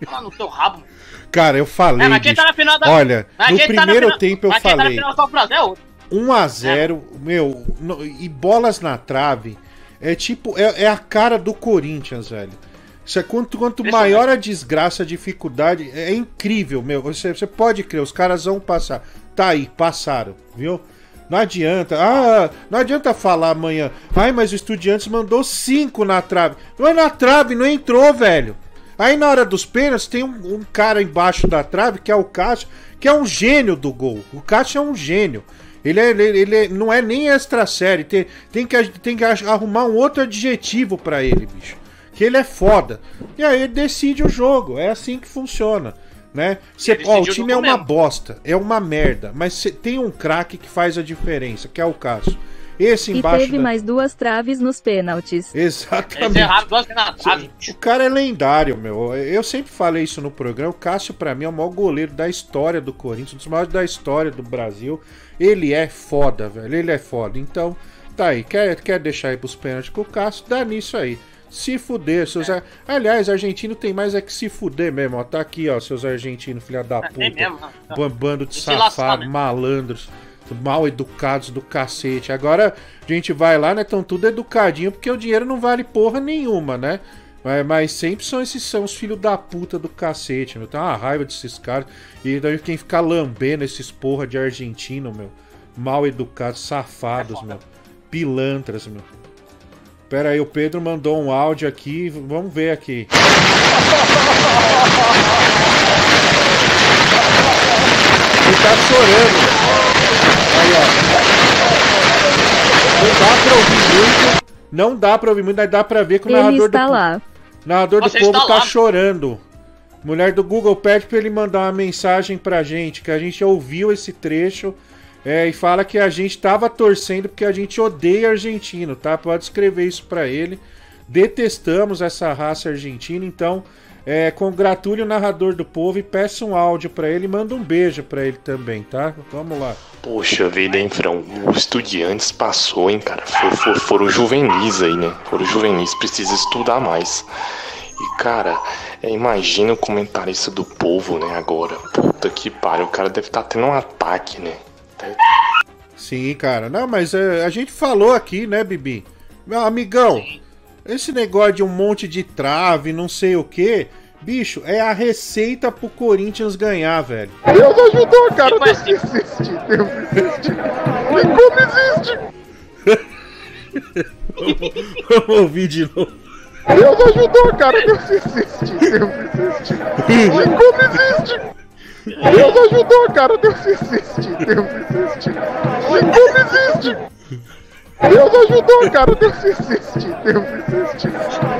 Toma no teu rabo. Cara, eu falei. É, mas quem tá na final da. Olha, mas no tá na primeiro final- tempo eu mas quem tá na falei. final do Brasil é outro. 1 a 0 meu, no- e bolas na trave. É tipo, é, é a cara do Corinthians, velho. Isso é quanto, quanto maior a desgraça, a dificuldade, é, é incrível, meu. Você, você pode crer, os caras vão passar. Tá aí, passaram, viu? Não adianta. Ah, não adianta falar amanhã. Ai, mas o Estudiantes mandou cinco na trave. Não é na trave, não entrou, velho. Aí na hora dos pênaltis tem um, um cara embaixo da trave, que é o Cássio, que é um gênio do gol. O Cássio é um gênio. Ele, é, ele, ele é- não é nem extra série. Tem, tem, que, tem que arrumar um outro adjetivo pra ele, bicho. Que ele é foda. E aí ele decide o jogo. É assim que funciona. Né? Ó, o time é uma bosta, é uma merda, mas cê tem um craque que faz a diferença, que é o Cássio. Esse E embaixo teve da- mais duas traves nos pênaltis. Exatamente. trave. O cara é lendário, meu. Eu sempre falei isso no programa. O Cássio, pra mim, é o maior goleiro da história do Corinthians, um dos maiores da história do Brasil. Ele é foda, velho. Ele é foda. Então, tá aí. Quer, quer deixar aí pros pênaltis com o Cássio? Dá nisso aí. Se fuder, seus. ar- Aliás, argentino tem mais é que se fuder mesmo, ó. Tá aqui, ó, seus argentinos, filha da puta. Tem mesmo. né? Ban- Bando de safados, né? malandros, mal educados do cacete. Agora a gente vai lá, né? Tão tudo educadinho, porque o dinheiro não vale porra nenhuma, né? Mas, mas sempre são esses são os filhos da puta do cacete, meu. Tem uma raiva desses caras. E daí quem ficar lambendo esses porra de argentino, meu. Mal educados, safados, meu. Pilantras, meu. Pera aí, o Pedro mandou um áudio aqui. Vamos ver aqui. Ele tá chorando. Aí, ó. Não dá pra ouvir muito. Não dá pra ouvir muito, mas dá pra ver que o Ele narrador está do lá. narrador do Você povo está tá lá. chorando. Mulher do Google pede pra ele mandar uma mensagem pra gente, que a gente ouviu esse trecho é, e fala que a gente tava torcendo porque a gente odeia argentino, tá? Pode escrever isso pra ele. Detestamos essa raça argentina, então é, congratule o narrador do povo e peça um áudio pra ele manda um beijo pra ele também, tá? Vamos lá. Poxa vida, hein, Frão? O Estudiantes passou, hein, cara? For- for- foram juvenis aí, né? Foram juvenis, precisa estudar mais. E, cara, é, imagina o comentarista do povo, né, agora. Puta que pariu, o cara deve estar tendo um ataque, né? Sim, cara. Não, mas é, a gente falou aqui, né, Bibi? Meu amigão, esse negócio de um monte de trave, não sei o que, bicho, é a receita pro Corinthians ganhar, velho. Deus ajudou, cara. Deus existe. Deus existe. Tem como existe. Vamos ouvir de novo. Deus ajudou, cara. Deus existe. Deus existe. Como existe. Deus ajudou, cara. Deus existe. Deus existe. Como existe. Deus ajudou, cara. Deus existe. Deus existe.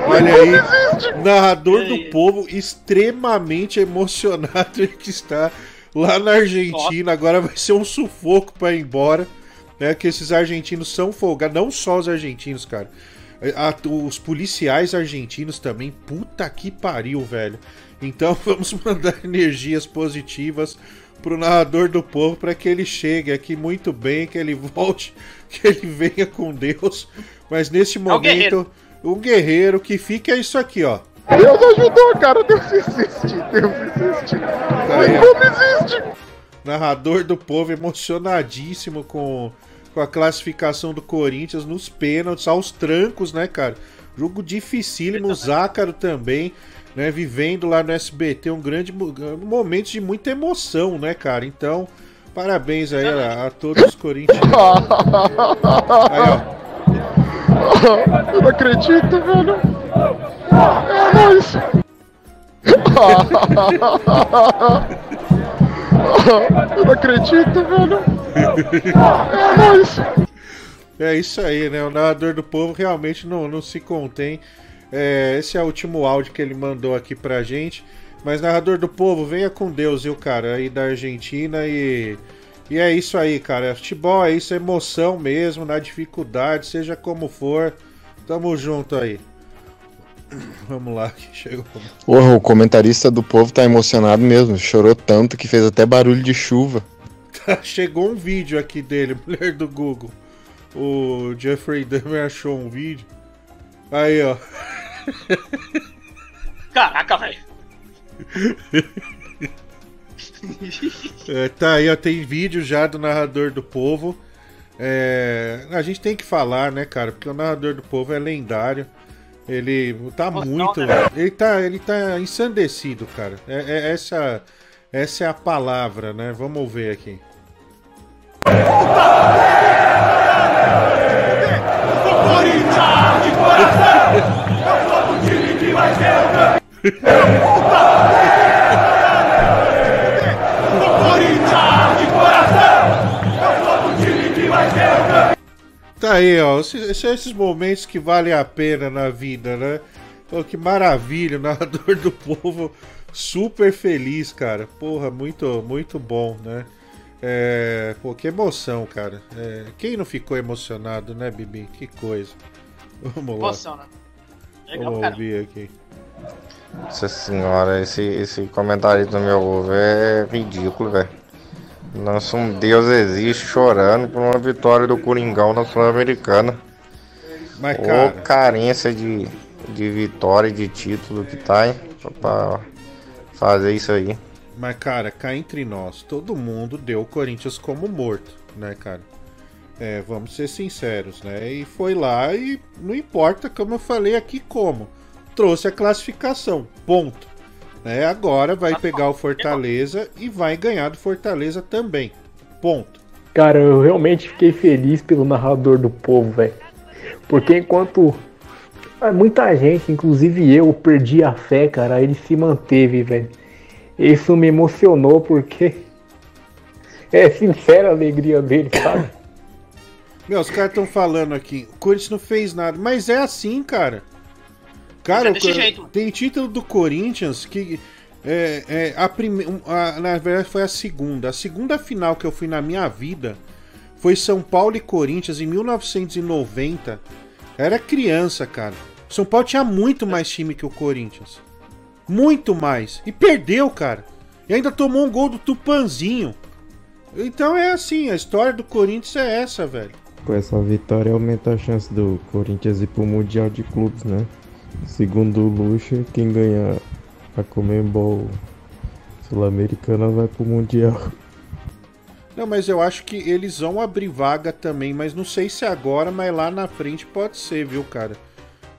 Olha Tem aí, existe. narrador do povo extremamente emocionado ele que está lá na Argentina. Agora vai ser um sufoco pra ir embora, né? Que esses argentinos são folgados, não só os argentinos, cara. A- os policiais argentinos também, puta que pariu, velho. Então vamos mandar energias positivas pro narrador do povo para que ele chegue aqui muito bem, que ele volte, que ele venha com Deus. Mas neste momento, guerreiro. o guerreiro que fica é isso aqui, ó. Deus ajudou, cara. Deus existe. Deus existe. Ó. como existe. Narrador do povo emocionadíssimo com, com a classificação do Corinthians nos pênaltis, aos trancos, né, cara? Jogo dificílimo, o Zácaro também, né? Vivendo lá no SBT um grande mo- momento de muita emoção, né, cara? Então, parabéns aí a, a todos os corintianos. Aí, ó. Eu não acredito, velho. É nóis. Eu não acredito, velho. É nóis. É isso aí, né? O narrador do povo realmente não, não se contém. É, esse é o último áudio que ele mandou aqui pra gente. Mas, narrador do povo, venha com Deus, viu, cara? Aí da Argentina e. E é isso aí, cara. Futebol é isso, é emoção mesmo, na dificuldade, seja como for. Tamo junto aí. Vamos lá, que chegou. Porra, o comentarista do povo tá emocionado mesmo. Chorou tanto que fez até barulho de chuva. Chegou um vídeo aqui dele, mulher do Google. O Jeffrey Dahmer achou um vídeo. Aí, ó. Caraca, velho. É, tá aí, ó, tem vídeo já do narrador do povo. É, a gente tem que falar, né, cara? Porque o narrador do povo é lendário. Ele tá muito. né? Ele tá, ele tá ensandecido, cara. É, é- essa, essa é a palavra, né? Vamos ver aqui. Tá aí, ó. Esses, esses- esses momentos que valem a pena na vida, né? Pô, que maravilha, o narrador do povo super feliz, cara. Porra, muito, muito bom, né? É, pô, que emoção, cara. É, quem não ficou emocionado, né, Bibi? Que coisa. Vamos lá. Emoção, né? Legal, Vamos ouvir aqui. Nossa senhora, esse, esse comentário do meu ovo é ridículo, velho. Nossa, um Deus existe chorando por uma vitória do Coringão na Sul-Americana. Mas, Ô, cara- carência de, de vitória e de título que tá, hein? Pra fazer isso aí. Mas, cara, cá entre nós, todo mundo deu o Corinthians como morto, né, cara? É, vamos ser sinceros, né? E foi lá e não importa, como eu falei aqui, como. Trouxe a classificação, ponto. Né? Agora vai pegar o Fortaleza e vai ganhar do Fortaleza também. Ponto. Cara, eu realmente fiquei feliz pelo narrador do povo, velho. Porque enquanto ah, muita gente, inclusive eu, perdi a fé, cara, ele se manteve, velho. Isso me emocionou porque é sincera a alegria dele, sabe? Meu, os caras estão falando aqui, o Corinthians não fez nada, mas é assim, cara. Cara, É desse o- jeito. tem título do Corinthians que é, é, a prime... um, a- na verdade foi a segunda. A segunda final que eu fui na minha vida foi São Paulo e Corinthians em 1990. Era criança, cara. São Paulo tinha muito mais time que o Corinthians. Muito mais. E perdeu, cara. E ainda tomou um gol do Tupanzinho. Então é assim, a história do Corinthians é essa, velho. Com essa vitória aumenta a chance do Corinthians ir pro Mundial de Clubes, né? Segundo o Lucha, quem ganhar a Comembol Sul-Americana vai pro Mundial. Não, mas eu acho que eles vão abrir vaga também, mas não sei se agora, mas lá na frente pode ser, viu, cara?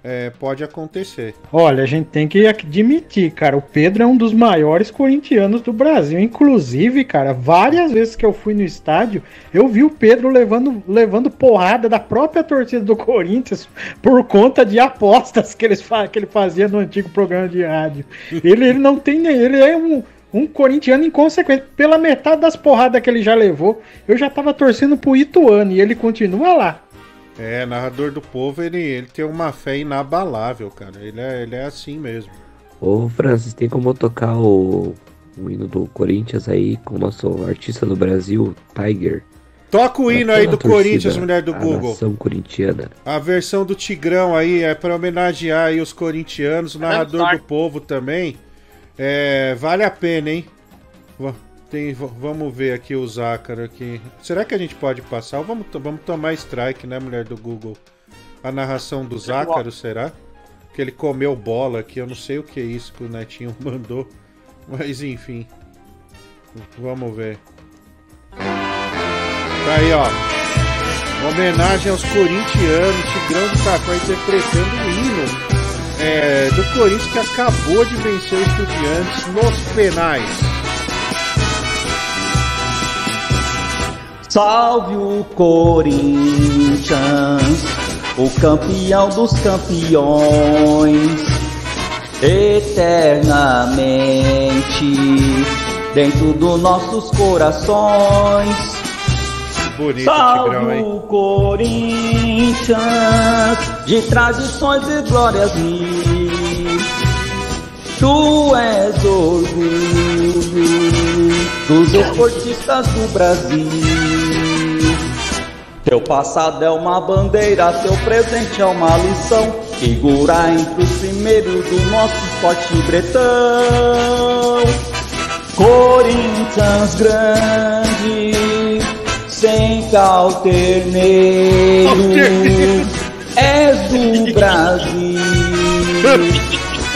É, pode acontecer. Olha, a gente tem que admitir, cara, o Pedro é um dos maiores corintianos do Brasil. Inclusive, cara, várias vezes que eu fui no estádio, eu vi o Pedro levando, levando porrada da própria torcida do Corinthians por conta de apostas que, eles, que ele fazia no antigo programa de rádio. Ele, ele não tem. Ele é um, um corintiano inconsequente. Pela metade das porradas que ele já levou, eu já tava torcendo pro Ituano e ele continua lá. É, narrador do povo, ele, ele tem uma fé inabalável, cara. Ele é, ele é assim mesmo. Ô Francis, tem como tocar o, o hino do Corinthians aí com o nosso artista do Brasil, Tiger? Toca o hino aí do torcida, Corinthians, mulher do a Google. nação corintiana. A versão do Tigrão aí é pra homenagear aí os corintianos, o narrador do povo também. É, vale a pena, hein? Tem, vamos ver aqui o Zácaro aqui. Será que a gente pode passar? Ou vamos, vamos tomar strike, né, mulher do Google? A narração do Zácaro, será? Que ele comeu bola aqui, eu não sei o que é isso que o Netinho mandou. Mas enfim. Vamos ver. Tá aí, ó. Homenagem aos corintianos, Tigrão do Taquá interpretando o hino é, do Corinthians que acabou de vencer o Estudiantes nos penais. Salve o Corinthians, o campeão dos campeões, eternamente dentro dos nossos corações. Bonito, Salve Tigrão, hein? o Corinthians, de tradições e glórias mil. Tu és orgulho dos esportistas do Brasil. Teu passado é uma bandeira, teu presente é uma lição. Figura entre os primeiros do nosso esporte bretão. Corinthians grande, sem calterneiro, és do Brasil,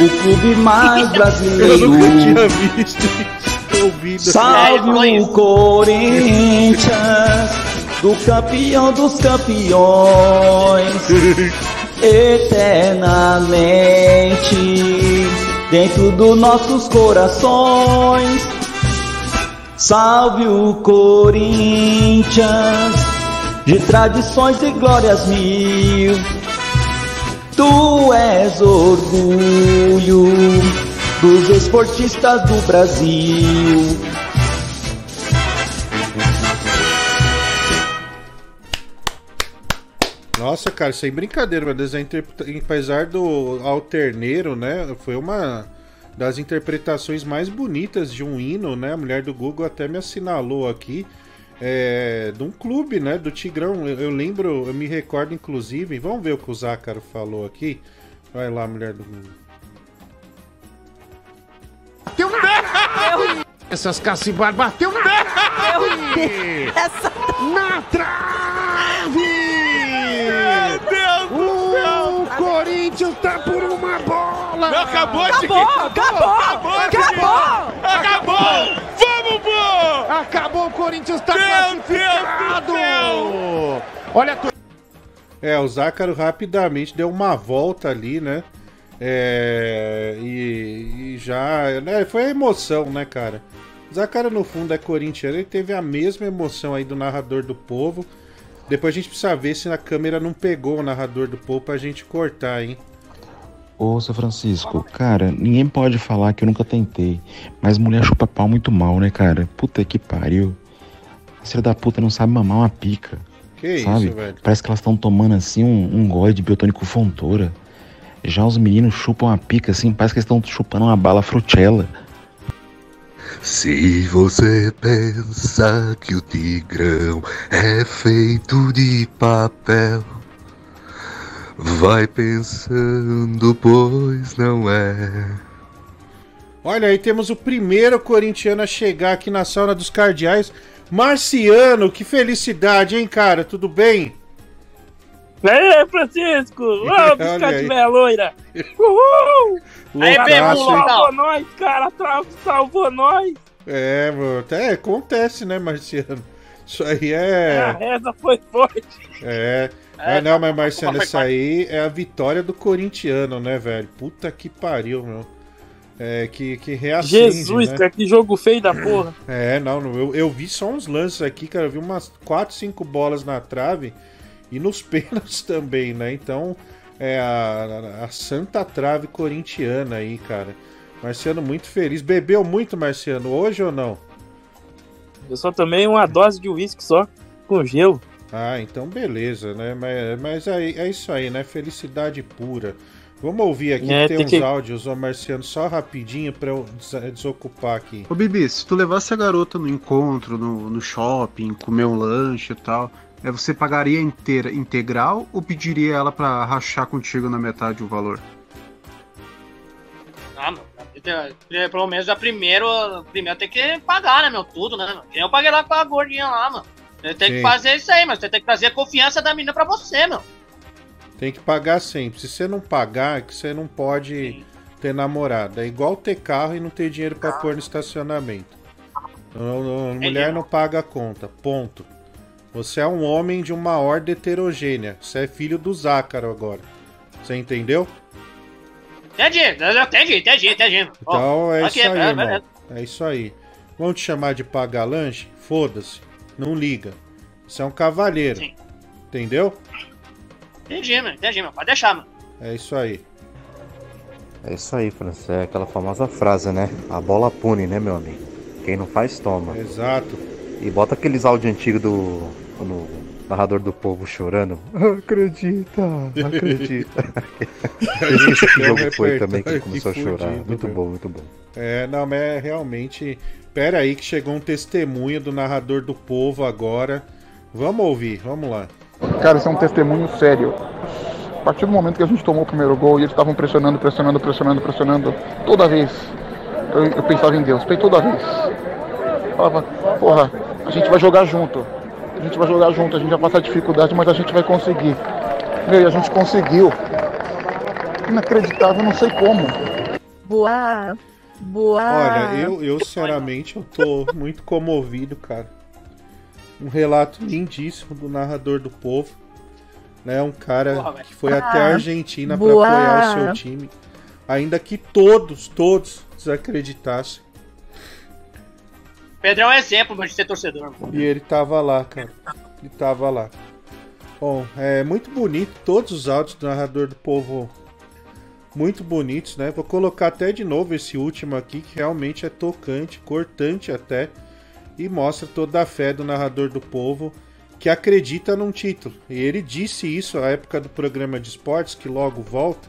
o clube mais brasileiro. Eu nunca tinha visto. Salve o Corinthians, do campeão dos campeões, eternamente dentro dos nossos corações. Salve o Corinthians, de tradições e glórias mil. Tu és orgulho dos esportistas do Brasil. Nossa, cara, sem brincadeira, meu Deus, apesar do alterneiro, né? Foi uma das interpretações mais bonitas de um hino, né? A mulher do Google até me assinalou aqui. É, de um clube, né? Do Tigrão. Eu, eu lembro, eu me recordo, inclusive. Vamos ver o que o Zácaro falou aqui. Vai lá, mulher do Google. Bateu nele! Essas cacibar bateu nele! Essa... Na trave! Tá por uma bola! Não, acabou, Chiquinho. Acabou, acabou, acabou, Acabou! Vamos, pô! Acabou, o Corinthians tá classificado! Olha, tu... É, o Zácaro rapidamente deu uma volta ali, né? É, e, e já. Né, foi a emoção, né, cara? O Zácaro, no fundo, é corintiano. Ele teve a mesma emoção aí do narrador do povo. Depois a gente precisa ver se a câmera não pegou o narrador do povo pra gente cortar, hein? Ô, seu Francisco, cara, ninguém pode falar que eu nunca tentei. Mas mulher chupa pau muito mal, né, cara? Puta que pariu. A filha da puta não sabe mamar uma pica. Que sabe? isso, velho? Parece que elas estão tomando assim um, um gole de biotônico fontoura. Já os meninos chupam a pica assim, parece que eles estão chupando uma bala frutella. Se você pensa que o Tigrão é feito de papel, vai pensando, pois não é. Olha aí, temos o primeiro corintiano a chegar aqui na sauna dos cardeais. Marciano, que felicidade, hein, cara? Tudo bem? Aê, Francisco! Ô, meia loira! Uhul! Aí, Bebu, salvou nós, cara! Salvou nós! É, mano, até acontece, né, Marciano? Isso aí A é. reza foi forte! É. É, Ah, não, mas Marciano, isso aí é a vitória do corintiano, né, velho? Puta que pariu, meu. É, que, que reacende, Jesus, né? cara, que jogo feio da porra! É, não, eu, eu vi só uns lances aqui, cara. Eu vi umas 4, 5 bolas na trave e nos pênaltis também, né? Então, é a, a- a santa trave corintiana aí, cara. Marciano muito feliz. Bebeu muito, Marciano, hoje ou não? Eu só tomei uma dose de uísque só, com gelo. Ah, então beleza, né? Mas, mas é, é isso aí, né? Felicidade pura. Vamos ouvir aqui, É, tem, tem uns que- áudios, ô Marciano, só rapidinho pra eu des- desocupar aqui. Ô Bibi, se tu levasse a garota no encontro, no, no shopping, comer um lanche e tal, é, você pagaria inteira, integral ou pediria ela pra rachar contigo na metade o valor? Ah, mano. Pelo menos a primeiro, primeiro tem que pagar, né, meu? Tudo, né? meu? Eu paguei lá com a gordinha lá, mano. Você tem Sim. que fazer isso aí, mas você tem que trazer a confiança da menina pra você, meu. Tem que pagar sempre. Se você não pagar, é que você não pode ter namorada. É igual ter carro e não ter dinheiro pra pôr no estacionamento. Não- não- mulher não paga a conta. Ponto. Você é um homem de uma ordem heterogênea. Você é filho do Zácaro agora. Você entendeu? Entendi, entendi, entendi, entendi. Então é aqui, isso aí, é, irmão. beleza. É isso aí. Vão te chamar de pagar lanche? Foda-se. Não liga. Você é um cavalheiro. Entendeu? Entendi, meu, entendi, meu. Pode deixar, mano. É isso aí. É isso aí, Francis. É aquela famosa frase, né? A bola pune, né, meu amigo? Quem não faz, toma. Exato. E bota aqueles áudios antigos do, do narrador do povo chorando. Acredita, acredita. Um jogo foi também que começou a que chorar. fudido, Muito meu. bom, muito bom. É, não, mas é realmente. Pera aí que chegou um testemunho do narrador do povo agora. Vamos ouvir, vamos lá. Cara, isso é um testemunho sério. A partir do momento que a gente tomou o primeiro gol e eles estavam pressionando, pressionando, pressionando, pressionando, toda vez eu, eu pensava em Deus, toda vez. Falava, porra, a gente vai jogar junto. A gente vai jogar junto, a gente vai passar dificuldade, mas a gente vai conseguir. Meu, e a gente conseguiu. Inacreditável, não sei como. Boa. Boa. Olha, eu, eu sinceramente eu tô muito comovido, cara. Um relato lindíssimo do narrador do povo. Né, um cara velho. que foi até a Ah, Argentina pra boa. apoiar o seu time. Ainda que todos, todos desacreditassem. Pedrão é um exemplo de ser torcedor, mano. E ele tava lá, cara. Ele tava lá. Bom, é muito bonito. Todos os áudios do narrador do povo. Muito bonitos, né? Vou colocar até de novo esse último aqui, que realmente é tocante, cortante até. E mostra toda a fé do narrador do povo que acredita num título. E ele disse isso à época do programa de esportes, que logo volta.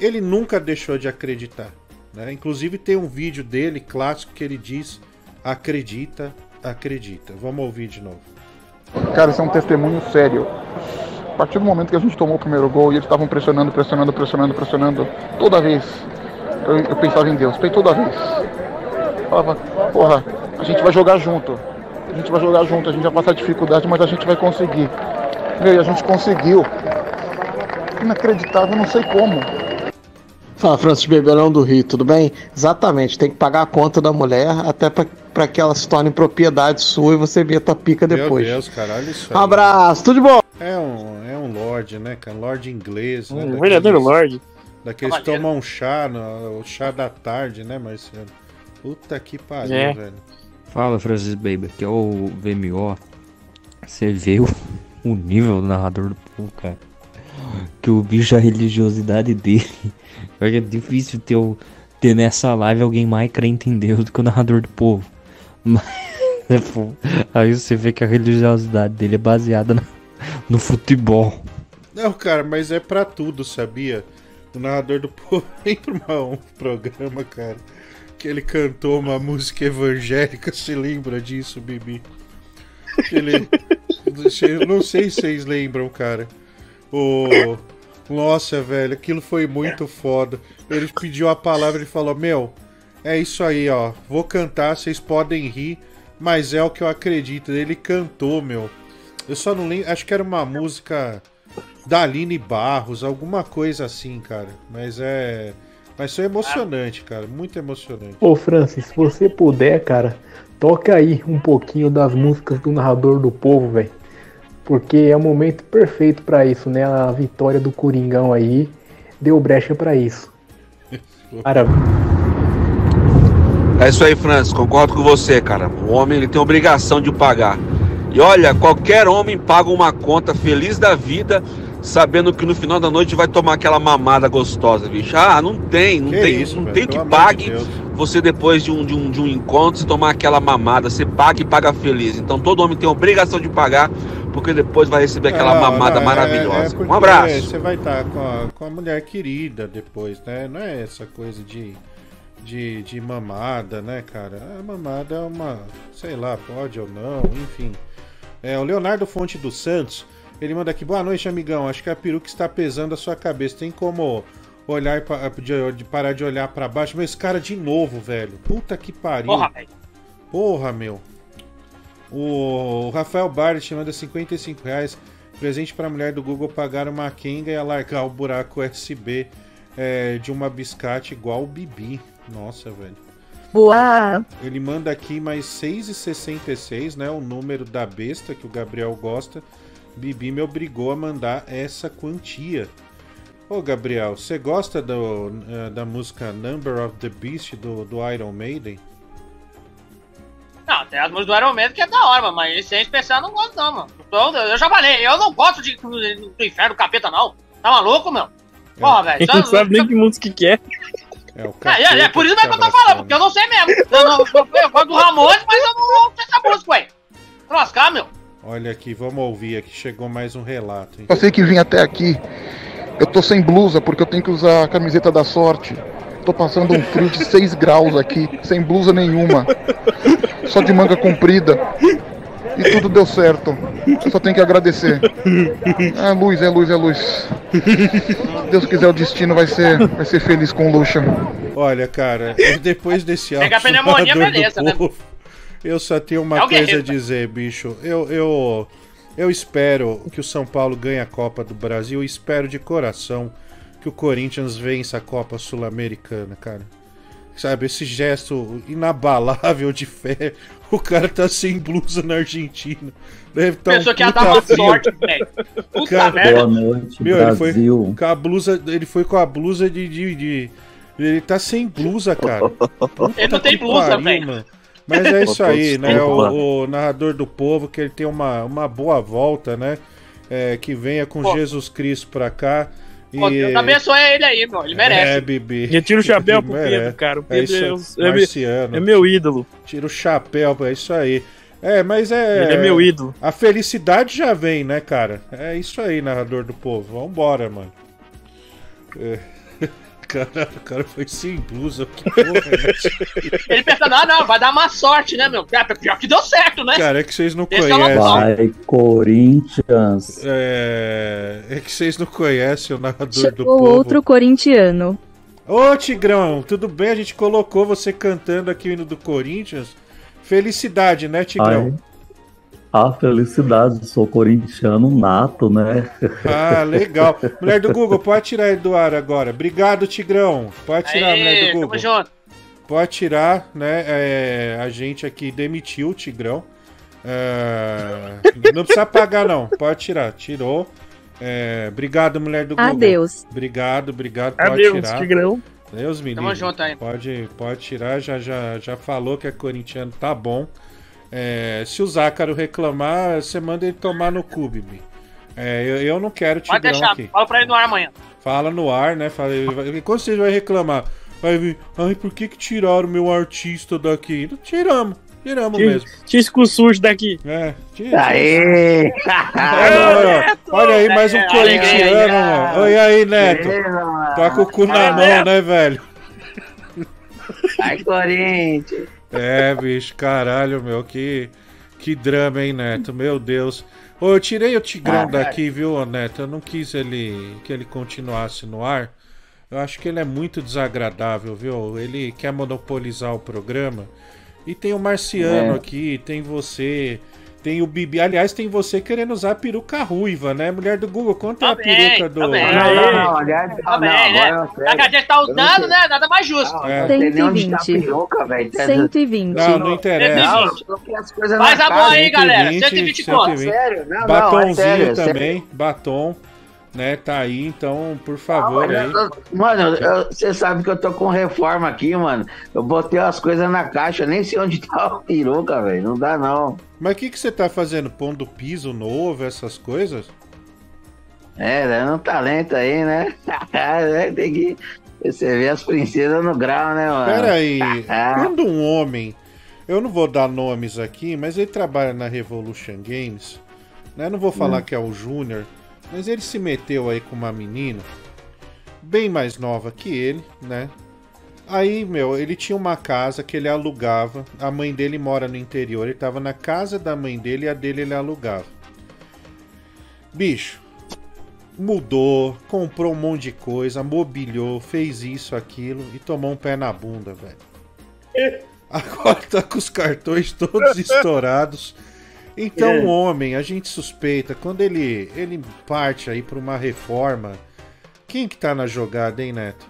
Ele nunca deixou de acreditar. Né? Inclusive tem um vídeo dele clássico que ele diz: acredita, acredita. Vamos ouvir de novo. Cara, isso é um testemunho sério. A partir do momento que a gente tomou o primeiro gol e eles estavam pressionando, pressionando, pressionando, pressionando, toda vez eu, eu pensava em Deus, toda vez. Falava, porra, a gente vai jogar junto. A gente vai jogar junto, a gente vai passar dificuldade, mas a gente vai conseguir. Meu, e a gente conseguiu. Inacreditável, não sei como. Fala, Francis Bebelão do Rio, tudo bem? Exatamente, tem que pagar a conta da mulher até para que ela se torne propriedade sua e você meta a pica depois. Meu Deus, caralho, isso Um abraço, tudo de bom? É um, é um lord, né, cara? Lord inglês. né? Um Daqueles- verdadeiro lorde. Daqueles que tomam um chá, no, o chá da tarde, né, Marcelo? Puta que pariu, É. velho. Fala, Francis Baby, aqui é o VMO. Você vê o, o nível do narrador do povo, cara. Que o bicho, a religiosidade dele. É difícil ter, ter nessa live alguém mais crente em Deus do que o narrador do povo. Mas, aí você vê que a religiosidade dele é baseada no futebol. Não, cara, mas é pra tudo, sabia? O narrador do povo vem pra um programa, cara, que ele cantou uma música evangélica, se lembra disso, Bibi? Ele... Não sei se vocês lembram, cara. Nossa, velho, aquilo foi muito foda. Ele pediu a palavra e falou: Meu, é isso aí, ó. Vou cantar, vocês podem rir, mas é o que eu acredito. Ele cantou, meu. Eu só não lembro. Acho que era uma música da Aline Barros, alguma coisa assim, cara. Mas é. Mas foi emocionante, cara. Muito emocionante. Ô Francis, se você puder, cara, toca aí um pouquinho das músicas do narrador do povo, velho. Porque é o momento perfeito pra isso, né? A vitória do Coringão aí deu brecha pra isso. Cara, É isso aí, Francis. Concordo com você, cara. O homem ele tem obrigação de pagar. E olha, qualquer homem paga uma conta feliz da vida, sabendo que no final da noite vai tomar aquela mamada gostosa, bicho. Ah, não tem, não Que tem, isso, não velho, tem que pague de você depois de um, de, um, de um encontro se tomar aquela mamada. Você paga e paga feliz. Então todo homem tem obrigação de pagar, porque depois vai receber aquela Não, mamada não, é- maravilhosa. é porque um abraço. Você vai estar com a, com a mulher querida depois, né? Não é essa coisa de, de, de mamada, né, cara? A mamada é uma. Sei lá, pode ou não, enfim. É, o Leonardo Fonte dos Santos, ele manda aqui: boa noite, amigão. Acho que a peruca está pesando a sua cabeça. Tem como olhar de, de parar de olhar pra baixo? Mas, cara, de novo, velho. Puta que pariu. Porra, velho. Porra, meu. O Rafael Bart manda 55 reais. Presente pra mulher do Google pagar uma Kenga e alargar o buraco USB é, de uma biscate igual o Bibi. Nossa, velho. Boa. Ele manda aqui mais 6,66, né? O número da besta que o Gabriel gosta. Bibi me obrigou a mandar essa quantia. Ô Gabriel, você gosta do, eh, da música Number of the Beast do, do Iron Maiden? Não, tem as músicas do Iron Man que é da hora, mas esse aí especial eu não gosto não, mano. Eu, eu já falei, eu não gosto de, do, do inferno do capeta, não. Tá maluco, meu? Porra, velho. Só- não sabe nem que música que é. É, o É, é, é por isso mesmo que eu tô falando, porque eu não sei mesmo. Eu, não, eu, eu gosto do Ramones, mas eu não sei essa música, ué. Lascar, meu. Olha aqui, vamos ouvir aqui. Chegou mais um relato. hein? Eu sei que vim até aqui. Eu tô sem blusa porque eu tenho que usar a camiseta da sorte. Tô passando um frio de 6 graus aqui, sem blusa nenhuma. Só de manga comprida. E tudo deu certo. Eu só tenho que agradecer. É luz, é luz, é luz. Se Deus quiser, o destino vai ser, vai ser feliz com o Luxa. Olha, cara, depois desse Pega a áudio pneumonia, do beleza, né? povo, Eu só tenho uma É coisa a dizer, bicho. Eu, eu, eu espero que o São Paulo ganhe a Copa do Brasil. e espero de coração que o Corinthians vença a Copa Sul-Americana, cara. Sabe, esse gesto inabalável de fé. O cara tá sem blusa na Argentina. Deve tá Pensou um que ia puta dar uma frio. sorte, velho. Puta Cara, merda. Meu, ele foi com a blusa. Ele foi com a blusa de. de, de- ele tá sem blusa, cara. Ele não tem blusa, velho. mano. Mas é isso aí, né? O, o narrador do povo, que ele tem uma, uma boa volta, né? É, que venha com Pô. Jesus Cristo pra cá. E... Deus abençoe ele aí, meu. Ele merece. É, Bibi. Retira o chapéu pro. Pedro, cara. O É Pedro é, é, meu- Marciano. é meu ídolo. Tira o chapéu, é isso aí. É, mas é. Ele é meu ídolo. A felicidade já vem, né, cara? É isso aí, narrador do povo. Vambora, mano. É. Cara, o cara foi sem blusa. Que porra é essa? Ele pensa, não, não, vai dar má sorte, né, meu? É, pior que deu certo, né? Cara, é que vocês não Esse é conhecem. Vai, Corinthians. É... é que vocês não conhecem o narrador do Chegou povo. outro corintiano. Ô, Tigrão, tudo bem? A gente colocou você cantando aqui o hino do Corinthians. Felicidade, né, Tigrão? Ai, a felicidade, sou corintiano nato, né? Ah, legal. Mulher do Google, pode tirar ele do ar agora. Obrigado, Tigrão. Pode tirar, Aê, mulher do tamo Google. junto. Pode tirar, né? É, a gente aqui demitiu o Tigrão. É, não precisa pagar, não. Pode tirar. Tirou. É, obrigado, mulher do Google. Adeus. Obrigado, obrigado. Pode Adeus, tirar. Tigrão. Deus me Tamo livre. junto aí. Pode, pode tirar, já, já, já falou que é corintiano, tá bom. É, se o Zácaro reclamar, você manda ele tomar no cu, Bibi. É, eu, eu não quero Pode Tigrão deixar, aqui. fala pra ele no ar amanhã. Fala no ar, né? Fala, ele quando você vai reclamar? Vai vir, ai, por que que tiraram meu artista daqui? Tiramos, tiramos Tira- mesmo. Tira sujo daqui. É, tira. Aê! Olha, olha aí, mais um É, corintiano, mano. Olha aí, Neto. Tá com o cu na mão, né, velho? Ai, Corinthians. É, bicho, caralho, meu, que, que drama, hein, Neto? Meu Deus. Ô, eu tirei o Tigrão Ah, daqui, viu, ô, Neto? Eu não quis ele que ele continuasse no ar. Eu acho que ele é muito desagradável, viu? Ele quer monopolizar o programa. E tem o Marciano É. aqui, tem você, tem o Bibi. Aliás, tem você querendo usar a peruca ruiva, né? Mulher do Google, quanto é a bem, peruca do. tá bem. Não, não, não, aliás, Tá não, né? agora eu Já que a gente tá usando, né? Nada mais justo. Não, É. não tem nem onde tá a 120. peruca, velho. 120. Não, não interessa. Faz a mão cara. aí, galera. 120, 120 conto. Sério? Não, não, é Batonzinho sério, é também, batom, né? Tá aí, então, por favor, aí. Mano, eu- você sabe que eu tô com reforma aqui, mano. Eu botei as coisas na caixa, nem sei onde tá a peruca, velho. Não dá, não. Mas o que, que você tá fazendo? Pondo piso novo, essas coisas? É, dando um talento aí, né? É, Tem que. Você vê as princesas no grau, né, mano? Pera aí, quando um homem, eu não vou dar nomes aqui, mas ele trabalha na Revolution Games, né? Não vou falar Hum. que é o Júnior, mas ele se meteu aí com uma menina bem mais nova que ele, né? Aí, meu, ele tinha uma casa que ele alugava. A mãe dele mora no interior. Ele tava na casa da mãe dele e a dele ele alugava. Bicho, mudou, comprou um monte de coisa, mobiliou, fez isso, aquilo e tomou um pé na bunda, velho. Agora tá com os cartões todos estourados. Então, É. o homem, a gente suspeita, quando ele, ele parte aí pra uma reforma, quem que tá na jogada, hein, Neto?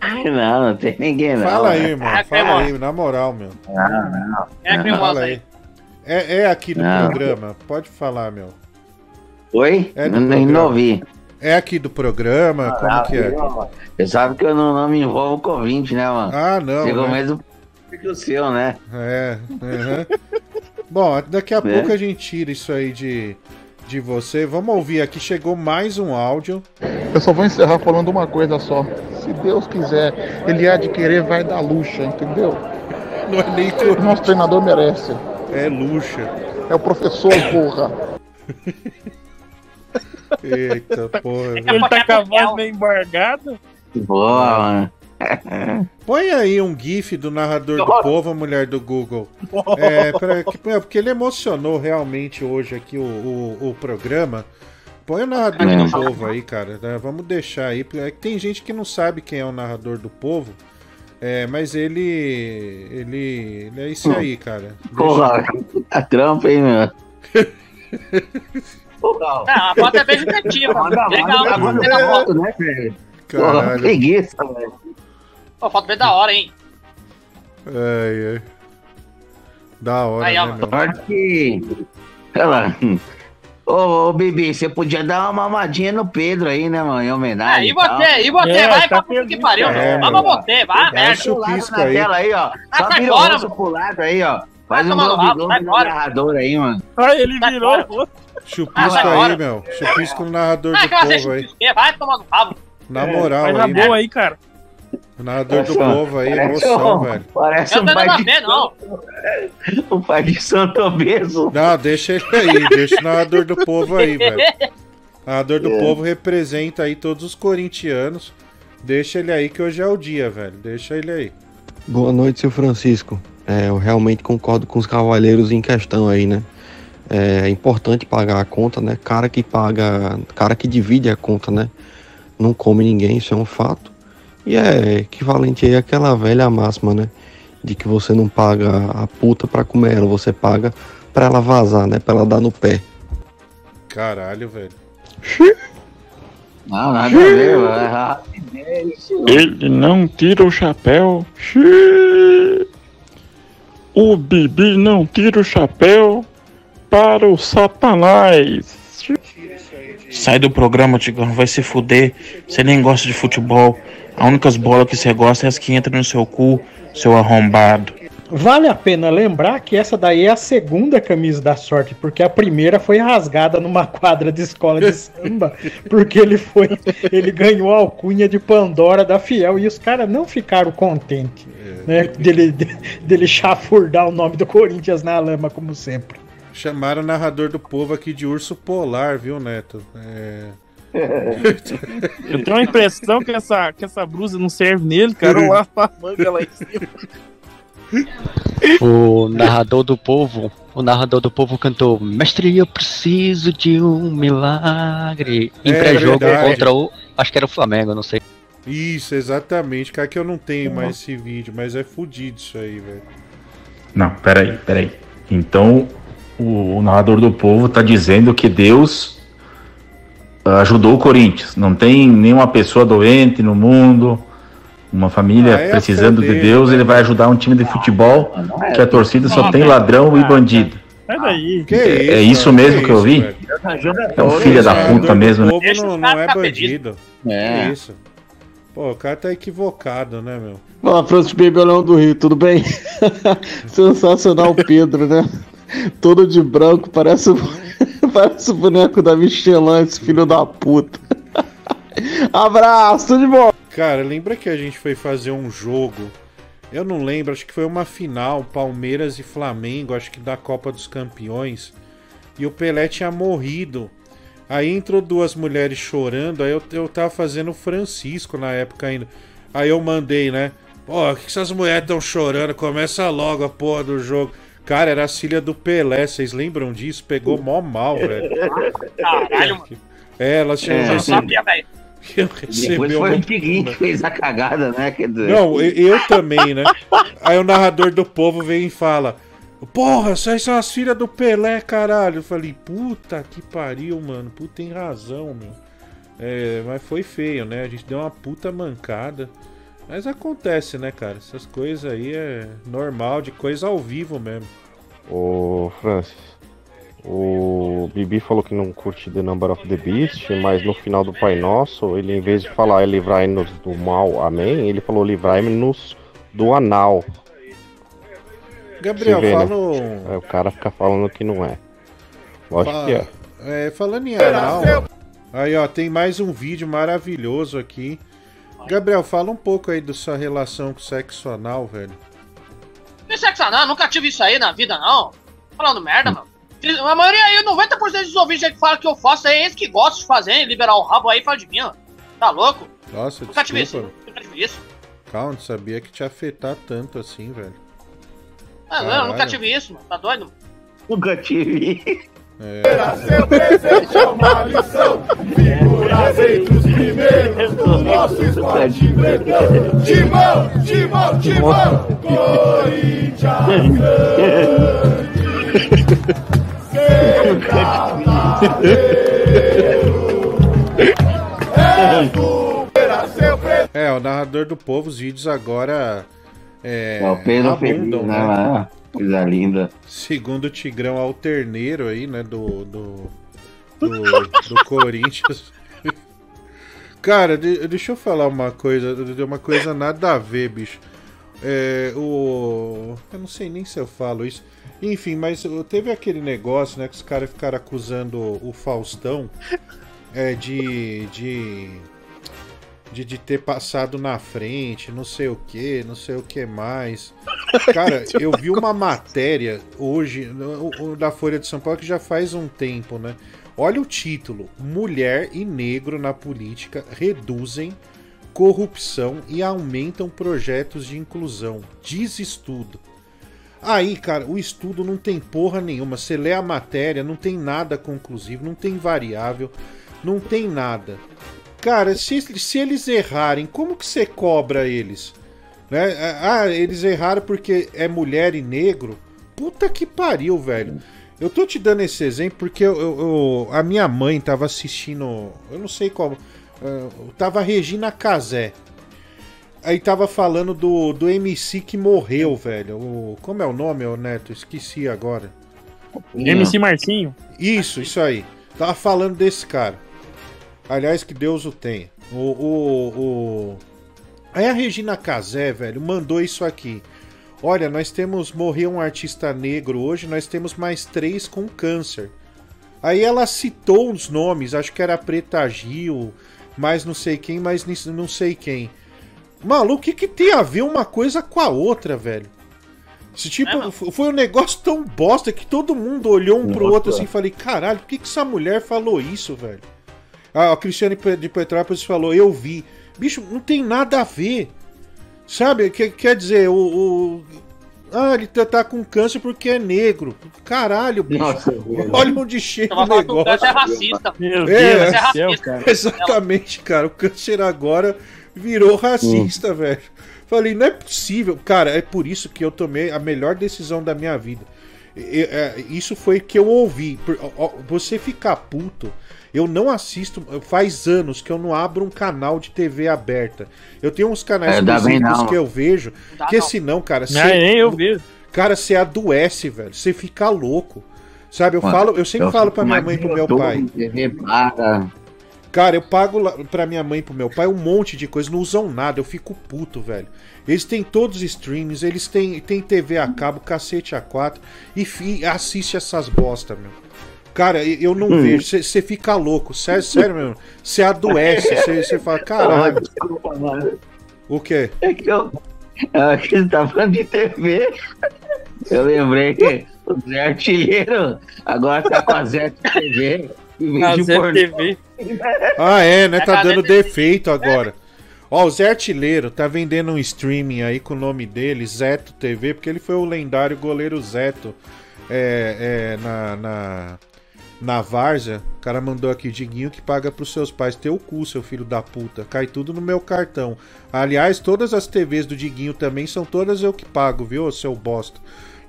Não, não tem ninguém, não. Fala aí, né? irmão. É, Fala aí, na moral, meu. Não, não. É a cremosa aí. É, é aqui do Não. programa. Pode falar, meu. Oi? É não, não ouvi. É aqui do programa? Como Ah, que é? eu- Você sabe que eu não, não me envolvo com 20, né, mano? Ah, não. Chegou né? mesmo que o seu, né? É. aham. Bom, daqui a É. pouco a gente tira isso aí de, de você. Vamos ouvir aqui. Chegou mais um áudio. Eu só vou encerrar falando uma coisa só. Se Deus quiser, ele há de querer, vai dar luxa, entendeu? Não é nem O nosso treinador merece. É luxa. É o professor, porra. Eita porra. Ele tá com a voz meio embargada. Boa, mano. Põe aí um gif do narrador do povo, a mulher do Google. É, pra, que- é, porque ele emocionou realmente hoje aqui o, o, o programa. Põe o narrador É. do povo aí, cara. né? Vamos deixar aí. porque é que tem gente que não sabe quem é o narrador do povo. É, mas ele. Ele. Ele é isso aí, cara. Porra, puta trampa, hein, meu? Porra, Não, a foto é bem manda, Legal, manda, manda legal. a foto, né, velho? Porra, Caralho. preguiça, velho. Pô, foto bem da hora, hein? Ai, ai. Da hora, Aí, ó. né, meu? Olha que. Olha lá. Ô, ô, Bibi, você podia dar uma mamadinha no Pedro aí, né, mano? Em É, homenagem. e você, e você, É, vai tá pra puta que pariu, É, vai meu. pra você, vai, merda. chupisco na aí. tela aí, ó. Só sai vira o rosto pro lado aí, ó. Faz um tomar no rabo, Globo sai no fora. narrador aí, mano. Ai, ele Sai virou. fora. Chupisco Ah, aí, meu. Chupisco no narrador Ah, do povo aí. vai tomar no rabo. Na moral Vai na aí, boa meu. aí, cara. O narrador do Parece um- povo aí, emoção, um- velho. Parece Eu um não pai de, fé, não. um pai de santo obeso. Não, deixa ele aí, deixa o narrador do povo aí, velho. O narrador do É. povo representa aí todos os corintianos. Deixa ele aí que hoje é o dia, velho. Deixa ele aí. Boa noite, seu Francisco. É, eu realmente concordo com os cavalheiros em questão aí, né? É importante pagar a conta, né? Cara que paga, cara que divide a conta, né? Não come ninguém, isso é um fato. E é equivalente aí àquela velha máxima, né? De que você não paga a puta pra comer ela, você paga pra ela vazar, né? Pra ela dar no pé. Caralho, velho. Não, nada a ver, mano. Ele não tira o chapéu. O Bibi não tira o chapéu para o Satanás. Sai do programa, Tigão, vai se fuder. Você nem gosta de futebol. A única bola que você gosta é as que entram no seu cu, seu arrombado. Vale a pena lembrar que essa daí é a segunda camisa da sorte, porque a primeira foi rasgada numa quadra de escola de samba, porque ele foi, ele ganhou a alcunha de Pandora da Fiel e os caras não ficaram contentes, né, dele, dele chafurdar o nome do Corinthians na lama como sempre. Chamaram o narrador do povo aqui de urso polar, viu, Neto? É. Eu tenho a impressão que essa, que essa blusa não serve nele, cara. Eu lavo a manga lá em cima. O narrador do povo, o narrador do povo cantou: Mestre, eu preciso de um milagre. Em É pré-jogo verdade. contra o. Acho que era o Flamengo, não sei. Isso, exatamente. Cara, que eu não tenho mais esse vídeo, mas é fudido isso aí, velho. Não, peraí, peraí. Então, o, o narrador do povo tá dizendo que Deus ajudou o Corinthians. Não tem nenhuma pessoa doente no mundo, uma família Ah, é precisando de Deus, né? ele vai ajudar um time de futebol é que a torcida só Não, tem é- ladrão e bandido. Que É- isso, é isso mesmo que eu vi? velho? É um filho da puta mesmo, né? povo Deixa não, não é bandido. É. Que isso? Pô, o cara tá equivocado, né, meu? Fala, Francis Bebelão do Rio, tudo bem? Sensacional, Pedro, né? Todo de branco, parece, o- parece o boneco da Michelin, esse filho da puta. Abraço, tudo de bom. Cara, lembra que a gente foi fazer um jogo? Eu não lembro, acho que foi uma final, Palmeiras e Flamengo, acho que da Copa dos Campeões. E o Pelé tinha morrido. Aí entrou duas mulheres chorando, aí eu, eu tava fazendo o Francisco na época ainda. Aí eu mandei, né? Pô, que essas mulheres estão chorando? Começa logo a porra do jogo. Cara, era a filha do Pelé, vocês lembram disso? Pegou mó mal, velho. Caralho, mano. É, elas tinham É, Eu sabia, velho. Depois Recebeu foi o Piguinho que fez a cagada, né? Quer dizer... Não, eu, eu também, né? Aí o narrador do povo vem e fala: Porra, vocês são as filhas do Pelé, caralho. Eu falei: Puta que pariu, mano. Puta, tem razão, meu. É, mas foi feio, né? A gente deu uma puta mancada. Mas acontece, né, cara? Essas coisas aí é normal, de coisa ao vivo mesmo. Ô, Francis, o Bibi falou que não curte The Number of the Beast, mas no final do Pai Nosso, ele em vez de falar livrai-nos do mal, amém, ele falou livrai-nos do anal. Gabriel, vê, né? fala. um- É, o cara fica falando que não é. Lógico que é. É, falando em anal. Aí, ó, tem mais um vídeo maravilhoso aqui. Gabriel, fala um pouco aí da sua relação com sexo anal, velho. Que sexo anal? Nunca tive isso aí na vida, não. Falando merda, mano. A maioria aí, 90% dos ouvintes aí que falam que eu faço é eles que gostam de fazer, liberar o rabo aí e fala de mim, ó. Tá louco? Nossa, Nunca tive isso. desculpa. Nunca tive isso. Calma, não sabia que te afetar tanto assim, velho. Ah, não, Caralho. nunca tive isso, mano. Tá doido? Nunca tive. É. Seu presente é uma lição. Figuras entre os primeiros do nosso esporte bretão. Timão, timão, timão. Corinthians. É, o narrador do povo, os vídeos agora. É, É o Pedro Feliz, abundam, né? Coisa linda. Segundo o Tigrão Alterneiro aí, né? Do. Do, do, do Corinthians. Cara, de- deixa eu falar uma coisa. de Uma coisa nada a ver, bicho. É, o. Eu não sei nem se eu falo isso. Enfim, mas teve aquele negócio, né? Que os caras ficaram acusando o Faustão é, de. de de, de ter passado na frente, não sei o que, não sei o que mais. Cara, eu vi uma matéria hoje da Folha de São Paulo que já faz um tempo, né? Olha o título: Mulher e negro na política reduzem corrupção e aumentam projetos de inclusão. Diz estudo. Aí, cara, o estudo não tem porra nenhuma. Você lê a matéria, não tem nada conclusivo, não tem variável, não tem nada. Cara, se, se eles errarem, como que você cobra eles? Né? Ah, eles erraram porque é mulher e negro? Puta que pariu, velho. Eu tô te dando esse exemplo porque eu, eu- eu- a minha mãe tava assistindo. Eu não sei qual. ah, tava Regina Casé. Aí tava falando do, do MC que morreu, velho. O, como é o nome, ô Neto? Esqueci agora. MC Marcinho. Isso, isso aí. Tava falando desse cara. Aliás, que Deus o tenha. O, o, o... Aí a Regina Casé, velho, mandou isso aqui. Olha, nós temos. Morreu um artista negro hoje, nós temos mais três com câncer. Aí ela citou os nomes, acho que era Preta Gil, mais não sei quem, mais não sei quem. Maluco, o que, que tem a ver uma coisa com a outra, velho? Se, tipo, f- foi um negócio tão bosta que todo mundo olhou um pro Nossa. outro assim e falei, caralho, por que, que essa mulher falou isso, velho? Ah, a Cristiane de Petrópolis falou, eu vi. Bicho, não tem nada a ver. Sabe? Quer, quer dizer, o, o- Ah, ele tá, tá com câncer porque é negro. Caralho, bicho. Olha onde chega o que o negócio. câncer é racista. Meu É, Deus é racista. cara. Exatamente, cara. O câncer agora virou racista, velho. Falei, não é possível. Cara, é por isso que eu tomei a melhor decisão da minha vida. É, isso foi que eu ouvi. Você ficar puto. Eu não assisto. Faz anos que eu não abro um canal de TV aberta. Eu tenho uns canais É, específicos que eu vejo. Dá que não. senão, cara. Não, nem eu vejo. Cara, você adoece, velho. Você fica louco. Sabe, eu Mano, falo, eu sempre eu falo pra minha mãe e pro meu pai. TV paga. Cara, eu pago pra minha mãe e pro meu pai um monte de coisa, não usam nada, eu fico puto, velho. Eles têm todos os streams, eles têm, têm TV a cabo, cacete a quatro, e fi, assiste essas bosta, meu. Cara, eu não Hum. vejo, você fica louco, sério, sério mesmo. Você adoece, você fala, caralho. Desculpa, mano. O quê? É que eu. É que você tá falando de TV. Eu lembrei que o Zé Artilheiro agora tá com a Zé TV. A Zé. TV. Ah, é, né? É Tá dando defeito agora. Ó, o Zé Artilheiro tá vendendo um streaming aí com o nome dele, Zeto TV, porque ele foi o lendário goleiro Zeto é, é, na, na, na Várzea. O cara mandou aqui, Diguinho, que paga pros seus pais. Teu cu, seu filho da puta. Cai tudo no meu cartão. Aliás, todas as TVs do Diguinho também são todas eu que pago, viu, seu bosta?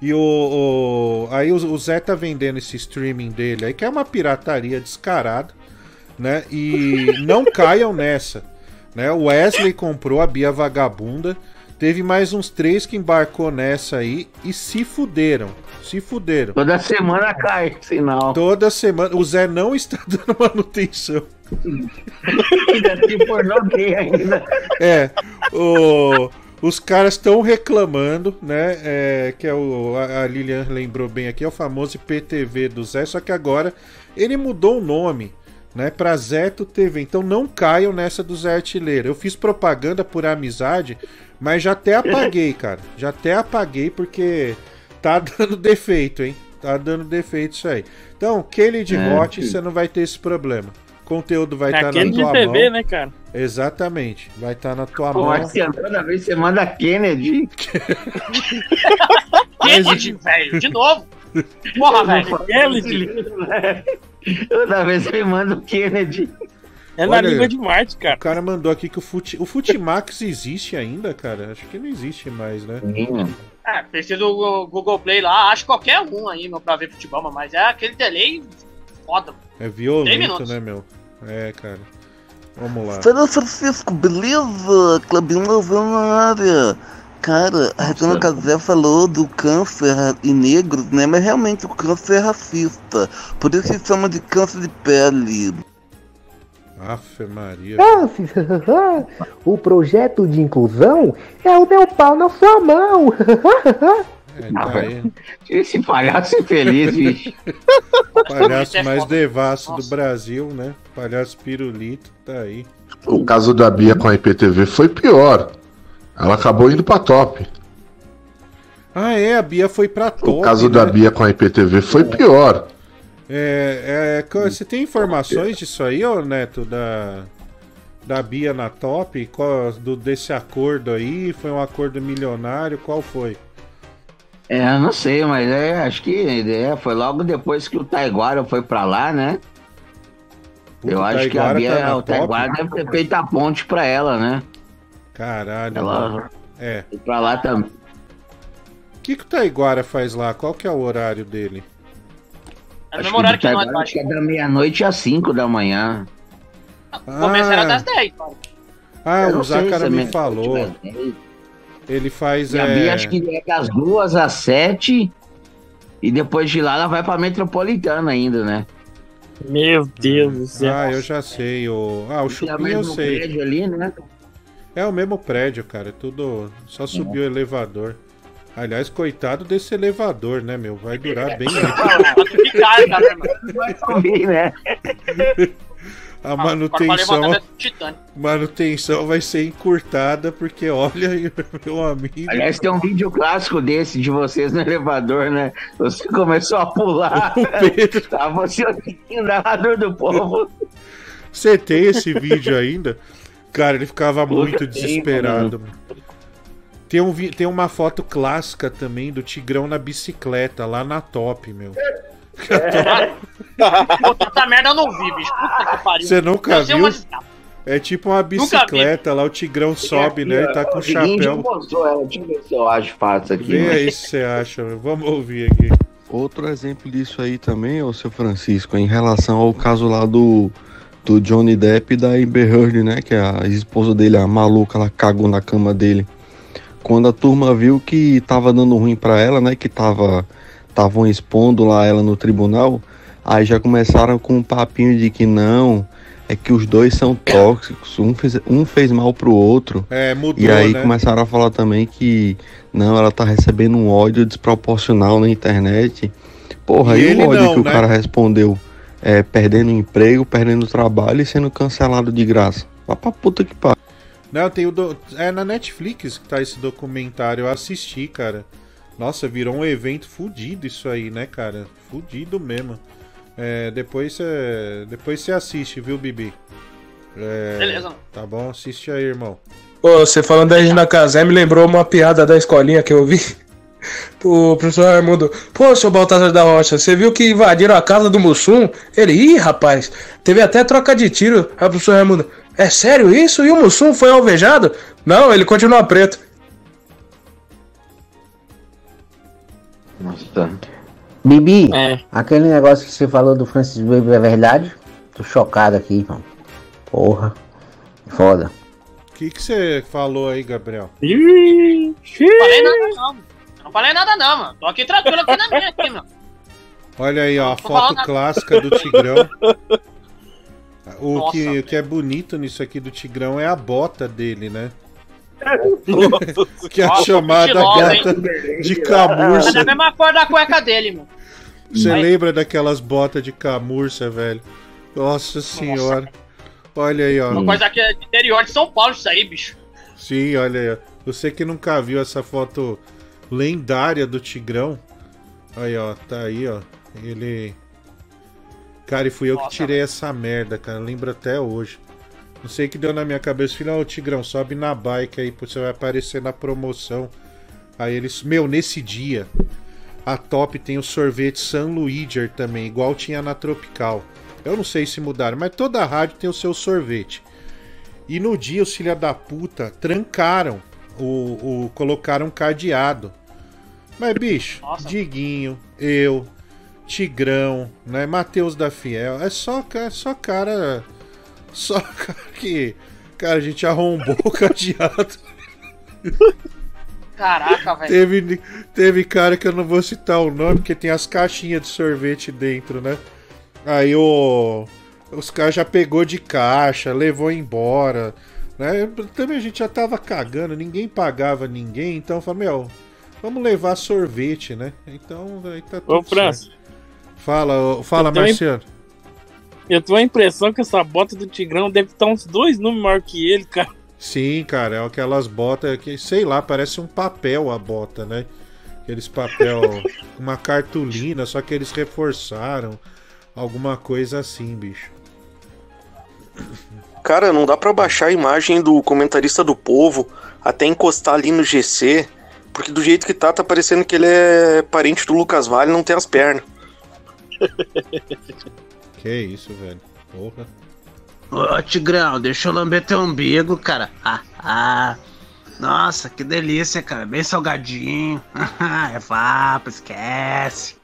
E o, o- aí o, o Zé tá vendendo esse streaming dele aí, que é uma pirataria descarada, né? E não caiam nessa, né? O Wesley comprou a Bia Vagabunda, teve mais uns três que embarcou nessa aí e se fuderam, se fuderam. Toda semana cai sinal. Toda semana, o Zé não está dando manutenção. Ainda tem pornô gay ainda. É, o- os caras estão reclamando, né? é, que é o, a, a Lilian lembrou bem aqui, é o famoso IPTV do Zé, só que agora ele mudou o nome, né? Pra Zeto TV. Então não caiam nessa do Zé Artilheiro. Eu fiz propaganda por amizade, mas já até apaguei, cara. Já até apaguei porque tá dando defeito, hein? Tá dando defeito isso aí. Então, aquele de É, você não vai ter esse problema. O conteúdo vai É estar aquele na de tua TV, mão. né, cara? Exatamente. Vai estar na tua Pô, mão. Marciano, toda vez você manda Kennedy. Kennedy, velho, de novo. Porra, velho. Kennedy. Toda vez você manda o Kennedy. É na Olha língua de Marte, cara. O cara mandou aqui que o, Fute... o Futimax existe ainda, cara. Acho que não existe mais, né? É, precisa do Google Play lá, acho qualquer um aí, meu, pra ver futebol, mas é aquele delay foda. É Três violento, minutos. né, meu? É, cara. Vamos lá. Fala Francisco, beleza? Clabinho Lavão na área. Cara, a Regina Casé falou do câncer em negros, né? Mas realmente o câncer é racista. Por isso se chama de câncer de pele. Afe Maria. O projeto de inclusão é o meu pau na sua mão. É, tá. Esse palhaço infeliz, bicho. Palhaço mais devasso do Brasil, né? Palhaço pirulito, tá aí. O caso da Bia com a IPTV foi pior. Ela acabou indo pra top. Ah, é, a Bia foi pra top. O caso né? da Bia com a IPTV foi pior. É, é, você tem informações disso aí, ô Neto, da, da Bia na top? Qual, do, desse acordo aí? Foi um acordo milionário? Qual foi? É, eu não sei, mas é, acho que é, foi logo depois que o Taiguara foi pra lá, né? Puta, eu acho que a Bia, tá o Taiguara deve ter feito a ponte pra ela, né? Caralho. Ela mano. É. foi pra lá também. O que, que o Taiguara faz lá? Qual que é o horário dele? É Acho mesmo horário que que o nós, Taiguara acho que é da meia-noite às 5 da manhã. Começa era das 10, cara. Ah, Eu o é me meia-noite, falou. mas- Ele faz. E a é, Bia acho que é das duas às sete. E depois de lá ela vai pra metropolitana ainda, né? Meu Deus do céu. Ah, eu já sei. O... Ah, o E é o Chupim eu sei. ali, né? É o mesmo prédio, cara. Tudo. Só subiu o elevador. Aliás, coitado desse elevador, né, meu? Vai durar bem. Vai subir, né? A Pra manutenção, é manutenção vai ser encurtada porque olha, aí, meu amigo. Aliás, tem um vídeo clássico desse de vocês no elevador, né? Você começou a pular. Tava você o narrador do povo. Você tem esse vídeo ainda? Cara, ele ficava muito tem, desesperado. mano. Tem, um, tem uma foto clássica também do Tigrão na bicicleta, lá na top, meu. Puta, essa merda eu não vi, bicho. Puta que pariu. Você nunca viu? uma. É tipo uma bicicleta lá, o Tigrão sobe, né? Ele tá com o chapéu. mostrou ela. Deixa eu ver se eu acho fácil aqui. Vê mas- aí se você acha. meu. Vamos ouvir aqui. Outro exemplo disso aí também, ô seu Francisco, em relação ao caso lá do, do Johnny Depp e da Amber Heard, né? Que a esposa dele, a maluca, ela cagou na cama dele. Quando a turma viu que tava dando ruim pra ela, né? Que tava estavam expondo lá ela no tribunal, aí já começaram com um papinho de que não, é que os dois são tóxicos, um fez, um fez mal pro outro. É, mudou, E aí né? começaram a falar também que não, ela tá recebendo um ódio desproporcional na internet. Porra, E e, o ódio não, que o né? cara respondeu? É, perdendo emprego, perdendo trabalho e sendo cancelado de graça. Vá pra puta que pariu. Não, tem o. Do... É na Netflix que tá esse documentário. Eu assisti, cara. Nossa, virou um evento fudido isso aí, né, cara? Fudido mesmo. É, depois você. Depois você assiste, viu, Bibi? É, Beleza. Tá bom? Assiste aí, irmão. Pô, você falando da Regina Casé me lembrou uma piada da escolinha que eu vi. O professor Raimundo, pô, seu Baltazar da Rocha, você viu que invadiram a casa do Mussum? Ele, ih, rapaz, teve até troca de tiro. Aí o professor Raimundo, é sério isso? E o Mussum foi alvejado? Não, ele continua preto. Nossa. Bibi, aquele negócio que você falou do Francis Baby é verdade? Tô chocado aqui, mano. Porra. Foda. O que que você falou aí, Gabriel? Não falei nada, não. Não falei nada, não, mano. Tô aqui tranquilo aqui na minha, aqui, meu. Olha aí, ó, a foto clássica do Tigrão. O Nossa, que, o que é bonito nisso aqui do Tigrão é a bota dele, né? que é a Nossa, chamada estilosa, hein? de É camurça. da mesma cor da cueca dele, meu. Você Vai. lembra daquelas botas de camurça, velho? Nossa senhora. Olha aí, ó. Uma coisa aqui é do interior de São Paulo, isso aí, bicho. Sim, olha aí. ó. Você que nunca viu essa foto lendária do Tigrão. Aí, ó, tá aí, ó. Ele. Cara, e fui eu que tirei essa merda, cara. Lembro até hoje. Não sei o que deu na minha cabeça. Falei, ô Tigrão, sobe na bike aí, você vai aparecer na promoção. Aí eles. Meu, nesse dia, a Top tem o sorvete San Luigier também, igual tinha na Tropical. Eu não sei se mudaram, mas toda rádio tem o seu sorvete. E no dia os filha da puta trancaram o, o colocaram um cadeado. Mas bicho, Diguinho, eu, Tigrão, né, Matheus da Fiel, é só é só cara só cara que cara a gente arrombou o cadeado. Caraca, velho. Teve, teve cara que eu não vou citar o nome, porque tem as caixinhas de sorvete dentro, né? Aí o. Os caras já pegou de caixa, levou embora. Né? Também a gente já tava cagando, ninguém pagava ninguém, então eu falei, meu, Vamos levar sorvete, né? Então aí tá tudo Ô, França. Fala, fala, Eu tenho Marciano. Eu tenho a impressão que essa bota do Tigrão deve estar uns dois números maior que ele, cara. Sim, cara, é aquelas botas que, sei lá, parece um papel a bota, né? Aqueles papel, uma cartolina, só que eles reforçaram. Alguma coisa assim, bicho. Cara, não dá pra baixar a imagem do comentarista do povo até encostar ali no GC, porque do jeito que tá, tá parecendo que ele é parente do Lucas Vale e não tem as pernas. Que isso, velho. Porra. Ô, Tigrão, deixa eu lamber teu umbigo, cara. Ah, ah. Nossa, que delícia, cara. Bem salgadinho. é vapo, esquece.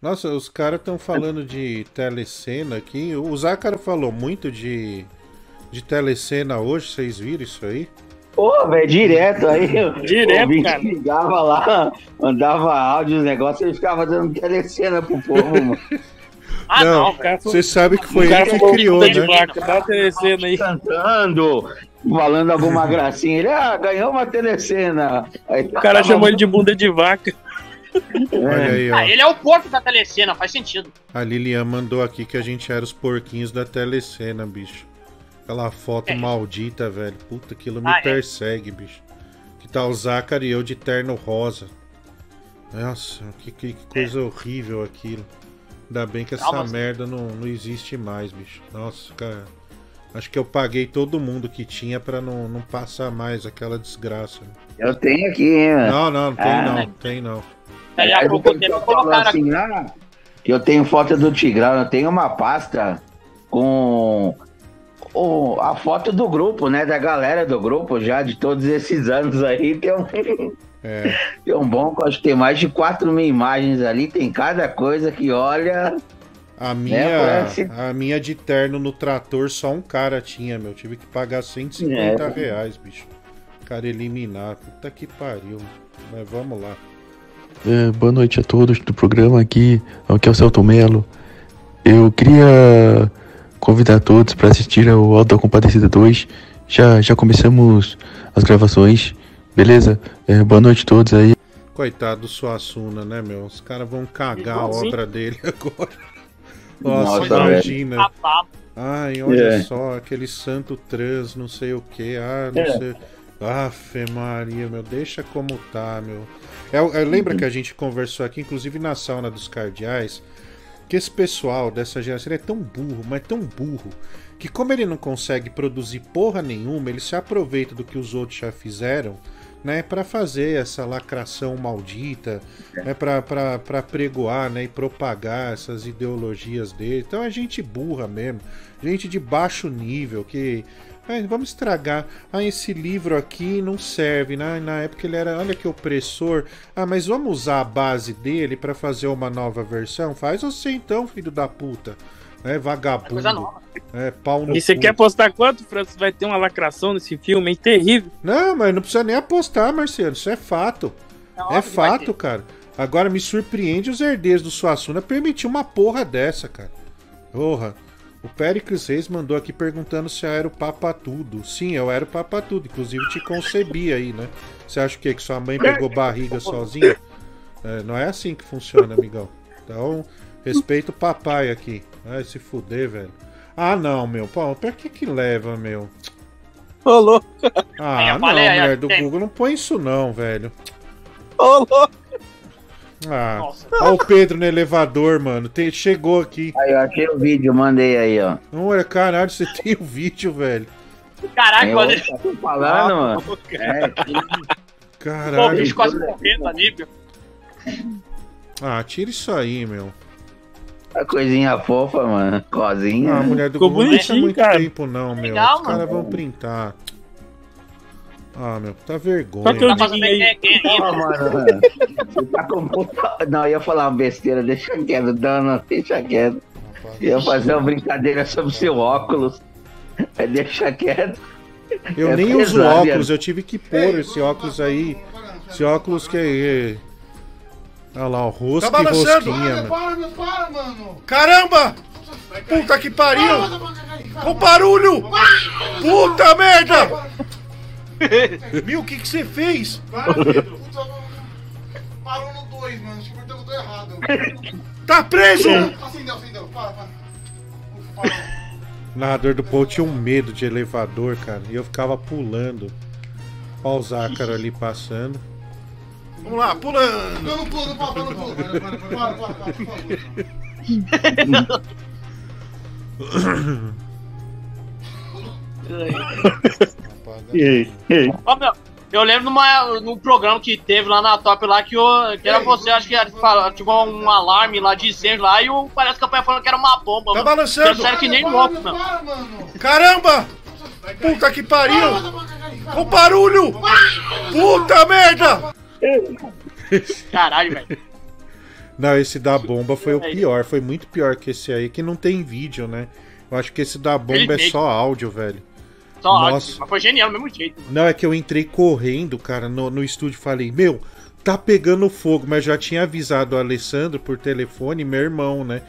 Nossa, os caras estão falando de telecena aqui. O Zácaro falou muito de, de telecena hoje, vocês viram isso aí? Pô, velho, direto aí. Direto, o cara. ligava lá, mandava áudio, os negócios, ele ficava dando telecena pro povo, mano. Ah, não, cara, você sabe que foi o cara ele que criou, tá de né? vaca, dá telecena aí. Cantando, falando alguma gracinha. Ele, ah, ganhou uma telecena. Aí, O cara chamou ele de bunda de vaca. Olha aí, ó. Ah, ele é o porco da telecena, faz sentido. A Lilian mandou aqui que a gente era os porquinhos da telecena, bicho. Aquela foto maldita, velho. Puta, aquilo me Ah, é? persegue, bicho. Que tá o Zácaro e eu de terno rosa. Nossa, que, que- que coisa horrível aquilo. Ainda bem que essa Calma, merda não, não existe mais, bicho. Nossa, cara. Acho que eu paguei todo mundo que tinha pra não, não passar mais aquela desgraça. Eu tenho aqui, hein, mano. Não, não, não tem Ah. não, tem não. A pouco depois tempo eu falo colocaram assim, ah, eu tenho foto do Tigrão, eu tenho uma pasta com o- a foto do grupo, né? Da galera do grupo já, de todos esses anos aí. Tem um, É. tem um bom, acho que tem mais de 4 mil imagens ali, tem cada coisa que olha. A minha, É, parece- a minha de terno no trator só um cara tinha, meu. Tive que pagar 150 É. reais, bicho. Cara eliminar. Puta que pariu. Mas vamos lá. É, boa noite a todos do programa aqui, aqui é o Celto Melo. Eu queria convidar todos para assistir ao Auto da Compadecida 2. Já, já começamos as gravações, beleza? É, boa noite a todos aí. Coitado do Suassuna, né, meu? Os caras vão cagar a obra dele agora. Nossa, Nossa, imagina. Ai, olha É. só, aquele santo trans, não sei o que. Ah, não É. sei. Afe Maria, meu, deixa como tá, meu. É, é, lembra que a gente conversou aqui, inclusive na sauna dos cardeais, que esse pessoal dessa geração é tão burro, mas tão burro, que como ele não consegue produzir porra nenhuma, ele se aproveita do que os outros já fizeram, né, para fazer essa lacração maldita, né, para para pregoar, né, e propagar essas ideologias dele. Então é gente burra mesmo, gente de baixo nível que "Ai, vamos estragar. Ah, esse livro aqui não serve. né? Na época ele era, olha que opressor. Ah, mas vamos usar a base dele para fazer uma nova versão? Faz você então, filho da puta. É vagabundo. coisa nova. É pau no E você cu. quer apostar quanto, Francis? Vai ter uma lacração nesse filme, hein? Terrível. Não, mas não precisa nem apostar, Marciano. Isso é fato. É, fato, cara. Agora me surpreende os herdeiros do Suassuna permitir uma porra dessa, cara. Porra. O Péricles Reis mandou aqui perguntando se eu era o Papa Tudo. Sim, eu era o Papa Tudo. Inclusive te concebi aí, né? Você acha o quê? Que sua mãe pegou barriga sozinha? É, não é assim que funciona, amigão. Então, respeita o papai aqui. Vai se fuder, velho. Ah, não, meu. Pô, pra que que leva, meu? Ô, louco. Ah, não, mulher do Google, não põe isso não, velho. Ô, louco. Ah, ó o Pedro no elevador, mano. Tem, chegou aqui. Aí, eu achei o vídeo, mandei aí, ó. Não, é caralho, você tem o vídeo, velho. Caraca, Eu olha. tô falando, mano. É, o Caralho. bicho quase morrendo ali, meu. Ah, tira isso aí, meu. a coisinha fofa, mano. Cozinha. Ah, a mulher do Ficou Google não deixa bonitinho, muito cara. tempo, não, meu. Legal, Os caras vão printar. Ah, meu, tá vergonha. Só que eu meu. digo aí. Ah, mano, você tá com puta... Não, eu ia falar uma besteira, deixa quieto, Dana, deixa quieto. Eu ia fazer uma brincadeira sobre seu óculos. É, deixa quieto. Eu É nem uso pesado, óculos, é. eu tive que pôr esse óculos aí. Esse óculos que é. Olha lá, o rosto Tá e balançando. rosquinha. Para, meu, para, mano. Caramba! Puta que pariu! O barulho! Puta merda! Meu, o que que você fez? Parou no 2, mano. Acho que apertei o botão errado. Tá preso! Acendeu, acendeu. Para, para. O narrador do Paul tinha um medo de elevador, cara. E eu ficava pulando. Olha o Zácaro ali passando. Vamos lá, pulando! Não, não pula, não pula, não pula. Para, para, para, para, para, por favor. E aí? E aí? Ó, meu, eu lembro numa, num programa que teve lá na top lá que, o, que era você, acho que era, falou, tipo um alarme lá de incêndio lá e o, parece que a pai falando que era uma bomba. Tá mano. balançando. Sério que nem louco, meu. Caramba! Puta que pariu! O barulho! Puta merda! Caralho, velho. Não, esse da bomba foi o pior. Foi muito pior que esse aí, que não tem vídeo, né? Eu acho que esse da bomba é só áudio, velho. Só Nossa. ótimo, mas foi genial do mesmo jeito. Não, é que eu entrei correndo, cara, no, no estúdio e falei, meu, tá pegando fogo, mas já tinha avisado o Alessandro por telefone, meu irmão, né?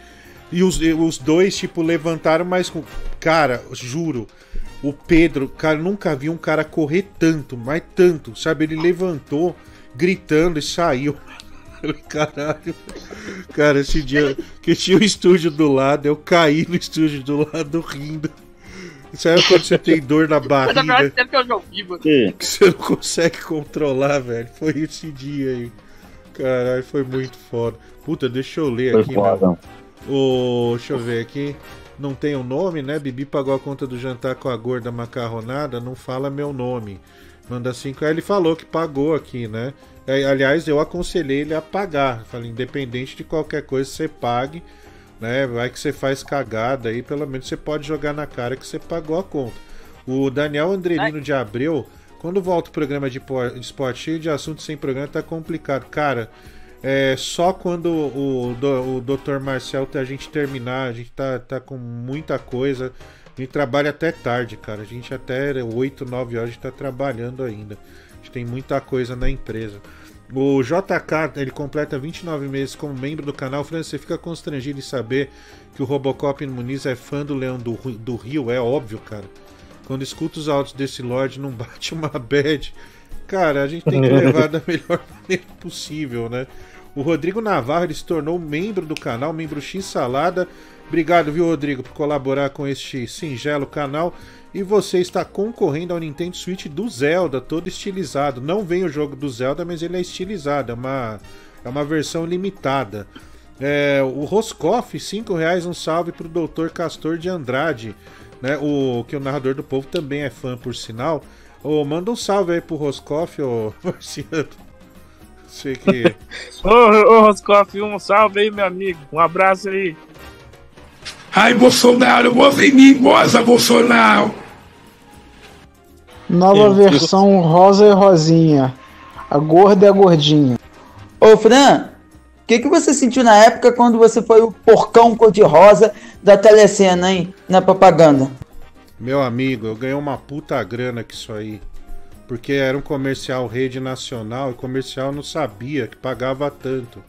E os, os dois, tipo, levantaram, mas. Cara, juro, o Pedro, cara, nunca vi um cara correr tanto, mas tanto, sabe? Ele levantou, gritando e saiu. Caralho. Cara, esse dia que tinha o estúdio do lado, eu caí no estúdio do lado rindo. Sabe quando você tem dor na Mas a verdade barriga? é que eu já ouvi, mano. que você não consegue controlar, velho. Foi esse dia aí. Caralho, foi muito foda. Puta, deixa eu ler Foi aqui, foda. meu. O, deixa eu ver aqui. Não tem o nome, né? Bibi pagou a conta do jantar com a gorda macarronada. Não fala meu nome. Manda 5 Aí ele falou que pagou aqui, né? É, Aliás, eu aconselhei ele a pagar. Falei, independente de qualquer coisa, você pague. Né? Vai que você faz cagada aí, pelo menos você pode jogar na cara que você pagou a conta. O Daniel Andrelino de Abreu, quando volta o programa de po- de esporte cheio de assuntos sem programa, tá complicado. Cara, é só quando o, do- o Dr. Marcel a gente terminar, a gente tá, tá com muita coisa. A gente trabalha até tarde, cara. A gente até 8, 9 horas a gente tá trabalhando ainda. A gente tem muita coisa na empresa. O JK, ele completa 29 meses como membro do canal. França, você fica constrangido em saber que o Robocop Muniz é fã do Leão do, do Rio? É óbvio, cara. Quando escuta os áudios desse Lorde, não bate uma bad. Cara, a gente tem que levar da melhor maneira possível, né? O Rodrigo Navarro ele se tornou membro do canal, membro X Salada. Obrigado, viu, Rodrigo, por colaborar com este singelo canal. E você está concorrendo ao Nintendo Switch do Zelda, todo estilizado. Não vem o jogo do Zelda, mas ele é estilizado, é uma, é uma versão limitada. É, o Roscoff, 5 reais, um salve pro Dr. Castor de Andrade, né? O que o narrador do povo também é fã, por sinal. Ô, manda um salve aí pro Roscoff, ô Marciano. Sei que. Ô, ô Roscoff, um salve aí, meu amigo. Um abraço aí. Ai, Bolsonaro, você em mim, moça, Bolsonaro. Nova versão rosa e rosinha. A gorda e a gordinha. Ô, Fran, o que, que você sentiu na época quando você foi o porcão cor-de-rosa da telecena, hein? Na propaganda. Meu amigo, eu ganhei uma puta grana com isso aí. Porque era um comercial rede nacional e comercial não sabia que pagava tanto.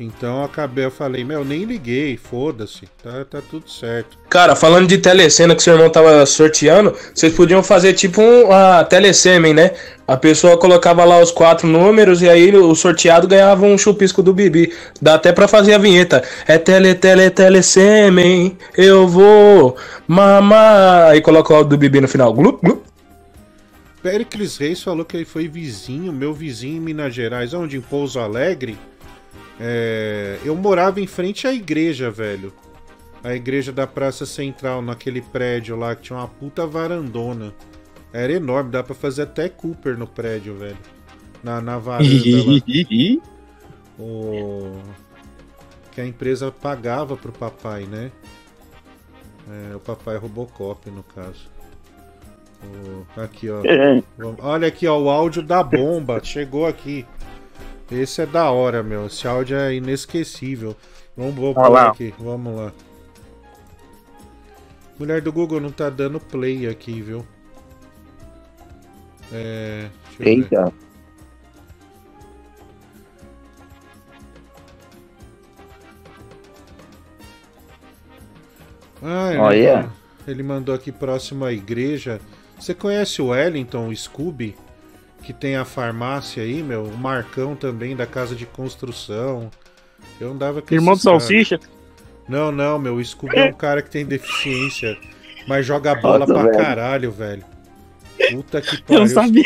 Então eu acabei, eu falei, meu, nem liguei, foda-se, tá, tá tudo certo. Cara, falando de telecena que seu irmão tava sorteando, vocês podiam fazer tipo um a telecêmen, né? A pessoa colocava lá os quatro números e aí o sorteado ganhava um chupisco do Bibi. Dá até pra fazer a vinheta. É tele, tele, telecêmen, eu vou mamar. Aí coloca o do Bibi no final. Glup, glup. Pericles Reis falou que ele foi vizinho, meu vizinho em Minas Gerais, onde? Em Pouso Alegre. É, eu morava em frente à igreja, velho. A igreja da Praça Central, naquele prédio lá que tinha uma puta varandona. Era enorme, dá pra fazer até Cooper no prédio, velho. Na, na varanda lá. o... Que a empresa pagava pro papai, né? É, o papai Robocop, no caso. O- Aqui, ó. É. Olha aqui, ó, o áudio da bomba. Chegou aqui. Esse é da hora, meu. Esse áudio é inesquecível. Vamos, vou pôr lá. aqui. Vamos lá. Mulher do Google não tá dando play aqui, viu? É. Eita. Ah, ele, Olha. mandou, ele mandou aqui próximo à igreja. Você conhece o Wellington, o Scooby? Que tem a farmácia aí, meu. O Marcão também, da casa de construção. Eu andava com Irmão do Salsicha? Não, não, meu. O Scooby é um cara que tem deficiência. Mas joga bola Nossa, pra velho. caralho, velho. Puta que Eu pariu. não sabia.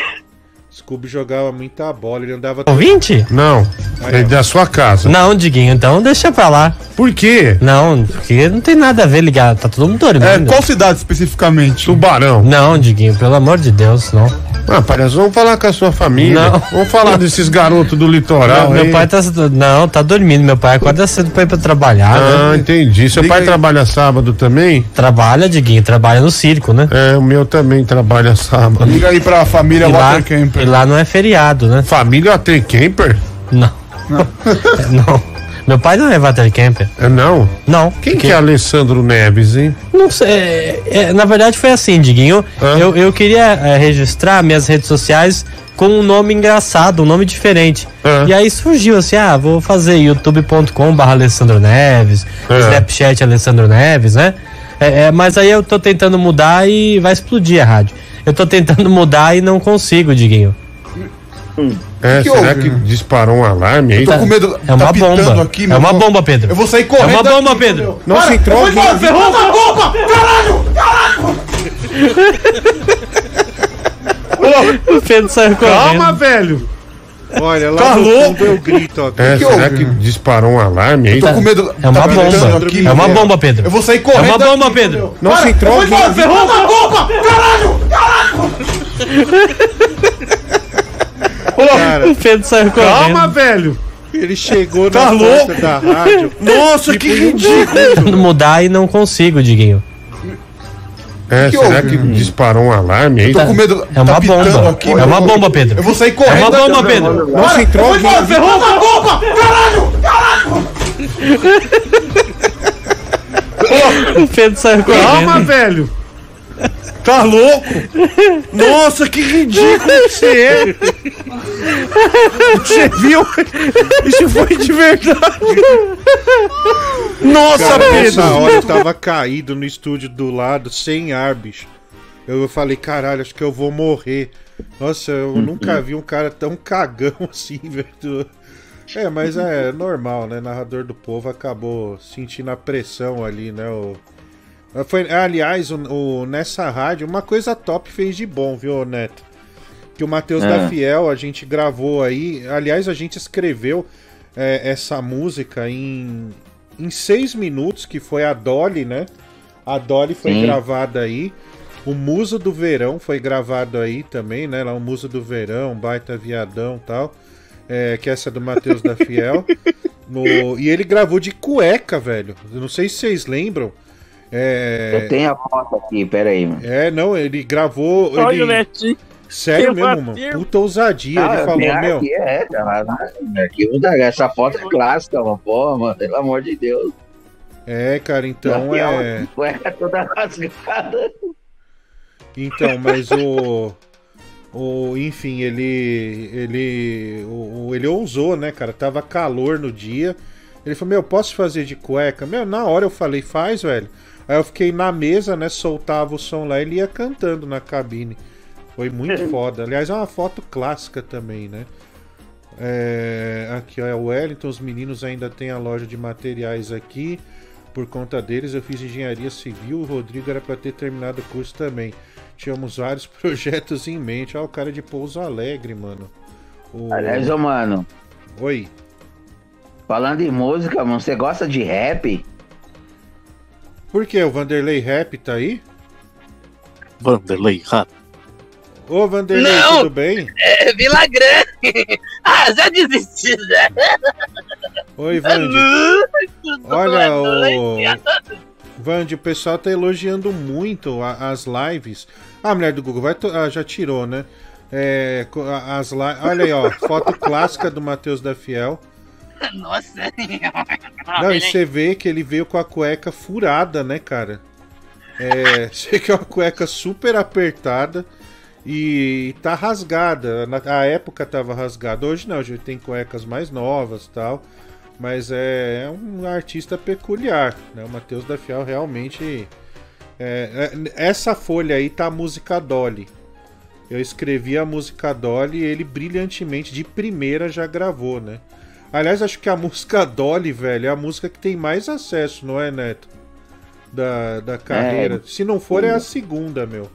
Scooby jogava muita bola, ele andava. Ouvinte? Não. É da sua casa. Não, Diguinho, então deixa pra lá. Por quê? Não, porque não tem nada a ver ligar. Tá todo mundo dormindo. É, qual cidade especificamente? Tubarão. Não, Diguinho, pelo amor de Deus, não. Ah, parece, vamos falar com a sua família. Não. Vamos falar desses garotos do litoral. Não, meu aí. pai tá. Não, tá dormindo. Meu pai acorda cedo pra ir pra trabalhar. Ah, né? entendi. Seu pai trabalha sábado também? Trabalha, Diguinho, trabalha no circo, né? É, o meu também trabalha sábado. Liga aí pra família lá, e lá não é feriado, né? Família Water Camper? Não. não. Meu pai não é Water Camper. É não? Não. Quem que é Alessandro Neves, hein? Não sei. é, é, na verdade foi assim, Diguinho. Eu, eu queria é, registrar minhas redes sociais com um nome engraçado, um nome diferente. E aí surgiu assim, ah, vou fazer youtube.com barra Alessandro Neves, Snapchat Alessandro Neves, né? É, é, mas aí eu tô tentando mudar e vai explodir a rádio. Eu tô tentando mudar e não consigo, Diguinho. É, Que será houve, que disparou um alarme aí? Eu tô com medo, É uma tá pitando bomba. aqui, é uma bomba, Pedro. Eu vou sair É correndo. uma bomba, daqui, Pedro. meu. Nossa, entrou eu vou ferrou a bomba! Caralho! o Pedro saiu Calma, correndo. velho. Olha, lá Tá no louco? fundo eu grito, ó. É, Que será que disparou um alarme aí? Eu tô com medo. É uma Tá bomba. aqui, É uma bomba, Pedro. Eu vou sair É correndo. uma bomba, daqui, Pedro. meu. Nossa, entrou eu vou alguém. embora, ferrou a bomba! Caralho! Cara, o Pedro saiu correndo. Calma, velho. Ele chegou Tá na porta louco? da rádio. Nossa, que ridículo. Tentando mudar e não consigo, Diguinho. É, Que será houve? que disparou um alarme aí? Tá- É uma bomba. aqui, é uma bomba, Pedro. Eu vou sair É correndo. uma bomba, Pedro. meu. Nossa, entrou eu embora, ferrou a bomba! Caralho! Caralho! O Pedro saiu correndo. Calma, velho. Tá louco? Nossa, que ridículo que você é. Você viu? Isso foi de verdade. Nossa, Cara, Pedro. nessa hora eu tava caído no estúdio do lado, sem ar, bicho. Eu falei, caralho, acho que eu vou morrer. Nossa, eu nunca vi um cara tão cagão assim, velho. É, mas é normal, né? Narrador do povo acabou sentindo a pressão ali, né? O... Foi, aliás, o, o- nessa rádio, uma coisa top fez de bom, viu, Neto? Que o Matheus É. da Fiel, a gente gravou aí. Aliás, a gente escreveu é, essa música em, em seis minutos, que foi a Dolly, né? A Dolly foi Sim. gravada aí. O Muso do Verão foi gravado aí também, né? Lá o Muso do Verão, Baita Viadão e tal. É, que essa é do Matheus da Fiel. No- e ele gravou de cueca, velho. Não sei se vocês lembram. É, Eu tenho a foto aqui, peraí, mano. é, não, ele gravou. Olha ele... o Netinho. Sério Que mesmo, mano. Puta ousadia. Ah, ele falou, meu. aqui, é, cara, no arquivo da- essa foto é clássica, mano. Porra, mano, pelo amor de Deus. É, cara, então Aqui, ó, é. Cueca toda rasgada. Então, mas o. O, enfim, ele. Ele. O- ele ousou, né, cara? Tava calor no dia. Ele falou, meu, posso fazer de cueca? Meu, na hora eu falei, faz, velho. Aí eu fiquei na mesa, né? Soltava o som lá e ele ia cantando na cabine. Foi muito foda. Aliás, é uma foto clássica também, né? É, aqui, ó, é o Wellington. Os meninos ainda têm a loja de materiais aqui. Por conta deles, eu fiz engenharia civil. O Rodrigo era para ter terminado o curso também. Tínhamos vários projetos em mente. Olha o cara de Pouso Alegre, mano. O... Aliás, ô, mano, Oi. falando em música, mano, você gosta de rap? Por que? O Vanderlei Rap tá aí? Vanderlei Rap. Ô, Vanderlei, Não! tudo bem? É, Vila Grande. Ah, já desisti, já. Oi, Vande. Olha, o. Vande, o pessoal tá elogiando muito a- as lives. Ah, a mulher do Google vai to- ah, já tirou, né? É, as li... Olha aí, ó, foto clássica do Matheus da Fiel. Nossa. Não, e você vê que ele veio com a cueca furada, né, cara? É, vê que é uma cueca super apertada e tá rasgada. Na a época tava rasgada. Hoje não, hoje tem cuecas mais novas tal. Mas é, é um artista peculiar, né? O Matheus da Fiel realmente. é, é, essa folha aí tá a música Dolly. Eu escrevi a música Dolly e ele brilhantemente, de primeira, já gravou, né? Aliás, acho que a música Dolly, velho, é a música que tem mais acesso, não é, Neto? Da, da carreira. É. Se não for, é a segunda, meu.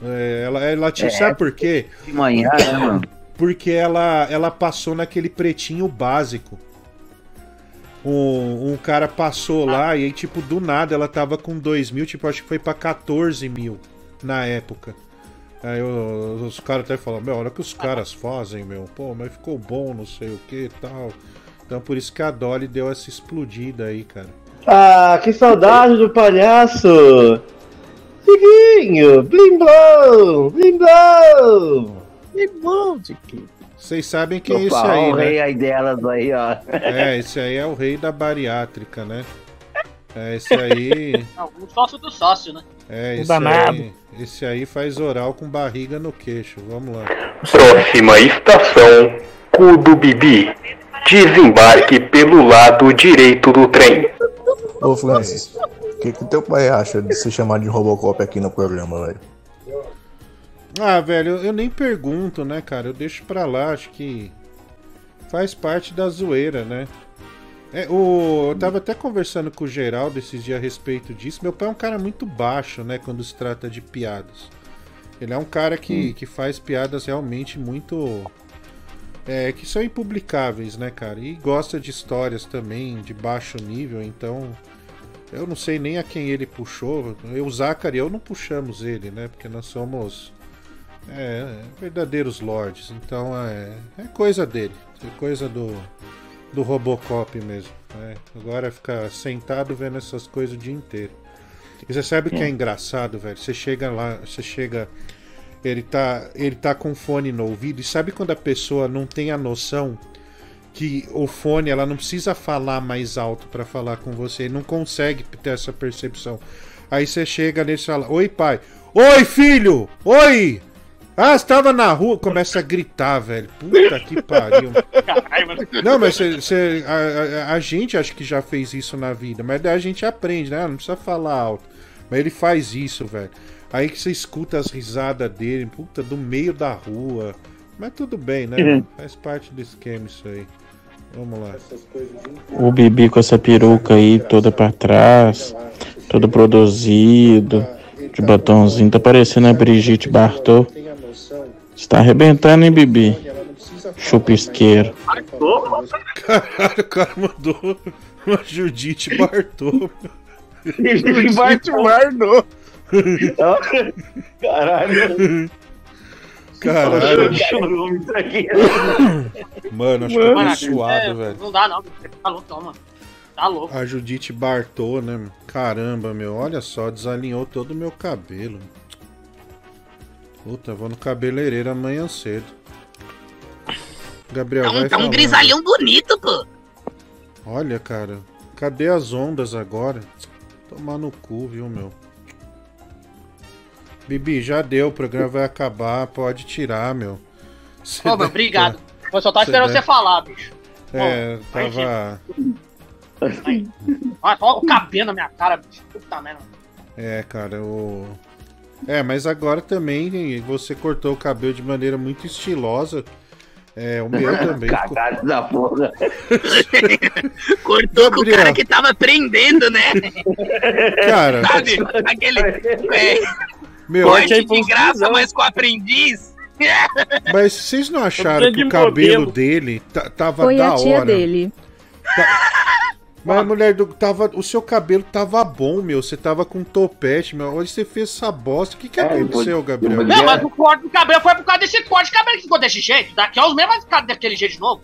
É, ela, ela tinha. É. Sabe por quê? De manhã, né, mano? Porque ela, ela passou naquele pretinho básico. Um, um cara passou lá e aí, tipo, do nada ela tava com 2 mil, tipo, acho que foi pra 14 mil na época. Aí o- os caras até falam, meu, olha o que os caras fazem, meu. Pô, mas ficou bom, não sei o que e tal. Então por isso que a Dolly deu essa explodida aí, cara. Ah, que saudade do palhaço! Diguinho, blim blom, blim blom! Blim blom, Tiquinho. Vocês sabem quem é esse Opa, aí, o rei né? aí delas aí, ó. É, esse aí é o rei da bariátrica, né? É, esse aí. Não, o sócio do sócio, né? É, esse danado. aí, esse aí faz oral com barriga no queixo. Vamos lá. Próxima estação, Cu do Bibi. Desembarque pelo lado direito do trem. Ô Francis, o que, que teu pai acha de se chamar de Robocop aqui no programa, velho? Ah, velho, eu, eu nem pergunto, né, cara? Eu deixo pra lá, acho que faz parte da zoeira, né? É, o, eu tava até conversando com o Geraldo esses dias a respeito disso. Meu pai é um cara muito baixo, né, quando se trata de piadas. Ele é um cara que, que faz piadas realmente muito. É, que são impublicáveis, né, cara? E gosta de histórias também de baixo nível, então. Eu não sei nem a quem ele puxou. Eu, o Zachary e eu não puxamos ele, né? Porque nós somos é, verdadeiros lords. Então é, é coisa dele. É coisa do, do Robocop mesmo. né? Agora ficar sentado vendo essas coisas o dia inteiro. E você sabe o que é engraçado, velho? Você chega lá, você chega. Ele tá, ele tá com fone no ouvido. E sabe quando a pessoa não tem a noção que o fone ela não precisa falar mais alto para falar com você, ele não consegue ter essa percepção. Aí você chega nele e fala: Oi, pai. Oi, filho! Oi! Ah, estava na rua, começa a gritar, velho. Puta que pariu. Não, mas cê- cê- a, a- a gente acho que já fez isso na vida, mas daí a gente aprende, né? Não precisa falar alto. Mas ele faz isso, velho. Aí que você escuta as risadas dele, puta, do meio da rua. Mas tudo bem, né? Uhum. Faz parte do esquema isso aí. Vamos lá. O Bibi com essa peruca aí toda pra trás, todo produzido, de batonzinho, tá parecendo a Brigitte Bartô. Você tá arrebentando, hein, Bibi? Chupisqueiro. Caralho, o cara mandou uma Judite Bartô. Judite Bartô. Caralho. Caralho. Churume isso aqui. Mano, acho que eu tô Mano, suado, é, velho. Não dá, não. Tá louco, mano. Tá louco. A Judite Bartô, né? Caramba, meu. Olha só, desalinhou todo o meu cabelo. Puta, vou no cabeleireiro amanhã cedo. Gabriel, Tá vai um, tá um falando. grisalhão bonito, pô. Olha, cara. Cadê as ondas agora? Tomar no cu, viu, meu? Bibi, já deu. O programa vai acabar. Pode tirar, meu. Cê Ô, meu, obrigado. Eu só tava esperando deve- você falar, bicho. É, Bom, tava... Olha, olha o cabelo na minha cara, bicho. Puta merda. É, cara, o. É, mas agora também você cortou o cabelo de maneira muito estilosa. É, o meu também. Cagado da porra. Cortou com o Gabriel. cara que tava prendendo, né? Cara. Sabe? Aquele. É, Meu, corte de graça, mas com aprendiz. Mas vocês não acharam que o cabelo modelo. dele ta- tava Foi da a tia hora? dele. Mas, mulher, do, tava, o seu cabelo tava bom, meu. Você tava com topete, meu. Olha, você fez essa bosta. O que, que aconteceu, Gabriel? Não, mas o corte do cabelo foi por causa desse corte de cabelo que ficou desse jeito. Daqui a uns meses vai ficar daquele jeito de novo.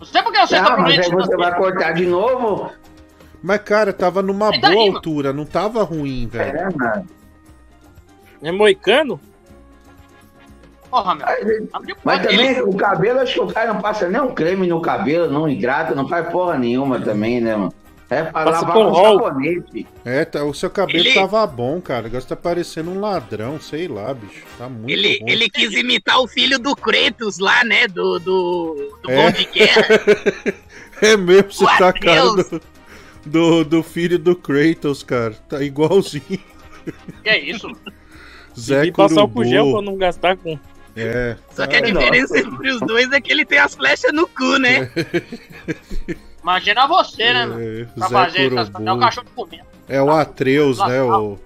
Não sei porque você tá Ah, mas aí prometido. você vai cortar de novo? Mas, cara, tava numa Sai daí, boa mano. altura, não tava ruim, velho. É, mano. É moicano? Porra, meu. Mas também o cabelo, acho que o cara não passa nem um creme no cabelo, não hidrata, não faz porra nenhuma também, né, mano? É pra Passa lavar com sabonete. É, tá, o seu cabelo Ele- tava bom, cara. Agora você tá parecendo um ladrão, sei lá, bicho. Tá muito Ele, ruim. ele quis imitar o filho do Kratos lá, né? Do. Do, do É. Bom de Guerra. É mesmo, você tá cara do, do, do filho do Kratos, cara. Tá igualzinho. Que é isso? Zé E passar o gel pra não gastar com. É. Só que a diferença entre os dois é que ele tem as flechas no cu, né? Imagina você, né, meu? É, Pra Zé fazer essas coisas. É o cachorro comendo. É o Atreus, né? O.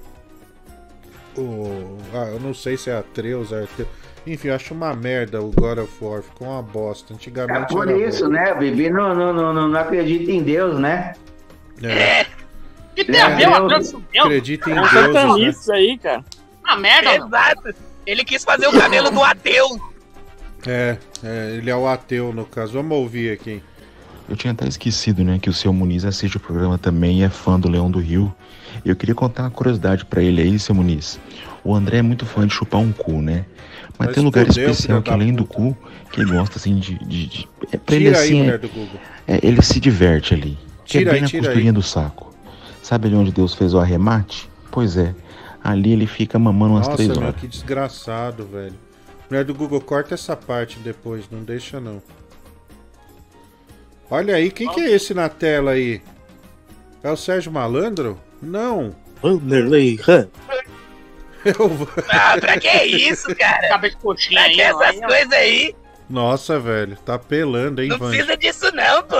O. Ah, eu não sei se é Atreus, Arteus. Enfim, eu acho uma merda o God of War. Ficou uma bosta. É Antigamente por era isso, bom. né? O Bibi não, não, não, não, não acredita em Deus, né? É. Que tem a ver uma dança Deus? Acredita em É um deuses, né? satanista isso aí, cara. Uma merda. Exato. Ele quis fazer o cabelo do ateu. É, é, ele é o ateu no caso. Vamos ouvir aqui. Eu tinha até esquecido, né, que o seu Muniz assiste o programa também e é fã do Leão do Rio. Eu queria contar uma curiosidade pra ele aí, seu Muniz. O André é muito fã de chupar um cu, né? Mas Vai tem um lugar especial que além do cu, que ele gosta assim de. de, de- é pra ele Tira aí, assim. é- do Google. é, ele se diverte ali. Que Tira é bem aí, na costurinha aí. do saco. Sabe ali onde Deus fez o arremate? Pois é. Ali ele fica mamando umas Nossa, três meu, horas. que desgraçado, velho. Mulher do Google, corta essa parte depois, não deixa não. Olha aí, quem que é esse na tela aí? É o Sérgio Malandro? Não. Vanderlei Eu... Ah, pra que isso, cara? Cabeça de coxinha Pra aí, que essas aí, ó. coisas aí? Nossa, velho, tá pelando, hein, Não Vand? precisa disso não, pô.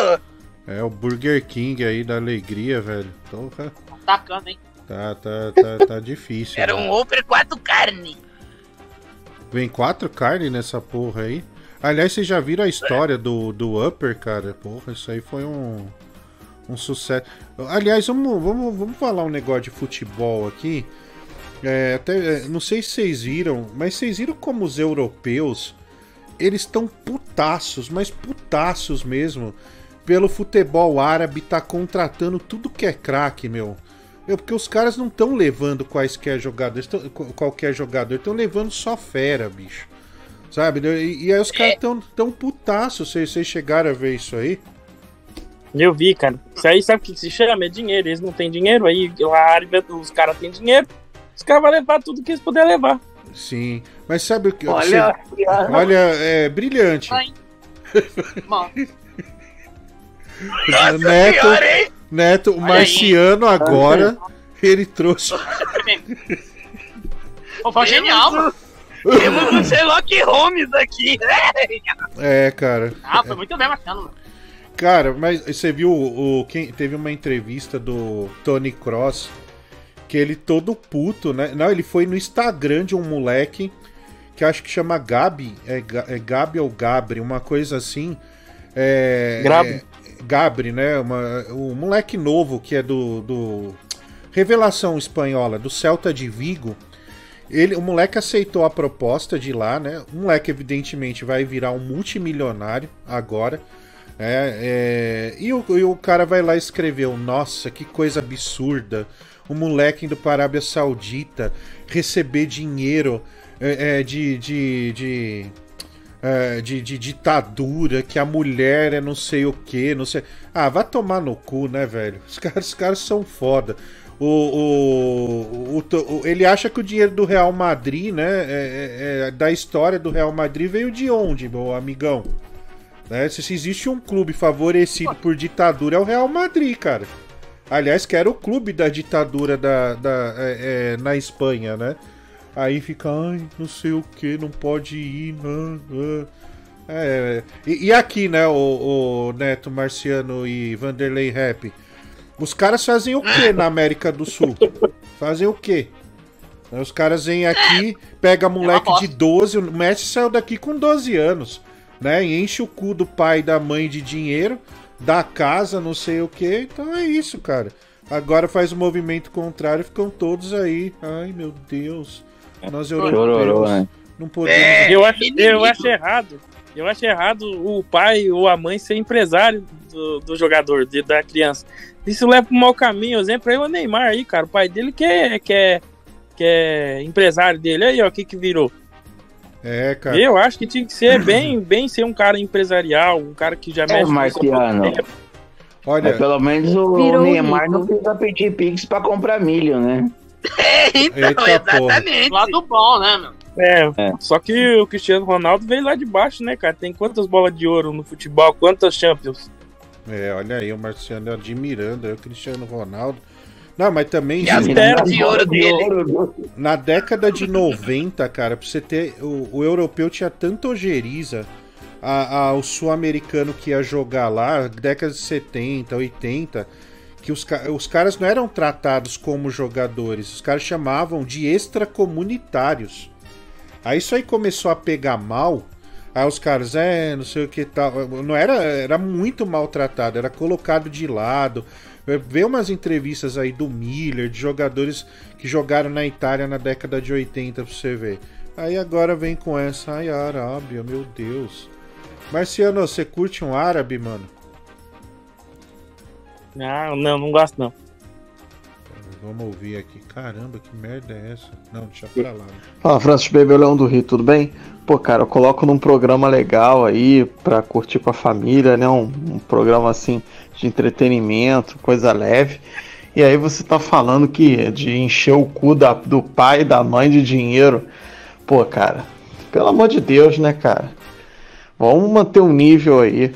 É o Burger King aí da alegria, velho. Porra. Tacando, hein? Tá, tá, tá, tá difícil. Era velho. um Upper 4 carne. Vem quatro carnes nessa porra aí. Aliás, vocês já viram a história do, do Upper, cara? Porra, isso aí foi um, um sucesso. Aliás, vamos, vamos, vamos falar um negócio de futebol aqui. É, até, é, não sei se vocês viram, mas vocês viram como os europeus eles estão putaços, mas putaços mesmo, pelo futebol árabe tá contratando tudo que é craque, meu. Meu, porque os caras não estão levando quaisquer jogadores, tão- qu- qualquer jogador, estão levando só fera, bicho. Sabe? E, e aí os caras tão, tão putaços. Vocês vocês chegaram a ver isso aí? Eu vi, cara. Isso aí sabe o que se chama? É dinheiro. Eles não têm dinheiro, aí lá os caras têm dinheiro. Os caras vão levar tudo que eles puderem levar. Sim. Mas sabe o que. Olha, você- olha, é brilhante. Bom, Nossa Neto, senhora, hein? Neto, o Marciano aí. agora, ele trouxe. Foi genial, mano. Temos um Sherlock Holmes aqui. É, cara. Ah, foi muito bem, Marcelo. Cara, mas você viu o quem teve uma entrevista do Tony Cross que ele todo puto, né? Não, ele foi no Instagram de um moleque que acho que chama Gabi, é, é Gabi ou Gabri, uma coisa assim. É, Grabi. Gabri, né? Uma, o moleque novo que é do, do Revelação Espanhola, do Celta de Vigo. Ele, o moleque aceitou a proposta de ir lá, né? O moleque, evidentemente, vai virar um multimilionário agora. né? É, e, o, e o cara vai lá e escreveu: Nossa, que coisa absurda. O moleque indo para a Arábia Saudita receber dinheiro é, é, de, de, de, é, de, de ditadura, que a mulher é não sei o que, não sei. Ah, vai tomar no cu, né, velho? Os caras, os caras são foda. O, o, o- o- ele acha que o dinheiro do Real Madrid, né? é- é- é- da história do Real Madrid veio de onde, meu amigão? Né? Se, se existe um clube favorecido por ditadura, é o Real Madrid, cara. Aliás, que era o clube da ditadura da, da- é- é, na Espanha, né? Aí fica, ai, não sei o que, não pode ir. Não, não. É, e, e aqui, né, o, o Neto Marciano e Vanderlei Rap? Os caras fazem o que na América do Sul? Fazem o quê? Os caras vêm aqui, pega moleque de 12, o Messi saiu daqui com 12 anos, né? E enche o cu do pai e da mãe de dinheiro, da casa, não sei o que. Então é isso, cara. Agora faz o movimento contrário, ficam todos aí. Ai, meu Deus. Nós Chororô, europeus né? não podemos. eu, acho, eu acho errado. Eu acho errado o pai ou a mãe ser empresário do, do jogador, de- da criança. Isso leva pro mau caminho. Exemplo aí é o Neymar aí, cara. O pai dele que é, que é, que é empresário dele. Aí, ó, o que que virou? É, cara. Eu acho que tinha que ser bem, bem ser um cara empresarial, um cara que já É, mexe com Marciano. isso. Olha, Mas pelo menos o Neymar rico. não precisa pedir Pix pra comprar milho, né? então, Eita, exatamente. Lado bom, né, meu? É, só que o Cristiano Ronaldo veio lá de baixo, né, cara? Tem quantas bolas de ouro no futebol, quantas Champions? É, olha aí, o Marciano admirando aí o Cristiano Ronaldo. Não, mas também. E as bolas de ouro dele. Na década de 90, cara, pra você ter. O, o europeu tinha tanta ojeriza. A, a- o sul-americano que ia jogar lá, década de 70, 80, que os, os caras não eram tratados como jogadores, os caras chamavam de extracomunitários. Aí isso aí começou a pegar mal. Aí os caras, é, não sei o que tal. Não era, era muito maltratado, era colocado de lado. Vê umas entrevistas aí do Miller, de jogadores que jogaram na Itália na década de 80 pra você ver. Aí agora vem com essa, ai, Arábia, meu Deus. Marciano, você curte um árabe, mano? Não, não, não gosto não. Vamos ouvir aqui. Caramba, que merda é essa? Não, deixa pra lá. Fala, Francis Bebê, Leão do Rio, tudo bem? Pô, cara, eu coloco num programa legal aí pra curtir com a família, né? Um, um programa assim de entretenimento, coisa leve. E aí você tá falando que de encher o cu da- do pai e da mãe de dinheiro. Pô, cara, pelo amor de Deus, né, cara? Vamos manter um nível aí.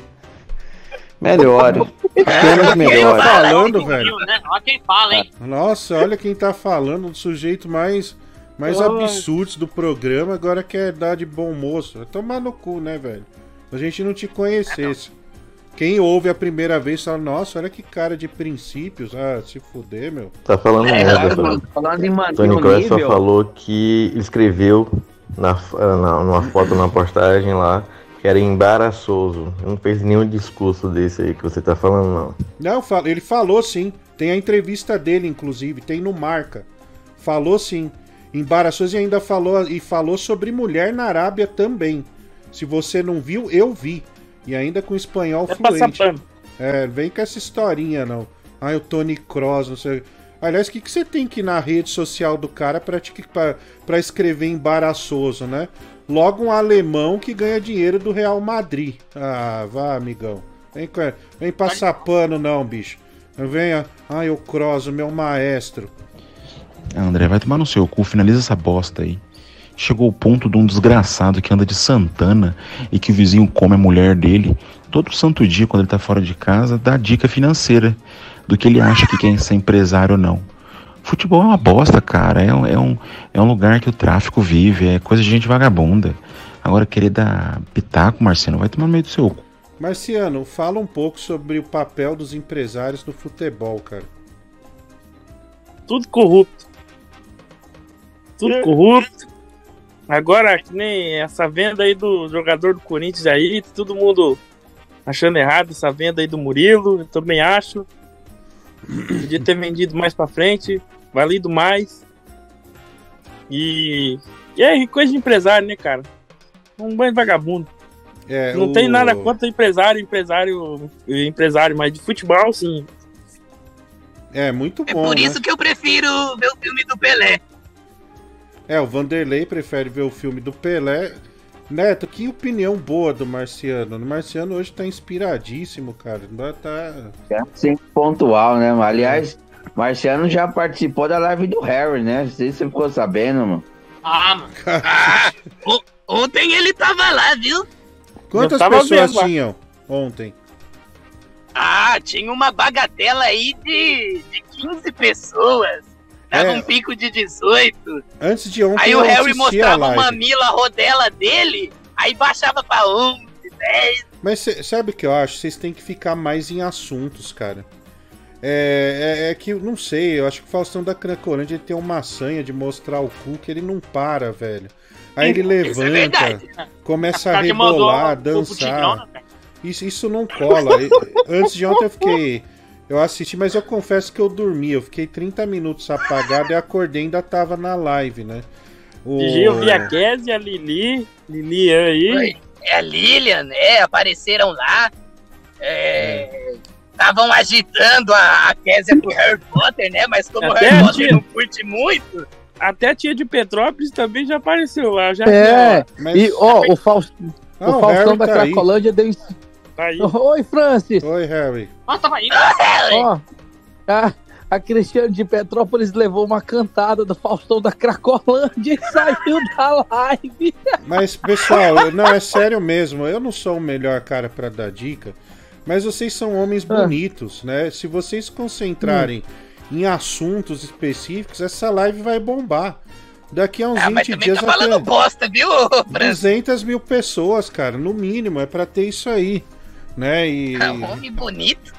Melhore. Apenas melhore. falando, velho. Né? Olha quem fala, hein? Nossa, olha quem tá falando, do sujeito mais, mais Ai. absurdo do programa, agora quer dar de bom moço. Vai tomar no cu, né, velho? A gente não te conhecesse. Quem ouve a primeira vez fala, nossa, olha que cara de princípios. Ah, se fuder, meu. Tá falando É, merda, falando- velho. falando em manter Tony o Kroos só nível. falou que escreveu na, na, numa foto, na postagem lá, era embaraçoso. Ele Não fez nenhum discurso desse aí que você tá falando, não. Não, ele falou sim. Tem a entrevista dele, inclusive, tem no Marca. Falou sim. Embaraçoso e ainda falou e falou sobre mulher na Arábia também. Se você não viu, eu vi. E ainda com espanhol É fluente. É, vem com essa historinha, não. Ah, o Tony Cross, não sei. Aliás, o que, que você tem que ir na rede social do cara pra, te- pra, pra escrever embaraçoso, né? Logo um alemão que ganha dinheiro do Real Madrid. Ah, vá, amigão. Vem, vem passar pano, não, bicho. Venha. Ai, o Cross, o meu maestro. Ah, André, vai tomar no seu cu, finaliza essa bosta aí. Chegou o ponto de um desgraçado que anda de Santana e que o vizinho come a mulher dele todo santo dia quando ele tá fora de casa, dá dica financeira do que ele acha que quer ser empresário ou não. Futebol é uma bosta, cara. É, um- é, um, é um lugar que o tráfico vive, é coisa de gente vagabunda. Agora querer dar pitaco, Marcelo, vai tomar no meio do seu cu. Marciano, fala um pouco sobre o papel dos empresários no futebol, cara. Tudo corrupto. Tudo corrupto. Agora, que nem essa venda aí do jogador do Corinthians aí, todo mundo achando errado essa venda aí do Murilo, eu também acho. Podia ter vendido mais pra frente, valido mais. E, e é coisa de empresário, né, cara? Um banho de vagabundo. É, Não o- tem nada contra empresário, empresário, empresário, mas de futebol, sim. É muito É bom. por né? isso que eu prefiro ver o filme do Pelé. É, o Vanderlei prefere ver o filme do Pelé. Neto, que opinião boa do Marciano. O Marciano hoje tá inspiradíssimo, cara. Ainda Tá... É sempre pontual, né? Aliás, Marciano já participou da live do Harry, né? Não sei se você ficou sabendo, mano. Ah, mano. Ah, ontem ele tava lá, viu? Quantas tava pessoas vendo tinham ontem? Ah, tinha uma bagatela aí de, de 15 pessoas. Dava É. um pico de 18. Antes de ontem Aí eu o Harry mostrava live. o mamilo, a rodela dele, aí baixava pra 11, 10. Mas cê- sabe o que eu acho? Vocês têm que ficar mais em assuntos, cara. É, é- é que, não sei, eu acho que o Faustão da Cracolândia ele tem uma sanha de mostrar o cu que ele não para, velho. Aí ele é levanta, verdade. começa a rebolar, dançar. né? Isso, isso não cola. Antes de ontem eu fiquei. Eu assisti, mas eu confesso que eu dormi. Eu fiquei 30 minutos apagado e acordei e ainda tava na live, né? O... Vi a Kézia, a Lili, Lili aí. É a Lilian, é, apareceram lá. Estavam agitando a, a Kézia pro Harry Potter, né? Mas como o Até Harry a Potter não curte muito, Até a tia de Petrópolis também já apareceu lá. Já É, Mas- e ó, o, Faust... Ah, o o Faustão Harry da tá aí. Cracolândia deu. em- Oi, Francis. Oi, Harry. Ah, tava aí. Ó, a, a Cristiane de Petrópolis levou uma cantada do Faustão da Cracolândia e saiu da live. Mas, pessoal, não, é sério mesmo. Eu não sou o melhor cara pra dar dica, mas vocês são homens Ah. bonitos, né? Se vocês se concentrarem em assuntos específicos, essa live vai bombar. Daqui a uns Ah, mas 20 também dias tá falando bosta, viu, França? 200 mil pessoas, cara, no mínimo, é pra ter isso aí, né? E... É um homem bonito.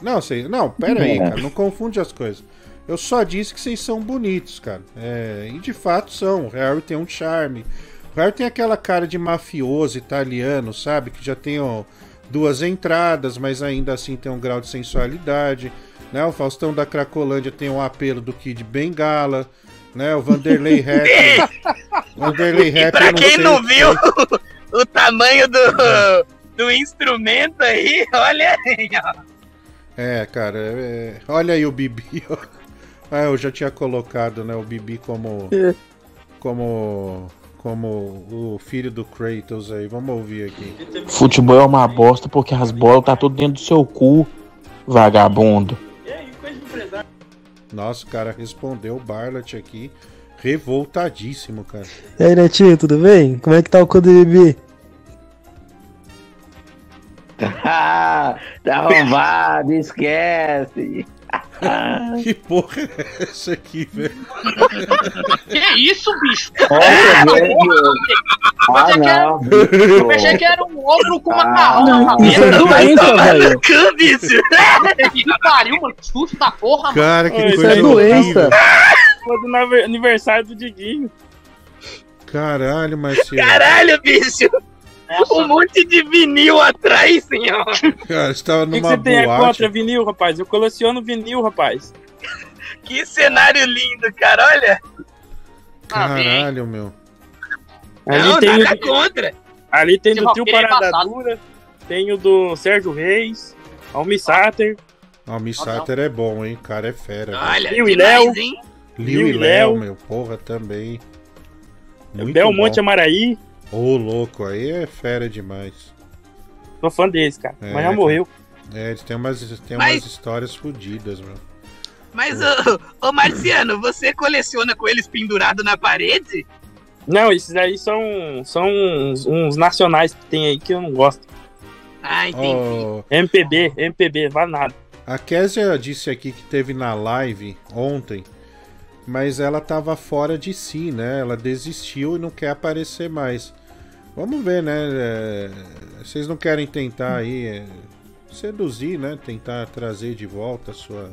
Não, vocês, não, pera aí, cara, não confunde as coisas. Eu só disse que vocês são bonitos, cara. É, e de fato são. O Harry tem um charme. O Harry tem aquela cara de mafioso italiano, sabe? Que já tem ó, duas entradas, mas ainda assim tem um grau de sensualidade. Né? O Faustão da Cracolândia tem um apelo do Kid Bengala. Né? O Vanderlei Rap. Vanderlei E Rap. pra quem não se- viu o tamanho do, do instrumento aí, olha aí, ó. É, cara, é- olha aí o Bibi. ó. Ah, eu já tinha colocado, né, o Bibi como como como o filho do Kratos aí. Vamos ouvir aqui. Futebol é uma bosta porque as bolas tá tudo dentro do seu cu, vagabundo. Nossa, o cara respondeu o Barlat aqui, revoltadíssimo, cara. E aí, Netinho, tudo bem? Como é que tá o cu do Bibi? tá arrombado, esquece. Que porra é essa aqui, velho? Que isso, bicho? Olha, velho. Ah, Pensei que era- não. Eu pensei que era um ogro com macarrão na cabeça. isso é doença, velho. bicho. Que pariu, mano. Que susto da porra, mano. Cara, que Isso coisa é horrível. Foi do aniversário do Diguinho. Caralho, Marcelo. Caralho, bicho. Um monte de vinil atrás, senhor. Cara, estava O que, numa você tem boate. contra vinil, rapaz? Eu coleciono vinil, rapaz. Que cenário lindo, cara, olha. Caralho, meu. Ali Não, tem nada o- contra. Ali tem Esse do Tio roqueiro é Parada embaçado. Dura, tem o do Sérgio Reis, Almi Sater. Ah, o Missater é bom, hein? Cara é fera. Olha. Liu e Léo. Liu e Léo, meu. Porra, também. Muito Belmonte bom. Amaraí. Ô, louco, aí é fera demais. Sou fã deles, cara. É, Mas já morreu. É, eles têm umas, tem Mas- umas histórias fodidas, meu. Mas, ô, ô Marciano, você coleciona com eles pendurado na parede? Não, esses aí são, são uns, uns nacionais que tem aí que eu não gosto. Ah, Ó, MPB, MPB, vale nada. a Késia disse aqui que teve na live ontem, mas ela tava fora de si, né? Ela desistiu e não quer aparecer mais. Vamos ver, né? É, Vocês não querem tentar aí é, seduzir, né? Tentar trazer de volta a sua.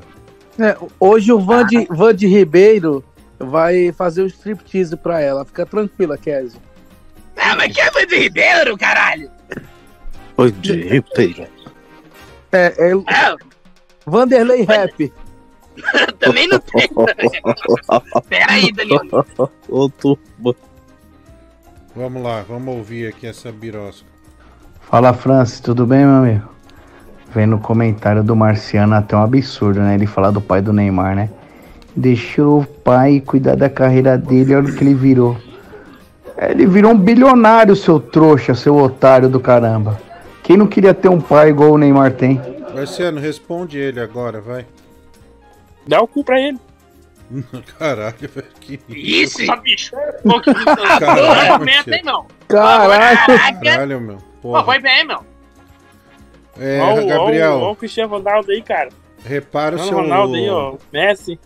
É, hoje o Vande, Vande Ribeiro vai fazer o striptease pra ela. Fica tranquila, Kézio. Ah, mas que é Vande Ribeiro, caralho? Vande Ribeiro. É, é Ah, Vanderlei Rap. também não tem. Pera aí, Daniel. Ô, turma. Vamos lá, vamos ouvir aqui essa birosca. Fala Francis, tudo bem, meu amigo? Vendo o comentário do Marciano até um absurdo, né? Ele falar do pai do Neymar, né? Deixou o pai cuidar da carreira dele, olha o que ele virou. É, Ele virou um bilionário, seu trouxa, seu otário do caramba. Quem não queria ter um pai igual o Neymar tem? Marciano, responde ele agora, vai. Dá o cu pra ele. Caralho, velho. Que Isso? Bicho. Pô, que Caralho, argumento, hein, meu? Caralho. Caralho, meu. Pô, foi bem, meu. É, Ó, Gabriel, ó o- Cristiano Ronaldo aí, cara. repara o seu. Ronaldo aí, ó. Messi.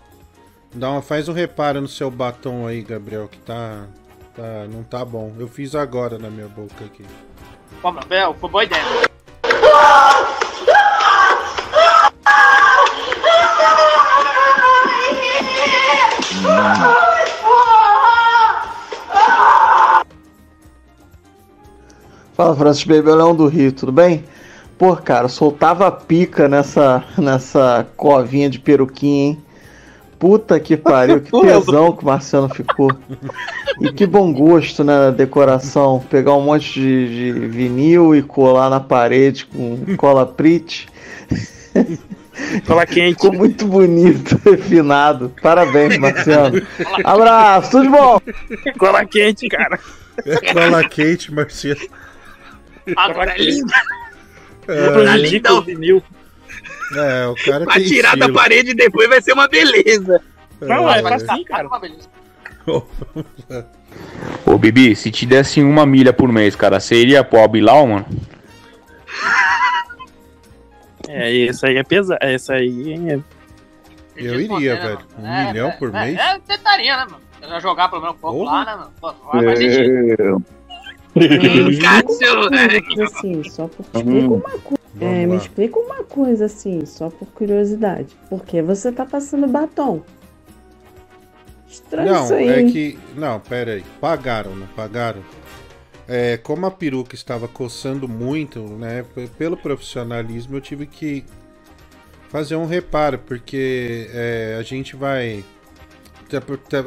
Dá uma, faz um reparo no seu batom aí, Gabriel, que tá, tá. Não tá bom. Eu fiz agora na minha boca aqui. Pô, meu, Bel, foi boa ideia. Fala Francis Baby, o Leão do Rio, tudo bem? Pô, cara, soltava pica nessa, nessa covinha de peruquinha, hein? Puta que pariu, que tesão que o Marciano ficou. E que bom gosto, né, na decoração. Pegar um monte de, de vinil e colar na parede com cola prit. Cola quente. Ficou muito bonito, refinado. Parabéns, Marciano. Abraço, tudo de bom! Cola quente, cara. É cola quente, Marciano. Agora é lindo. É, Prejudica o vinil. É, o cara Pra tem tirar da estilo. parede depois vai ser uma beleza. Não, É, é assim, cara. Ô, Bibi, se te dessem uma milha por mês, cara, você iria pro Albilau, mano? É, esse aí é pesado. Essa aí é. Eu iria, velho. Um É, milhão é, por é, mês? É, tentaria, né, mano? Eu jogar pelo menos um pouco Porra. lá, né, mano? Pô, vai faz sentido. Coisa assim, só por te explica Hum. uma coisa. Vamos É, me explica uma coisa assim, só por curiosidade. Por que você tá passando batom? Estranho Não, isso aí. é que. Não, pera aí. Pagaram, não pagaram? É, como a peruca estava coçando muito, né? Pelo profissionalismo, eu tive que fazer um reparo, porque é, a gente vai.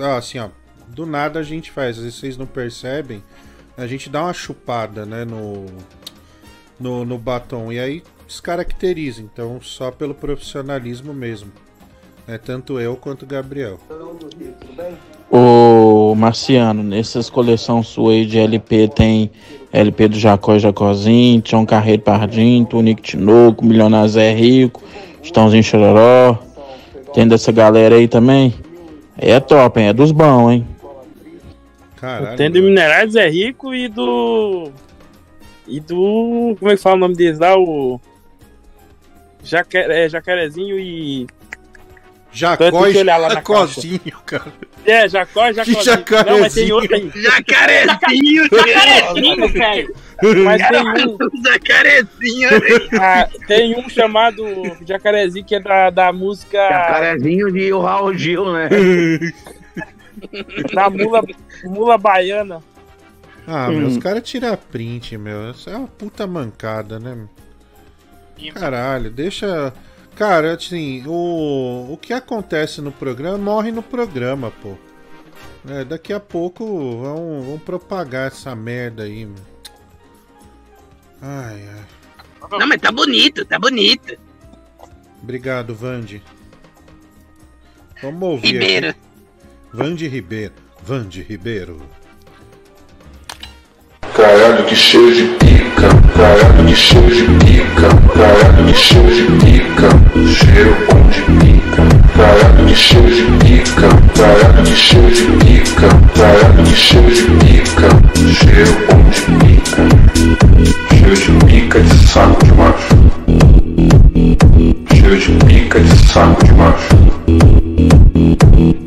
ó, Assim, ó. Do nada a gente faz, às vezes vocês não percebem. A gente dá uma chupada, né? No, no, no batom. E aí descaracteriza. Então, só pelo profissionalismo mesmo. É tanto eu quanto o Gabriel. Ô Marciano, nessas coleções suas aí de LP tem LP do Jacó e Jacozinho, Tião Carreiro Pardinho, Tonico Tinoco, Milionário Zé Rico, Estãozinho Chororó. Tem dessa galera aí também? É top, hein? É dos bons, hein? Caralho. Tem do Minerais é Rico e do. E do. Como é que fala o nome deles lá? O. Jacaré, é, Jacarezinho e. Jacó Tem que e olhar lá na Jacozinho, cara. É, Jacó e Jacozinho. jacarezinho? Não, mas tem outro aí. Jacarezinho, Jacarezinho, velho. Mas tem um. Jacarezinho. Ah, tem um chamado Jacarezinho que é da, da música. Jacarezinho de o Raul Gil, né? da mula, mula baiana. Ah, meu, Hum. os caras tiram print, meu. Isso é uma puta mancada, né? Caralho, deixa. Cara, assim, o, o que acontece no programa morre no programa, pô. É, daqui a pouco vão, vão propagar essa merda aí, meu. Ai, ai. Não, mas tá bonito, tá bonito. Obrigado, Vande. Vamos ouvir Ribeiro. aqui. Vande Ribeiro. Vande Ribeiro. Caralho, que cheio de pica. Caralho, que cheio de pica. Caralho, que cheio de pica. Cheiro bom de pica. Caralho, que cheio de pica. Caralho, que cheio de pica. Caralho, que cheio de pica. Cheiro bom de pica. Cheio de pica de saco de macho. Cheio de pica de saco de macho.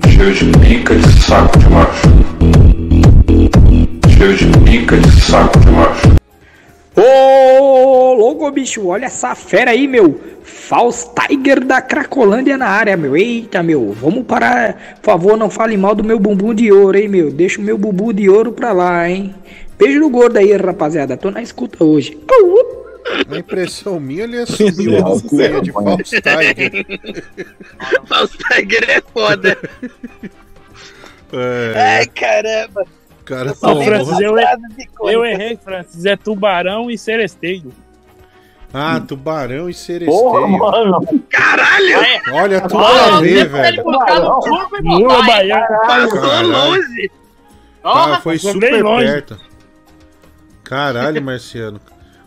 Cheio de pica de saco de macho. Cheio de pica de saco de macho. Ô, louco, bicho, olha essa fera aí, meu. Faust Tiger da Cracolândia na área, meu. Eita, meu, vamos parar. Por favor, não fale mal do meu bumbum de ouro, hein, meu. Deixa o meu bumbum de ouro pra lá, hein. Beijo no gordo aí, rapaziada. Tô na escuta hoje. Na impressão minha, ele assumiu a alcunha de Faust Tiger. Faust Tiger é foda. É, Ai, caramba. Cara Ô, tomou. Francis, eu, eu errei, Francis. É tubarão e seresteiro. Ah, tubarão e seresteiro. Porra, mano. Caralho! Olha, tudo Olha, a ver, velho. colocar no turco Mula botar, hein? baiana. Passou longe. Tá, foi passou super bem longe. perto. Caralho, Marciano.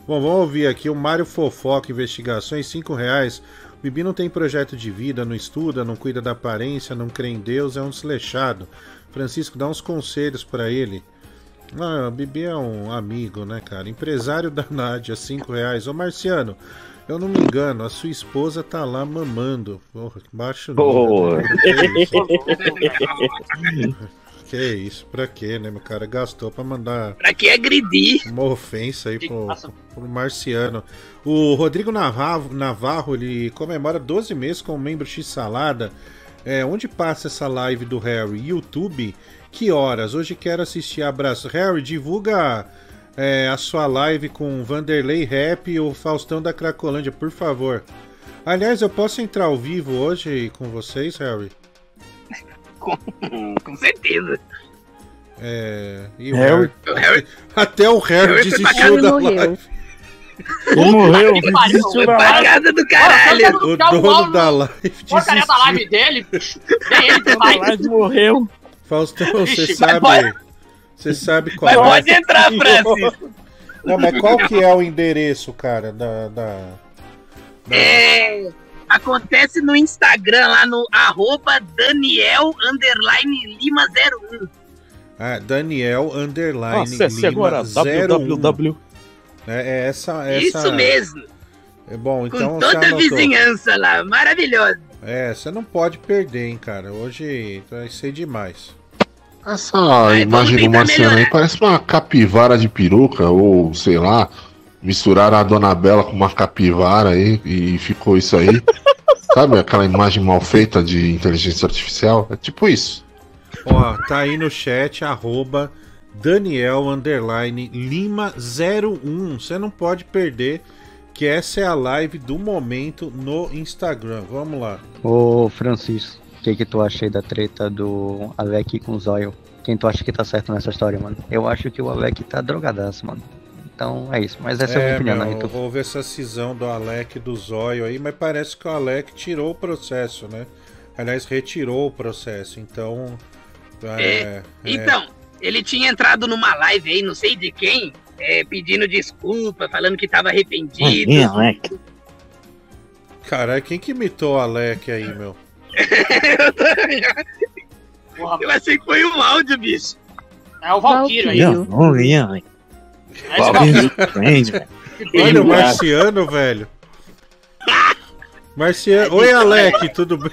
Bom, vamos ouvir aqui o Mário Fofoca Investigações, 5 reais. O Bibi não tem projeto de vida, não estuda, não cuida da aparência, não crê em Deus, é um desleixado. Francisco, dá uns conselhos pra ele. Ah, o Bibi é um amigo, né, cara? Empresário da Nádia, 5 reais. Ô, Marciano, eu não me engano, a sua esposa tá lá mamando. Porra, baixo Boa. nível, né? Que isso? Que isso, pra quê, né? Meu cara gastou pra mandar Pra que agredir? uma ofensa aí pro, pro Marciano. O Rodrigo Navarro, Navarro, ele comemora 12 meses como membro X-Salada. É, onde passa essa live do Harry? YouTube? Que horas? Hoje quero assistir. Abraço. Harry, divulga é, a sua live com Vanderlei Rap e o Faustão da Cracolândia, por favor. Aliás, eu posso entrar ao vivo hoje com vocês, Harry? Com, com certeza. É, e o Harry? Harry- Até o Harry, desistiu da morreu. live. Ele morreu. que pariu, desistiu Foi da pra live. casa do caralho. O dono da live Porcaria da live dele, bicho. Nem ele que vai. live morreu. Faustão, você sabe. Você sabe qual Mas é. pode entrar, Francis. Não, mas qual que é o endereço, cara, da. da... É, acontece no Instagram, lá no arroba Daniel underline Lima 01. Ah, Daniel Underline Acesse Lima agora 01. www. É, é essa, essa. Isso mesmo. É bom, Com então você toda a vizinhança lá, maravilhoso. É, você não pode perder, hein, cara. Hoje vai ser demais. Essa imagem do Marciano aí parece uma capivara de peruca, ou sei lá, misturaram a Dona Bela com uma capivara aí e ficou isso aí. Sabe aquela imagem mal feita de inteligência artificial? É tipo isso. Ó, tá aí no chat, arroba Daniel underline Lima 01. Você não pode perder que essa é a live do momento no Instagram. Vamos lá. Ô Francisco, o que que tu achei da treta do Alec com o Zóio? Quem tu acha que tá certo nessa história, mano? Eu acho que o Alec tá drogadaço, mano. Então é isso, mas essa é, a minha opinião, meu, né? Então, Houve essa cisão do Alec e do Zóio aí, mas parece que o Alec tirou o processo, né? Aliás, retirou o processo, então. É, é. Então, ele tinha entrado numa live aí, não sei de quem, é, pedindo desculpa, falando que tava arrependido. Caralho, quem que imitou o Alec aí, meu? Eu achei que foi um áudio, bicho. É o Valkyrio aí. Olha o Marciano, velho. Marciano. Oi, Alec, tudo bem?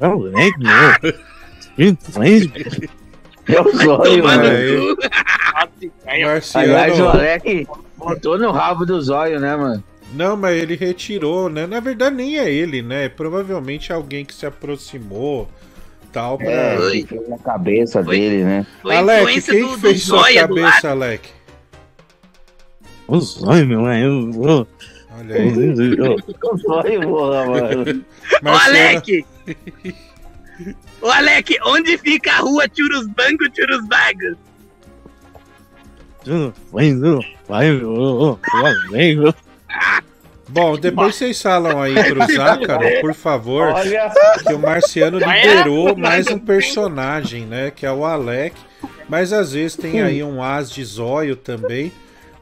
É o zóio, mano. Marciano. Aliás, o Alec botou no rabo do zóio, né, mano? Não, mas ele retirou, né? Na verdade, nem é ele, né? Provavelmente alguém que se aproximou tal pra. É, fez na cabeça dele, né? Alec, quem que fez sua cabeça, Alec? O zóio, meu, é eu. Olha aí. O zóio, porra, mano. Alec! Ô, Alec, onde fica a rua Churusbango, Churusbago? Bom, depois vocês falam aí pro Zácaro, por favor, Olha. que o Marciano liberou mais um personagem, né? Que é o Alec. Mas às vezes tem aí um as de zóio também.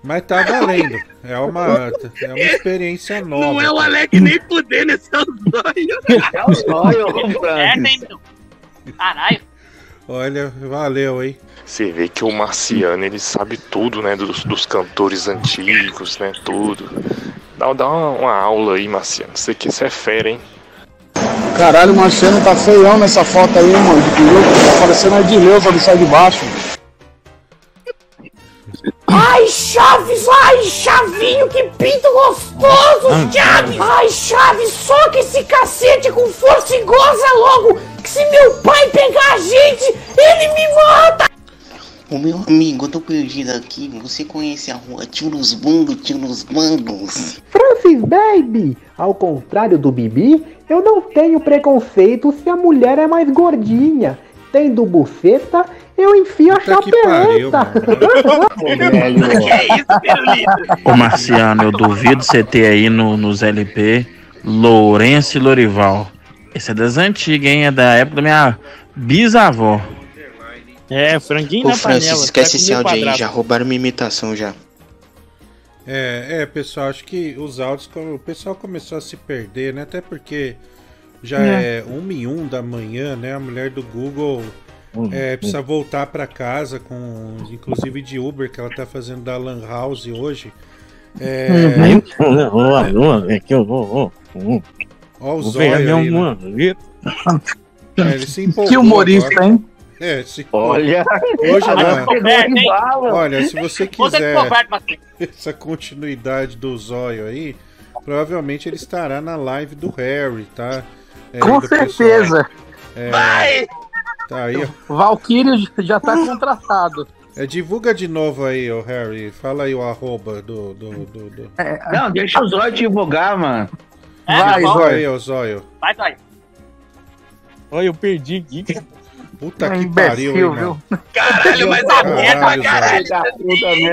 Mas tá valendo. É uma, é uma experiência nova. Não é o cara. Alec nem fudendo, esse é o zóio. É o zóio, É, tem, meu. Caralho. Olha, valeu, hein? Você vê que o Marciano, ele sabe tudo, né? Dos, dos cantores antigos, né? Tudo. Dá, dá uma, uma aula aí, Marciano. Você que você é fera, hein? Caralho, o Marciano tá feião nessa foto aí, mano. De peruca. Tá parecendo a Edileuza do Sai de Baixo. Ai, Chaves! Ai, Chavinho, que pinto gostoso, Chaves! Ai, Chaves, soca esse cacete com força e goza logo! Que se meu pai pegar a gente, ele me mata! Ô meu amigo, eu tô perdido aqui. Você conhece a rua Tiros Bungo, Tiros Bangos? Francis Baby! Ao contrário do Bibi, eu não tenho preconceito se a mulher é mais gordinha. Tendo buceta, eu enfio a chapeleta. Ô Marciano, eu duvido você ter aí no, nos LP Lourenço e Lorival. Esse é das antigas, hein? É da época da minha bisavó. É, franguinho Ô na Francis, panela. esquece esse tá áudio aí, já roubaram minha imitação já. É, é, pessoal, acho que os áudios, como o pessoal começou a se perder, né? Até porque já É. é uma e um da manhã, né? A mulher do Google é, precisa voltar pra casa com, inclusive de Uber, que ela tá fazendo da Lan House hoje. É, Ó o Vou zóio pegar minha aí, né? É, ele se empolgou Que humorista, agora. hein? É, se... Olha. Hoje de bala. Olha, se você que quiser essa continuidade do zóio aí, provavelmente ele estará na live do Harry, tá? É, Com certeza. É, Vai! Tá aí, ó. Valkyrie já tá contratado. É, divulga de novo aí, ô Harry. Fala aí o arroba do. do, do, do... Não, deixa o zóio divulgar, mano. É, Vai, ô zóio. Vai, vai. Olha, eu perdi aqui. Puta É que imbecil, pariu, hein, meu. Caralho, mas a Caralho, merda, caralho. da puta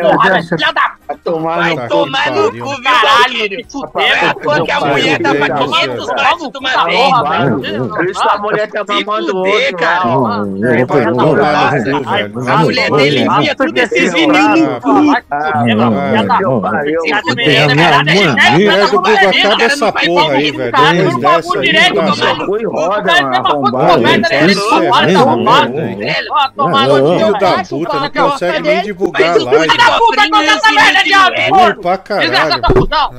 Porra, filha da Vai tomar Vai no tomar no pariu. cu, viu, Caralho, que fuder, Pô, que a Vai, mulher tá Deus, 500 Deus. braços de uma vez. Porra, velho. Por isso a mulher tá mamando outro, cara. A mulher dele enfia tudo esses vinil no cu. Mulher do Google, acaba essa porra aí, velho. Depois dessa aí, não dá, velho. Foi roda, mano. Vai, Arrombado. vai, Ó, tomar no Filho da puta, não consegue nem divulgar a Filho da puta, conta essa merda de áudio, caralho. Desgraça da fusão.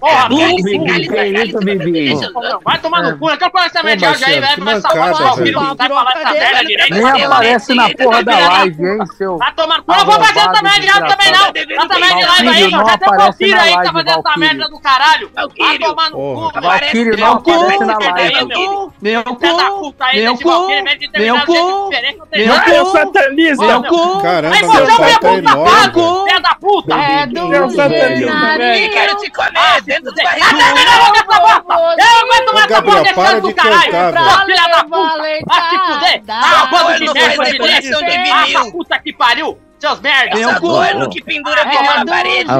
Porra, Bibi, burro. que isso, Bibi? Vai tomar no cu, eu quero falar essa merda de áudio aí, velho. Mancada, falar o filho, não vai falar essa merda direito. Nem aparece na porra da live, hein, seu. Vai tomar no cu. Eu não vou fazer essa merda de áudio também, não. Essa merda de live aí, já não aparece Valkyrie aí que tá live, fazendo essa merda do caralho. Vai tomar no cu, velho. Valquírio não aparece na live. Meu cu, meu cu, Valkyrie, meu cu, meu cu, Eu satanista. meu cu. Caramba, Aí meu é tá puta, enorme, pago, filha da puta. É do Meu satanista, velho. Quero te comer dentro do barriga. Eu aguento mais essa porra desse do caralho. filha da puta. Vai se fuder. Ah, bando de merda de declaração de lixo. Ah, puta que pariu. Seus merda. Essa corno que pendura É porra na do parede.